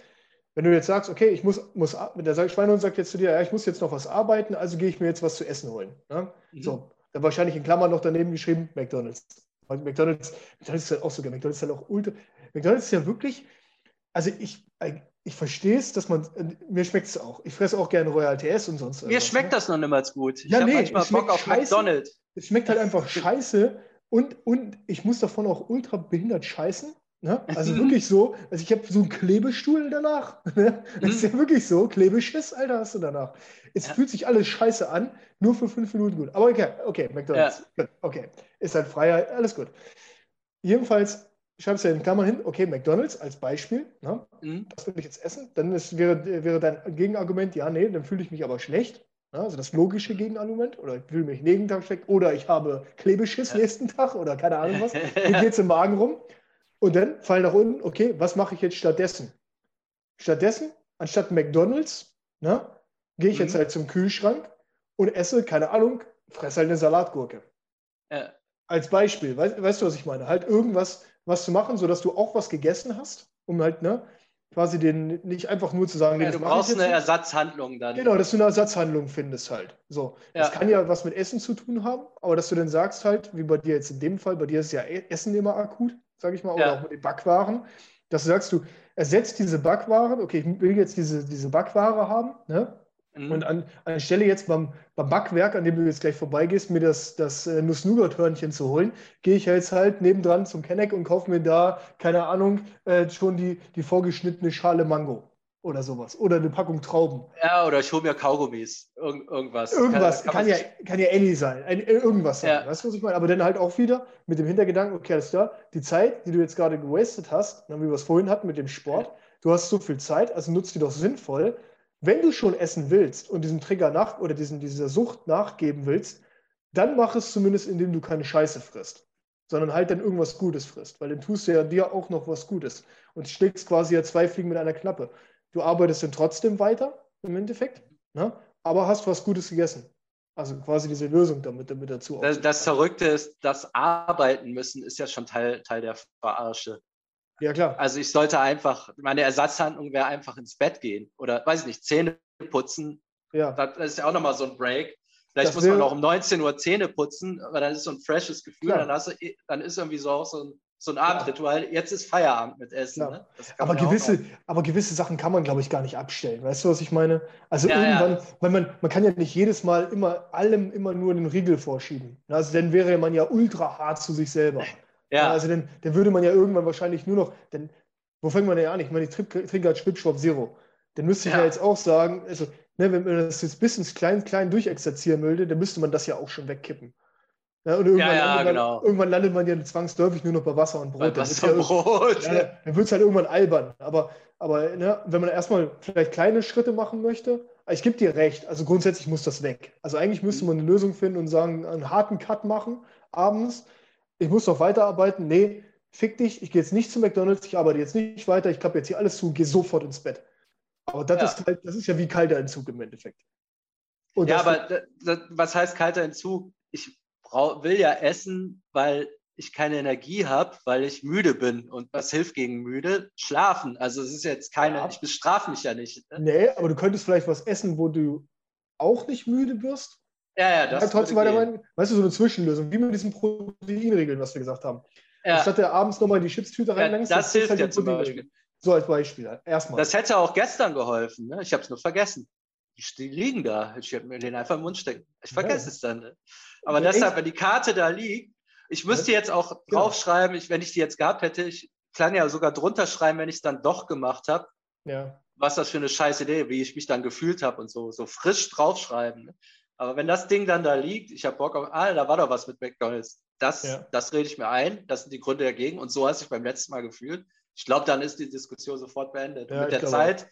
wenn du jetzt sagst, okay, ich muss, muss der Schweinehund sagt jetzt zu dir, ja, ich muss jetzt noch was arbeiten, also gehe ich mir jetzt was zu essen holen. Ne? Mhm. So, dann wahrscheinlich in Klammern noch daneben geschrieben, McDonalds. McDonalds, McDonalds ist ja auch sogar, McDonalds ist ja auch ultra. McDonalds ist ja wirklich, also ich, ich verstehe es, dass man, mir schmeckt es auch. Ich fresse auch gerne Royal TS und sonst Mir schmeckt ne? das noch niemals gut. Ich ja, nee, manchmal Bock auf scheiße. McDonald's. Es schmeckt halt einfach [LAUGHS] scheiße und, und ich muss davon auch ultra behindert scheißen. Ne? Also [LAUGHS] wirklich so, also ich habe so einen Klebestuhl danach. [LAUGHS] Ne? Das ist ja mhm. wirklich so, Klebeschiss, Alter, hast du danach. Es ja. fühlt sich alles scheiße an, nur für fünf Minuten gut. Aber okay, okay, McDonalds. Ja. Okay, ist halt Freiheit, alles gut. Jedenfalls schreibst ja in Klammern hin, okay, McDonalds als Beispiel, ne? mhm. das will ich jetzt essen, dann ist, wäre, wäre dein Gegenargument, ja, nee, dann fühle ich mich aber schlecht. Ne? Also das logische Gegenargument, oder ich fühle mich jeden Tag schlecht, oder ich habe Klebeschiss ja. nächsten Tag, oder keine Ahnung was. [LAUGHS] Mir geht es im Magen rum. Und dann fall nach unten, okay, was mache ich jetzt stattdessen? Stattdessen, anstatt McDonalds, ne, gehe ich mhm. jetzt halt zum Kühlschrank und esse, keine Ahnung, fresse halt eine Salatgurke. Ja. Als Beispiel, weißt, weißt du, was ich meine? Halt irgendwas, was zu machen, sodass du auch was gegessen hast, um halt, ne, quasi den nicht einfach nur zu sagen, ja, du brauchst eine Ersatzhandlung dann. Genau, dass du eine Ersatzhandlung findest halt. So, ja. das kann ja was mit Essen zu tun haben, aber dass du dann sagst halt, wie bei dir jetzt in dem Fall, bei dir ist ja e-, Essen immer akut, sage ich mal, oder auch mit den Backwaren, dass du sagst, du ersetzt diese Backwaren, okay, ich will jetzt diese, diese Backware haben, ne? Mhm. Und an, anstelle jetzt beim, beim Backwerk, an dem du jetzt gleich vorbeigehst, mir das, das äh, Nuss-Nougat-Hörnchen zu holen, gehe ich jetzt halt nebendran zum Kenneck und kaufe mir da, keine Ahnung, äh, schon die, die vorgeschnittene Schale Mango oder sowas. Oder eine Packung Trauben. Ja, oder ich hole mir Kaugummis. Irgend, irgendwas. Irgendwas. Kann, kann, kann ja, kann ja any sein. Ein, äh, irgendwas sein. Ja. Weißt du, was ich meine? Aber dann halt auch wieder mit dem Hintergedanken, okay, alles klar, die Zeit, die du jetzt gerade gewastet hast, wie wir es vorhin hatten mit dem Sport, du hast so viel Zeit, also nutzt die doch sinnvoll wenn du schon essen willst und diesem Trigger nach oder diesen, dieser Sucht nachgeben willst, dann mach es zumindest, indem du keine Scheiße frisst, sondern halt dann irgendwas Gutes frisst, weil dann tust du ja dir auch noch was Gutes und schlägst quasi ja zwei Fliegen mit einer Klappe. Du arbeitest dann trotzdem weiter im Endeffekt, ne? aber hast was Gutes gegessen. Also quasi diese Lösung damit, damit dazu. Das, das Verrückte ist, das Arbeiten müssen ist ja schon Teil, Teil der Verarsche. Ja, klar. Also ich sollte einfach, meine Ersatzhandlung wäre einfach ins Bett gehen oder weiß ich nicht, Zähne putzen. Ja. Das ist ja auch nochmal so ein Break. Vielleicht das muss man auch um 19 Uhr Zähne putzen, aber dann ist so ein freshes Gefühl, dann, hast du, dann ist irgendwie so auch so ein, so ein Abendritual. Jetzt ist Feierabend mit Essen. Ne? Aber, gewisse, aber gewisse Sachen kann man, glaube ich, gar nicht abstellen. Weißt du, was ich meine? Also ja, irgendwann, ja. weil man, man kann ja nicht jedes Mal immer allem immer nur den Riegel vorschieben. Also dann wäre man ja ultra hart zu sich selber. Ja. Also dann, dann würde man ja irgendwann wahrscheinlich nur noch, denn wo fängt man denn an? Ich meine, ich trinke halt Schwipschwap Zero. Dann müsste ich ja. ja jetzt auch sagen, also, ne, wenn man das jetzt bis ins klein, klein durchexerzieren würde, dann müsste man das ja auch schon wegkippen. Ja, und irgendwann, ja, landet genau. man, irgendwann landet man ja zwangsläufig nur noch bei Wasser und Brot. Bei Wasser und Brot. Dann wird es halt irgendwann albern. Aber, aber ne, wenn man erstmal vielleicht kleine Schritte machen möchte, ich gebe dir recht, also grundsätzlich muss das weg. Also eigentlich müsste mhm. man eine Lösung finden und sagen, einen harten Cut machen abends, ich muss noch weiterarbeiten. Nee, fick dich, ich gehe jetzt nicht zu McDonalds, ich arbeite jetzt nicht weiter, ich klappe jetzt hier alles zu und gehe sofort ins Bett. Aber das, ja. ist halt, das ist ja wie kalter Entzug im Endeffekt. Und ja, aber das, das, was heißt kalter Entzug? Ich brauch, will ja essen, weil ich keine Energie habe, weil ich müde bin. Und was hilft gegen müde? Schlafen. Also es ist jetzt keine, ja. ich bestrafe mich ja nicht. Ne? Nee, aber du könntest vielleicht was essen, wo du auch nicht müde wirst. Ja, ja, das. Ja, trotzdem weiter meinen, weißt du, so eine Zwischenlösung, wie mit diesen Proteinregeln, was wir gesagt haben. Ja. Anstatt der abends nochmal in die Chipstüte reinlängst, ja, das hilft halt ja zum Beispiel. So als Beispiel. Erstmal. Das hätte auch gestern geholfen. Ne? Ich habe es nur vergessen. Die liegen da. Ich hätte mir den einfach im Mund stecken. Ich vergesse ja. es dann. Ne? Aber ja, deshalb, wenn die Karte da liegt, ich müsste jetzt auch genau. draufschreiben, ich, wenn ich die jetzt gehabt hätte, ich kann ja sogar drunter schreiben, wenn ich es dann doch gemacht habe. Ja. Was das für eine scheiß Idee, wie ich mich dann gefühlt habe und so, so frisch draufschreiben. Aber wenn das Ding dann da liegt, ich habe Bock auf, ah, da war doch was mit McDonalds. Das, ja. das rede ich mir ein, das sind die Gründe dagegen. Und so hast du dich beim letzten Mal gefühlt. Ich glaube, dann ist die Diskussion sofort beendet. Ja, mit der Zeit,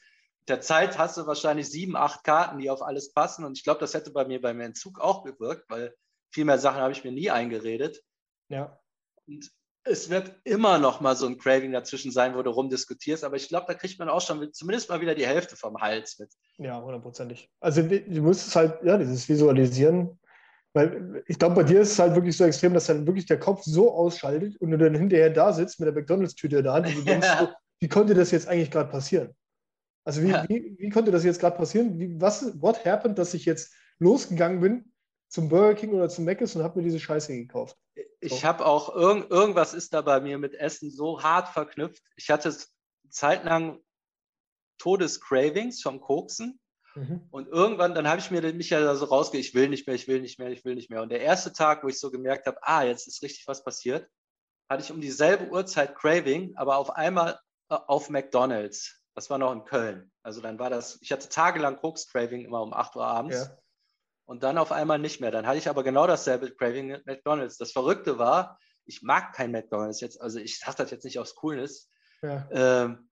der Zeit hast du wahrscheinlich sieben, acht Karten, die auf alles passen. Und ich glaube, das hätte bei mir beim Entzug auch gewirkt, weil viel mehr Sachen habe ich mir nie eingeredet. Ja. Und es wird immer noch mal so ein Craving dazwischen sein, wo du rumdiskutierst, aber ich glaube, da kriegt man auch schon zumindest mal wieder die Hälfte vom Hals mit. Ja, hundertprozentig. Also du musst es halt, ja, dieses Visualisieren, weil ich glaube, bei dir ist es halt wirklich so extrem, dass dann wirklich der Kopf so ausschaltet und du dann hinterher da sitzt mit der McDonalds-Tüte in der Hand und du [LAUGHS] denkst, ja. so, wie konnte das jetzt eigentlich gerade passieren? Also wie, ja. wie, wie konnte das jetzt gerade passieren? Wie, was, what happened, dass ich jetzt losgegangen bin zum Burger King oder zum Mc's und habe mir diese Scheiße gekauft? Ich habe auch irgend, irgendwas ist da bei mir mit Essen so hart verknüpft. Ich hatte zeitlang Todescravings vom Koksen. Mhm. Und irgendwann, dann habe ich mir mich ja da so rausge, ich will nicht mehr, ich will nicht mehr, ich will nicht mehr. Und der erste Tag, wo ich so gemerkt habe, ah, jetzt ist richtig was passiert, hatte ich um dieselbe Uhrzeit Craving, aber auf einmal äh, auf McDonalds. Das war noch in Köln. Also dann war das, ich hatte tagelang Koks-Craving immer um 8 Uhr abends. Ja und dann auf einmal nicht mehr. Dann hatte ich aber genau dasselbe Craving mit McDonalds. Das Verrückte war, ich mag kein McDonalds jetzt, also ich sage das jetzt nicht aus Coolness. Ja. Ähm,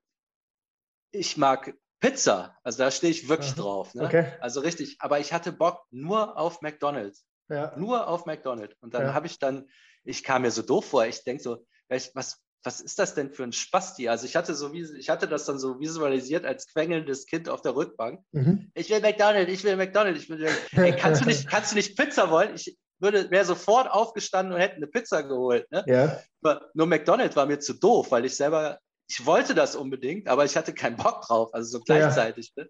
ich mag Pizza, also da stehe ich wirklich Aha. drauf. Ne? Okay. Also richtig, aber ich hatte Bock nur auf McDonalds. Ja. Nur auf McDonalds. Und dann Ja. habe ich dann, ich kam mir so doof vor, ich denke so, was, was ist das denn für ein Spasti? Also ich hatte so ich hatte das dann so visualisiert als quengelndes Kind auf der Rückbank. Mhm. Ich will McDonald's, ich will McDonald's, ich will, ey, kannst du nicht, kannst du nicht Pizza wollen? Ich würde, wäre sofort aufgestanden und hätte eine Pizza geholt. Ne? Ja. Aber nur McDonald's war mir zu doof, weil ich selber, ich wollte das unbedingt, aber ich hatte keinen Bock drauf, also so Ja. gleichzeitig. Ne?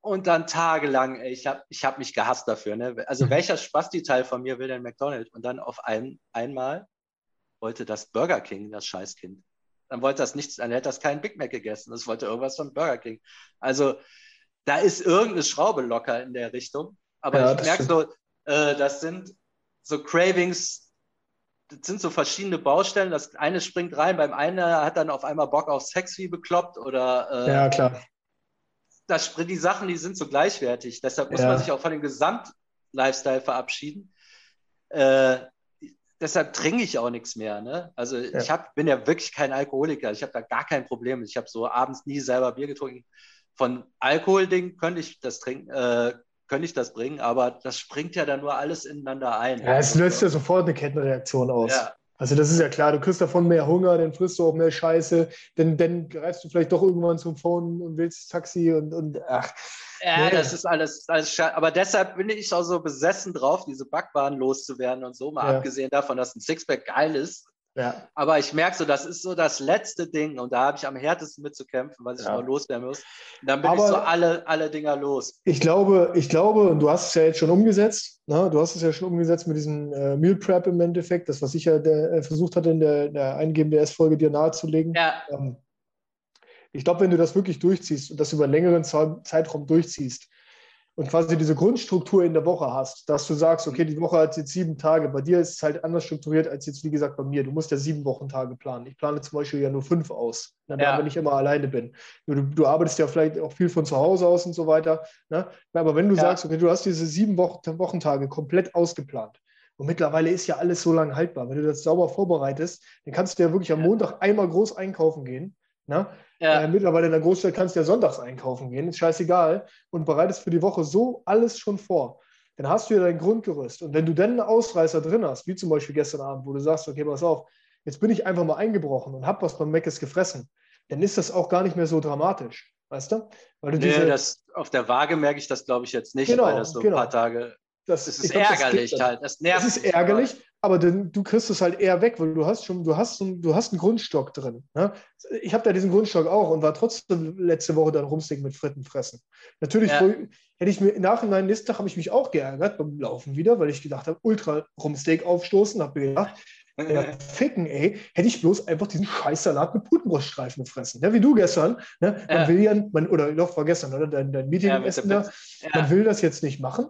Und dann tagelang, ey, ich habe ich hab mich gehasst dafür. Ne? Also Mhm. welcher Spasti-Teil von mir will denn McDonald's? Und dann auf ein, einmal wollte das Burger King, das Scheißkind. Dann wollte das nichts, dann hätte das keinen Big Mac gegessen. Das wollte irgendwas von Burger King. Also da ist irgendeine Schraube locker in der Richtung. Aber Ja, ich merke so, äh, das sind so Cravings, das sind so verschiedene Baustellen. Das eine springt rein, beim einen hat dann auf einmal Bock auf Sex wie bekloppt oder äh, ja, klar. das, die Sachen, die sind so gleichwertig. Deshalb muss Ja. man sich auch von dem Gesamt-Lifestyle verabschieden. Äh, deshalb trinke ich auch nichts mehr. Ne? Also Ja. ich hab, bin ja wirklich kein Alkoholiker. Ich habe da gar kein Problem. Ich habe so abends nie selber Bier getrunken. Von Alkoholding könnte ich das trinken, äh, könnte ich das bringen, aber das springt ja dann nur alles ineinander ein. Ja, es löst ja sofort eine Kettenreaktion aus. Ja. Also das ist ja klar, du kriegst davon mehr Hunger, dann frisst du auch mehr Scheiße, dann, dann greifst du vielleicht doch irgendwann zum Phone und willst Taxi und, und ach. Ja, das ist alles, alles sche- Aber deshalb bin ich auch so besessen drauf, diese Backwaren loszuwerden und so, mal Ja. abgesehen davon, dass ein Sixpack geil ist. Ja, Aber ich merke so, das ist so das letzte Ding und da habe ich am härtesten mitzukämpfen, was ich Ja. noch loswerden muss. Und dann bin Aber- ich so alle, alle Dinger los. ich glaube, ich glaube, und du hast es ja jetzt schon umgesetzt, ne? du hast es ja schon umgesetzt mit diesem äh, Meal Prep im Endeffekt, das, was ich ja der, äh, versucht hatte, in der, der eingehenden DS-Folge dir nahezulegen. Ja, Ähm, ich glaube, wenn du das wirklich durchziehst und das über einen längeren Zeitraum durchziehst und quasi diese Grundstruktur in der Woche hast, dass du sagst, okay, die Woche hat jetzt sieben Tage, bei dir ist es halt anders strukturiert als jetzt, wie gesagt, bei mir. Du musst ja sieben Wochentage planen. Ich plane zum Beispiel ja nur fünf aus, ne, Ja. wenn ich immer alleine bin. Du, du, arbeitest ja vielleicht auch viel von zu Hause aus und so weiter. Ne? Aber wenn du Ja. sagst, okay, du hast diese sieben Wochen, Wochentage komplett ausgeplant. Und mittlerweile ist ja alles so lange haltbar. Wenn du das sauber vorbereitest, dann kannst du ja wirklich am. Montag einmal groß einkaufen gehen. Ne? ja, Äh, mittlerweile in der Großstadt kannst du ja sonntags einkaufen gehen, ist scheißegal. Und bereitest für die Woche so alles schon vor. Dann hast du ja dein Grundgerüst. Und wenn du dann einen Ausreißer drin hast, wie zum Beispiel gestern Abend, wo du sagst, okay, pass auf, jetzt bin ich einfach mal eingebrochen und habe was beim Meckes gefressen, dann ist das auch gar nicht mehr so dramatisch. Weißt du? Weil du nee, diese, das, auf der Waage merke ich das, glaube ich, jetzt nicht, Genau, weil das so genau. ein paar Tage, das, das ist glaub, das ärgerlich dann. halt. Das nervt. Es ist ärgerlich, aber dann, du kriegst es halt eher weg, weil du hast schon, du hast, du hast einen Grundstock drin. Ne? Ich habe da diesen Grundstock auch und war trotzdem letzte Woche dann Rumsteak mit Fritten fressen. Natürlich Ja. hätte ich mir im Nachhinein, nächsten Tag habe ich mich auch geärgert beim Laufen wieder, weil ich gedacht habe, Ultra Rumsteak aufstoßen, habe mir gedacht, ja, ficken, ey, hätte ich bloß einfach diesen Scheißsalat mit Putenbruststreifen gefressen. Ne? Wie du gestern. Ne? Man Ja. will ja, man, oder doch, war gestern, oder? Dein, dein Meeting Ja, da. Man will das jetzt nicht machen.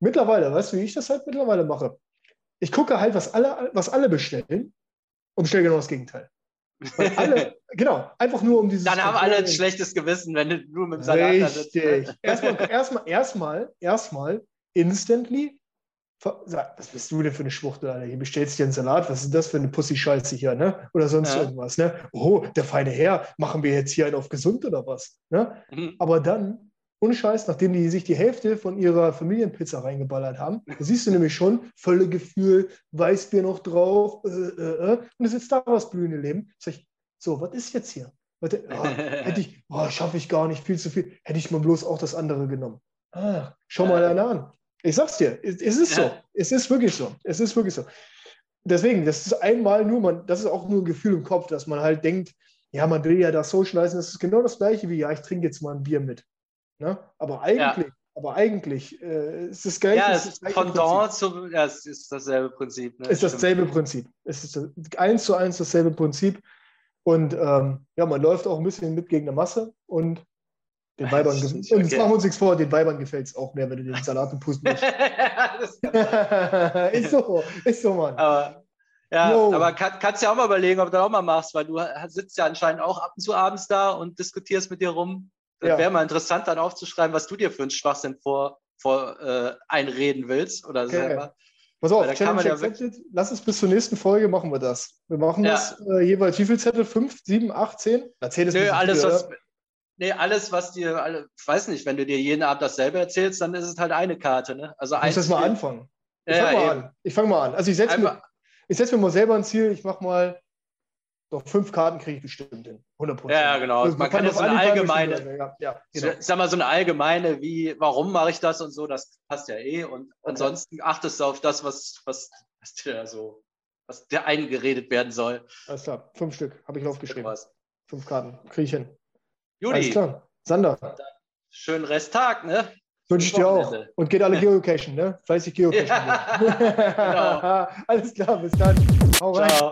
Mittlerweile, weißt du, wie ich das halt mittlerweile mache? Ich gucke halt, was alle, was alle bestellen und bestelle genau das Gegenteil. Weil alle, [LAUGHS] genau, einfach nur um dieses. Dann haben alle ein schlechtes Gewissen, wenn du nur mit dem Salat ne? Richtig. Erstmal, erstmal, erstmal, erstmal, instantly. Was bist du denn für eine Schwuchtel, Alter? Hier bestellst du dir einen Salat, was ist das für eine Pussy-Scheiße hier, ne? Oder sonst Ja. irgendwas, ne? Oh, der feine Herr, machen wir jetzt hier einen auf gesund oder was? Ne? Mhm. Aber dann, ohne Scheiß, nachdem die sich die Hälfte von ihrer Familienpizza reingeballert haben, da siehst du nämlich schon, volle Gefühl, Weißbier noch drauf, äh, äh, äh, und es sitzt da was blühende Leben. Sag ich, so, was ist jetzt hier? Warte, ah, [LAUGHS] hätte ich, oh, schaffe ich gar nicht, viel zu viel. Hätte ich mal bloß auch das andere genommen. Ah, schau mal einer an. Ich sag's dir, es, es ist so. Es ist wirklich so. Es ist wirklich so. Deswegen, das ist einmal nur, man, das ist auch nur ein Gefühl im Kopf, dass man halt denkt, ja, man will ja das socialisen, das ist genau das gleiche wie, ja, ich trinke jetzt mal ein Bier mit. Ne? Aber eigentlich, aber eigentlich äh, ist das gleiche. Ja, ist es ist das gleiche Pendant zu, ja, es ist dasselbe Prinzip. Ne? ist Stimmt. dasselbe Prinzip. Es ist das- eins zu eins dasselbe Prinzip. Und ähm, ja, man läuft auch ein bisschen mit gegen der Masse und den Weibern [LAUGHS] Das gefällt Und jetzt okay. machen wir uns nichts vor, den Weibern gefällt es auch mehr, wenn du den Salat und Pusten musst. [LAUGHS] Das [LAUGHS] ist so, ist so, Mann. aber ja, Jo. aber kann, kannst ja auch mal überlegen, ob du das auch mal machst, weil du sitzt ja anscheinend auch ab und zu abends da und diskutierst mit dir rum. Das Ja. wäre mal interessant, dann aufzuschreiben, was du dir für einen Schwachsinn vor, vor äh, einreden willst oder Okay. selber. Pass auf, Challenge ja accepted. Lass uns bis zur nächsten Folge machen wir das. Wir machen Ja. das äh, jeweils, wie viel Zettel? Fünf, sieben, acht, zehn? Na, zehn ist ein Nö, alles, viel, was. Nee, alles, was dir, alle, ich weiß nicht, wenn du dir jeden Abend dasselbe erzählst, dann ist es halt eine Karte, ne? Also Ich muss eins. das mal anfangen. Ich Ja, fange mal eben. an. Ich fange mal an. Also ich setze mir, ich setz mir mal selber ein Ziel. Ich mache mal, doch fünf Karten kriege ich bestimmt hin. 100 Prozent. Ja, genau. Man kann jetzt so eine allgemeine- Ja, ja, so, genau. ich sag mal, so eine allgemeine, wie, warum mache ich das und so, das passt ja eh. Und ansonsten achtest du auf das, was, was, was dir so, was dir eingeredet werden soll. Alles klar. Fünf Stück habe ich aufgeschrieben. Was. Fünf Karten. Kriege ich hin. Alles Judy, klar. Sander, schönen Resttag, ne? wünsche ich dir auch. Und geht alle [LAUGHS] geocachen, ne? Fleißig geocachen. Ja, [LAUGHS] Alles klar, bis dann. Hau rein. Ciao.